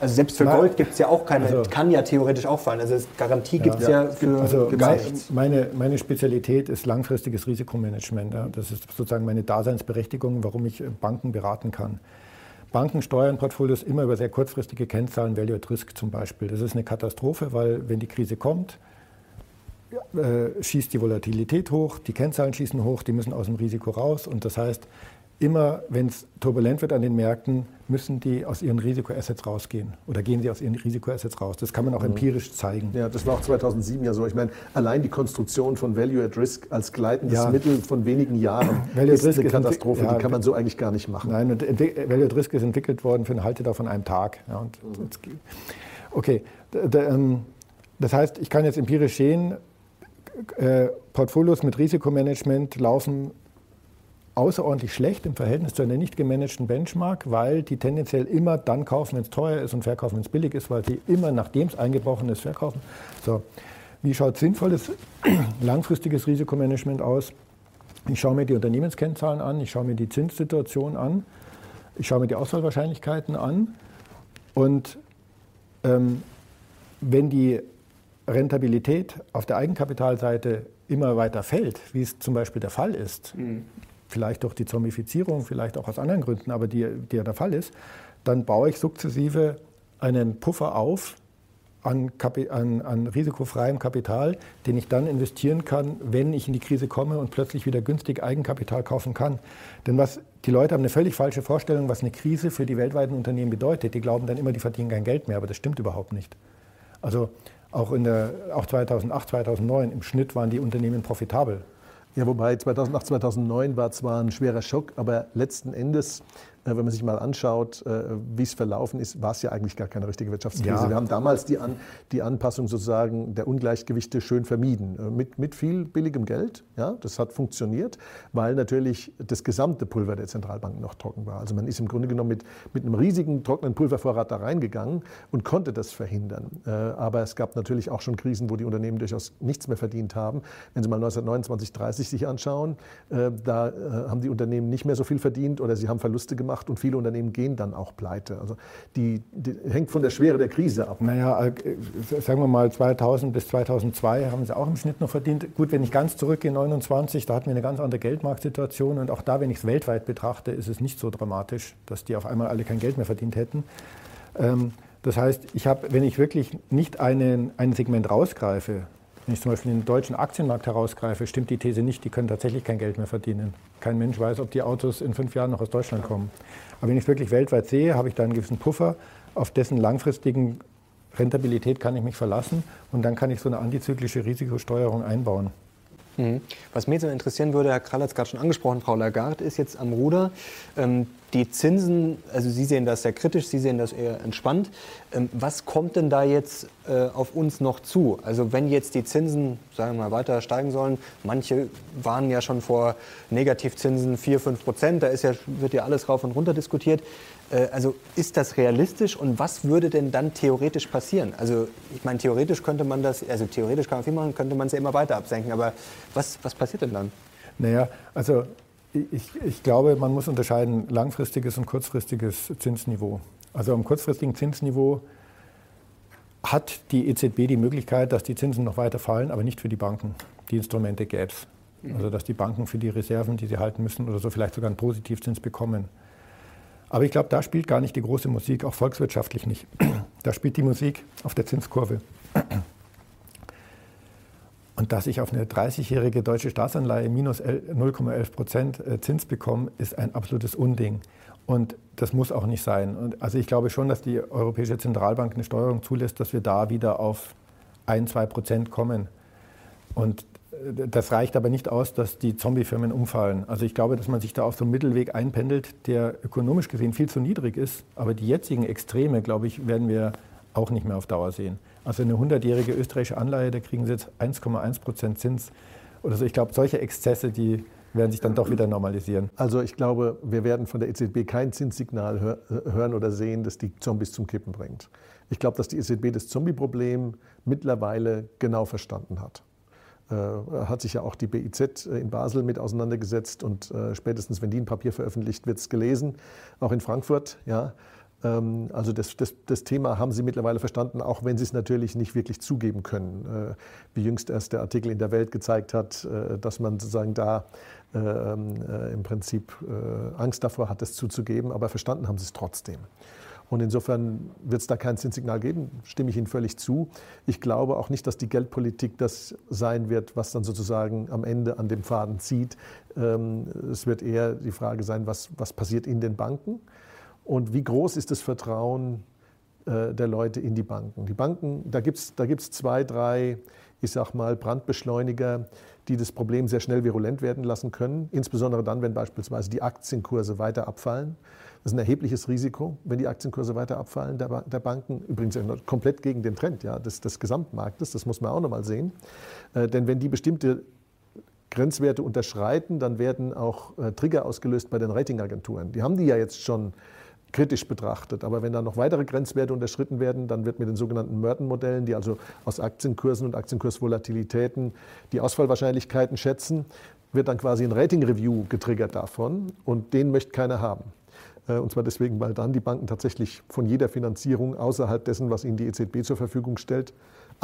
also selbst für Gold gibt es ja auch keine, also, kann ja theoretisch auch fallen. Also Garantie gibt es ja, ja, für also gar nichts. Meine, meine Spezialität ist langfristiges Risikomanagement. Ja. Das ist sozusagen meine Daseinsberechtigung, warum ich Banken beraten kann. Banken steuern Portfolios immer über sehr kurzfristige Kennzahlen, Value at Risk zum Beispiel. Das ist eine Katastrophe, weil wenn die Krise kommt, äh, schießt die Volatilität hoch, die Kennzahlen schießen hoch, die müssen aus dem Risiko raus. Und das heißt, immer, wenn es turbulent wird an den Märkten, müssen die aus ihren Risikoassets rausgehen oder gehen sie aus ihren Risikoassets raus. Das kann man auch mhm. empirisch zeigen. Ja, das war auch 2007 ja so. Ich meine, allein die Konstruktion von Value at Risk als gleitendes ja. Mittel von wenigen Jahren ist eine Katastrophe. Ja, die kann man so eigentlich gar nicht machen. Nein, und Value at Risk ist entwickelt worden für einen Haltedauer von einem Tag. Ja, und, mhm. okay, ähm, das heißt, ich kann jetzt empirisch sehen, äh, Portfolios mit Risikomanagement laufen außerordentlich schlecht im Verhältnis zu einer nicht gemanagten Benchmark, weil die tendenziell immer dann kaufen, wenn es teuer ist und verkaufen, wenn es billig ist, weil sie immer, nachdem es eingebrochen ist, verkaufen. So. Wie schaut sinnvolles langfristiges Risikomanagement aus? Ich schaue mir die Unternehmenskennzahlen an, ich schaue mir die Zinssituation an, ich schaue mir die Auswahlwahrscheinlichkeiten an und ähm, wenn die Rentabilität auf der Eigenkapitalseite immer weiter fällt, wie es zum Beispiel der Fall ist, mhm vielleicht durch die Zombifizierung, vielleicht auch aus anderen Gründen, aber die, die ja der Fall ist, dann baue ich sukzessive einen Puffer auf an, an, an, risikofreiem Kapital, den ich dann investieren kann, wenn ich in die Krise komme und plötzlich wieder günstig Eigenkapital kaufen kann. Denn was, die Leute haben eine völlig falsche Vorstellung, was eine Krise für die weltweiten Unternehmen bedeutet. Die glauben dann immer, die verdienen kein Geld mehr, aber das stimmt überhaupt nicht. Also auch, in der, auch 2008, 2009 im Schnitt waren die Unternehmen profitabel. Ja, wobei 2008, 2009 war zwar ein schwerer Schock, aber letzten Endes wenn man sich mal anschaut, äh, wie es verlaufen ist, war es ja eigentlich gar keine richtige Wirtschaftskrise. Ja. Wir haben damals die, An die Anpassung sozusagen der Ungleichgewichte schön vermieden. Äh, mit, mit viel billigem Geld. Ja, das hat funktioniert, weil natürlich das gesamte Pulver der Zentralbanken noch trocken war. Also man ist im Grunde genommen mit, mit einem riesigen trockenen Pulvervorrat da reingegangen und konnte das verhindern. Aber es gab natürlich auch schon Krisen, wo die Unternehmen durchaus nichts mehr verdient haben. Wenn Sie mal 1929, 30 sich anschauen, da haben die Unternehmen nicht mehr so viel verdient oder sie haben Verluste gemacht gemacht und viele Unternehmen gehen dann auch pleite. Also die, die hängt von der Schwere der Krise ab. Naja, äh, sagen wir mal 2000 bis 2002 haben sie auch im Schnitt noch verdient. Gut, wenn ich ganz zurückgehe, 29, da hatten wir eine ganz andere Geldmarktsituation und auch da, wenn ich es weltweit betrachte, ist es nicht so dramatisch, dass die auf einmal alle kein Geld mehr verdient hätten. Ähm, das heißt, ich habe, wenn ich wirklich nicht einen, ein Segment rausgreife, wenn ich zum Beispiel den deutschen Aktienmarkt herausgreife, stimmt die These nicht, die können tatsächlich kein Geld mehr verdienen. Kein Mensch weiß, ob die Autos in fünf Jahren noch aus Deutschland kommen. Aber wenn ich es wirklich weltweit sehe, habe ich da einen gewissen Puffer, auf dessen langfristigen Rentabilität kann ich mich verlassen und dann kann ich so eine antizyklische Risikosteuerung einbauen. Mhm. Was mich so interessieren würde, Herr Krall hat es gerade schon angesprochen, Frau Lagarde ist jetzt am Ruder. Die Zinsen, also Sie sehen das sehr kritisch, Sie sehen das eher entspannt. Ähm, was kommt denn da jetzt äh, auf uns noch zu? Also wenn jetzt die Zinsen, sagen wir mal, weiter steigen sollen, manche waren ja schon vor Negativzinsen 4, 5 Prozent, da ist ja, wird ja alles rauf und runter diskutiert. Äh, also ist das realistisch und was würde denn dann theoretisch passieren? Also ich meine, theoretisch könnte man das, also theoretisch kann man viel machen, könnte man es ja immer weiter absenken, aber was, was passiert denn dann? Naja, also ich, ich glaube, man muss unterscheiden langfristiges und kurzfristiges Zinsniveau. Also am kurzfristigen Zinsniveau hat die EZB die Möglichkeit, dass die Zinsen noch weiter fallen, aber nicht für die Banken. Die Instrumente gäbe es. Mhm. Also dass die Banken für die Reserven, die sie halten müssen oder so, vielleicht sogar einen Positivzins bekommen. Aber ich glaube, da spielt gar nicht die große Musik, auch volkswirtschaftlich nicht. Da spielt die Musik auf der Zinskurve. Und dass ich auf eine 30-jährige deutsche Staatsanleihe minus 0,11 Prozent äh, Zins bekomme, ist ein absolutes Unding. Und das muss auch nicht sein. Und also ich glaube schon, dass die Europäische Zentralbank eine Steuerung zulässt, dass wir da wieder auf 1, 2 Prozent kommen. Und äh, das reicht aber nicht aus, dass die Zombiefirmen umfallen. Also ich glaube, dass man sich da auf so einen Mittelweg einpendelt, der ökonomisch gesehen viel zu niedrig ist. Aber die jetzigen Extreme, glaube ich, werden wir auch nicht mehr auf Dauer sehen. Also eine 100-jährige österreichische Anleihe, da kriegen Sie jetzt 1,1 Prozent Zins oder so. Ich glaube, solche Exzesse, die werden sich dann doch wieder normalisieren. Also ich glaube, wir werden von der EZB kein Zinssignal hör hören oder sehen, das die Zombies zum Kippen bringt. Ich glaube, dass die EZB das Zombie-Problem mittlerweile genau verstanden hat. Äh, hat sich ja auch die BIZ in Basel mit auseinandergesetzt und äh, spätestens, wenn die ein Papier veröffentlicht, wird es gelesen, auch in Frankfurt. Ja. Ähm, also das, das, das, Thema haben Sie mittlerweile verstanden, auch wenn Sie es natürlich nicht wirklich zugeben können. Äh, wie jüngst erst der Artikel in der Welt gezeigt hat, äh, dass man sozusagen da ähm, äh, im Prinzip Angst davor hat, es zuzugeben, aber verstanden haben Sie es trotzdem. Und insofern wird es da kein Zinssignal geben, stimme ich Ihnen völlig zu. Ich glaube auch nicht, dass die Geldpolitik das sein wird, was dann sozusagen am Ende an dem Faden zieht. Ähm, es wird eher die Frage sein, was, was passiert in den Banken und wie groß ist das Vertrauen äh, der Leute in die Banken. Die Banken, da gibt es da gibt's zwei, drei, ich sag mal, Brandbeschleuniger, die das Problem sehr schnell virulent werden lassen können, insbesondere dann, wenn beispielsweise die Aktienkurse weiter abfallen. Das ist ein erhebliches Risiko, wenn die Aktienkurse weiter abfallen der, der Banken. Übrigens komplett gegen den Trend ja, des, des Gesamtmarktes, das muss man auch nochmal sehen. Äh, denn wenn die bestimmte Grenzwerte unterschreiten, dann werden auch äh, Trigger ausgelöst bei den Ratingagenturen. Die haben die ja jetzt schon kritisch betrachtet. Aber wenn da noch weitere Grenzwerte unterschritten werden, dann wird mit den sogenannten Merton-Modellen, die also aus Aktienkursen und Aktienkursvolatilitäten die Ausfallwahrscheinlichkeiten schätzen, wird dann quasi ein Rating-Review getriggert davon und den möchte keiner haben. Äh, und zwar deswegen, weil dann die Banken tatsächlich von jeder Finanzierung außerhalb dessen, was ihnen die EZB zur Verfügung stellt,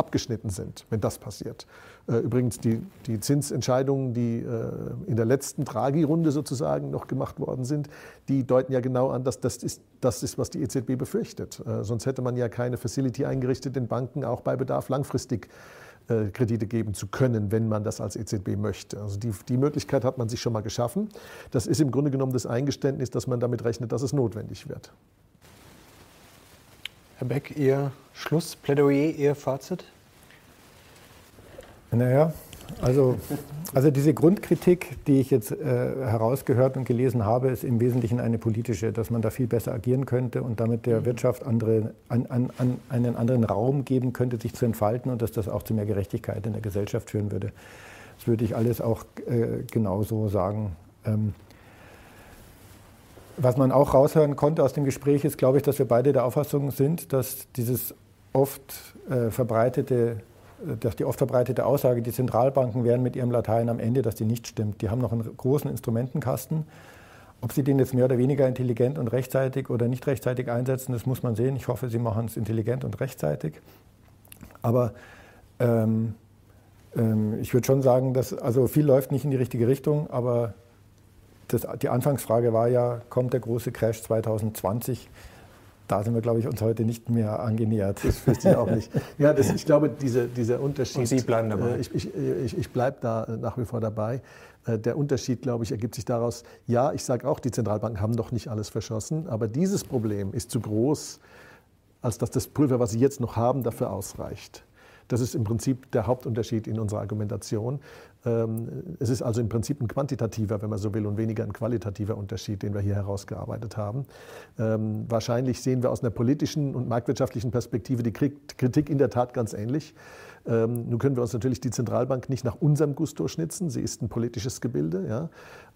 abgeschnitten sind, wenn das passiert. Äh, übrigens die, die Zinsentscheidungen, die äh, in der letzten Draghi-Runde sozusagen noch gemacht worden sind, die deuten ja genau an, dass das ist, das ist, was die EZB befürchtet. Äh, sonst hätte man ja keine Facility eingerichtet, den Banken auch bei Bedarf langfristig Kredite geben zu können, wenn man das als EZB möchte. Also die, die Möglichkeit hat man sich schon mal geschaffen. Das ist im Grunde genommen das Eingeständnis, dass man damit rechnet, dass es notwendig wird. Herr Beck, Ihr Schlussplädoyer, Ihr Fazit? Naja, also, also diese Grundkritik, die ich jetzt äh, herausgehört und gelesen habe, ist im Wesentlichen eine politische, dass man da viel besser agieren könnte und damit der mhm. Wirtschaft andere, an, an, an einen anderen Raum geben könnte, sich zu entfalten und dass das auch zu mehr Gerechtigkeit in der Gesellschaft führen würde. Das würde ich alles auch äh, genauso sagen. Ähm, was man auch raushören konnte aus dem Gespräch ist, glaube ich, dass wir beide der Auffassung sind, dass dieses oft äh, verbreitete dass die oft verbreitete Aussage, die Zentralbanken wären mit ihrem Latein am Ende, dass die nicht stimmt. Die haben noch einen großen Instrumentenkasten. Ob sie den jetzt mehr oder weniger intelligent und rechtzeitig oder nicht rechtzeitig einsetzen, das muss man sehen. Ich hoffe, sie machen es intelligent und rechtzeitig. Aber ähm, ähm, ich würde schon sagen, dass also viel läuft nicht in die richtige Richtung, aber das, die Anfangsfrage war ja, kommt der große Crash 2020? da sind wir, glaube ich, uns heute nicht mehr angenähert. Das wüsste ich auch nicht. Ja, das, ich glaube, diese, dieser Unterschied. Und Sie bleiben dabei. Äh, ich, ich, ich, ich bleibe da nach wie vor dabei. Äh, der Unterschied, glaube ich, ergibt sich daraus, ja, ich sage auch, die Zentralbanken haben noch nicht alles verschossen, aber dieses Problem ist zu groß, als dass das Pulver, was sie jetzt noch haben, dafür ausreicht. Das ist im Prinzip der Hauptunterschied in unserer Argumentation. Ähm, es ist also im Prinzip ein quantitativer, wenn man so will, und weniger ein qualitativer Unterschied, den wir hier herausgearbeitet haben. Ähm, wahrscheinlich sehen wir aus einer politischen und marktwirtschaftlichen Perspektive die Kritik in der Tat ganz ähnlich. Ähm, nun können wir uns natürlich die Zentralbank nicht nach unserem Gusto schnitzen. Sie ist ein politisches Gebilde. Ja.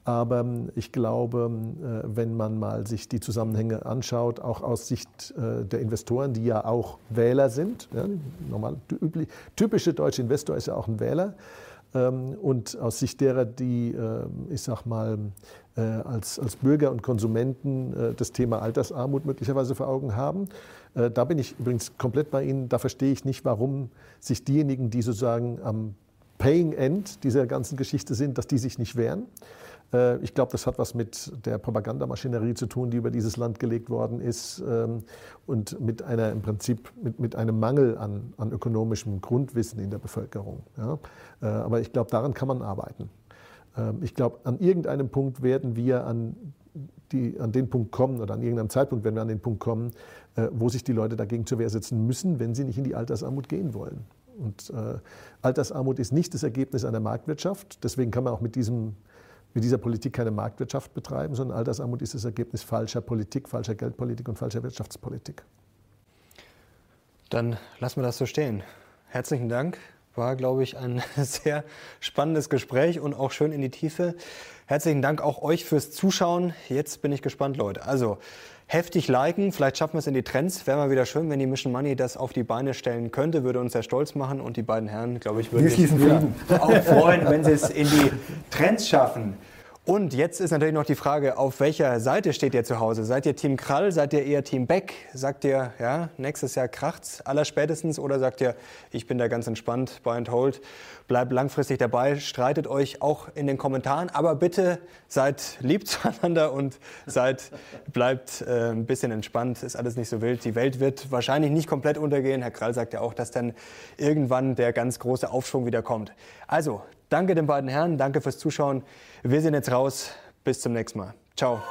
Aber ähm, ich glaube, äh, wenn man mal sich die Zusammenhänge anschaut, auch aus Sicht äh, der Investoren, die ja auch Wähler sind, ja, normal, typische deutsche Investor ist ja auch ein Wähler, ähm, und aus Sicht derer, die, äh, ich sag mal, äh, als, als Bürger und Konsumenten äh, das Thema Altersarmut möglicherweise vor Augen haben. Da bin ich übrigens komplett bei Ihnen. Da verstehe ich nicht, warum sich diejenigen, die sozusagen am Paying End dieser ganzen Geschichte sind, dass die sich nicht wehren. Äh, ich glaube, das hat was mit der Propagandamaschinerie zu tun, die über dieses Land gelegt worden ist ähm, und mit einer im Prinzip mit, mit einem Mangel an, an ökonomischem Grundwissen in der Bevölkerung. Ja? Äh, aber ich glaube, daran kann man arbeiten. Ähm, ich glaube, an irgendeinem Punkt werden wir an, die, an den Punkt kommen oder an irgendeinem Zeitpunkt werden wir an den Punkt kommen, äh, wo sich die Leute dagegen zur Wehr setzen müssen, wenn sie nicht in die Altersarmut gehen wollen. Und äh, Altersarmut ist nicht das Ergebnis einer Marktwirtschaft. Deswegen kann man auch mit diesem mit dieser Politik keine Marktwirtschaft betreiben, sondern Altersarmut ist das Ergebnis falscher Politik, falscher Geldpolitik und falscher Wirtschaftspolitik. Dann lassen wir das so stehen. Herzlichen Dank. War, glaube ich, ein sehr spannendes Gespräch und auch schön in die Tiefe. Herzlichen Dank auch euch fürs Zuschauen. Jetzt bin ich gespannt, Leute. Also heftig liken, vielleicht schaffen wir es in die Trends. Wäre mal wieder schön, wenn die Mission Money das auf die Beine stellen könnte, würde uns sehr stolz machen und die beiden Herren, glaube ich, würden sich auch freuen, wenn sie es in die Trends schaffen. Und jetzt ist natürlich noch die Frage, auf welcher Seite steht ihr zu Hause? Seid ihr Team Krall? Seid ihr eher Team Beck? Sagt ihr, ja, nächstes Jahr kracht's allerspätestens? Oder sagt ihr, ich bin da ganz entspannt, buy and hold, bleibt langfristig dabei, streitet euch auch in den Kommentaren. Aber bitte seid lieb zueinander und seid, bleibt äh, ein bisschen entspannt, ist alles nicht so wild. Die Welt wird wahrscheinlich nicht komplett untergehen. Herr Krall sagt ja auch, dass dann irgendwann der ganz große Aufschwung wieder kommt. Also, danke den beiden Herren, danke fürs Zuschauen. Wir sind jetzt raus. Bis zum nächsten Mal. Ciao.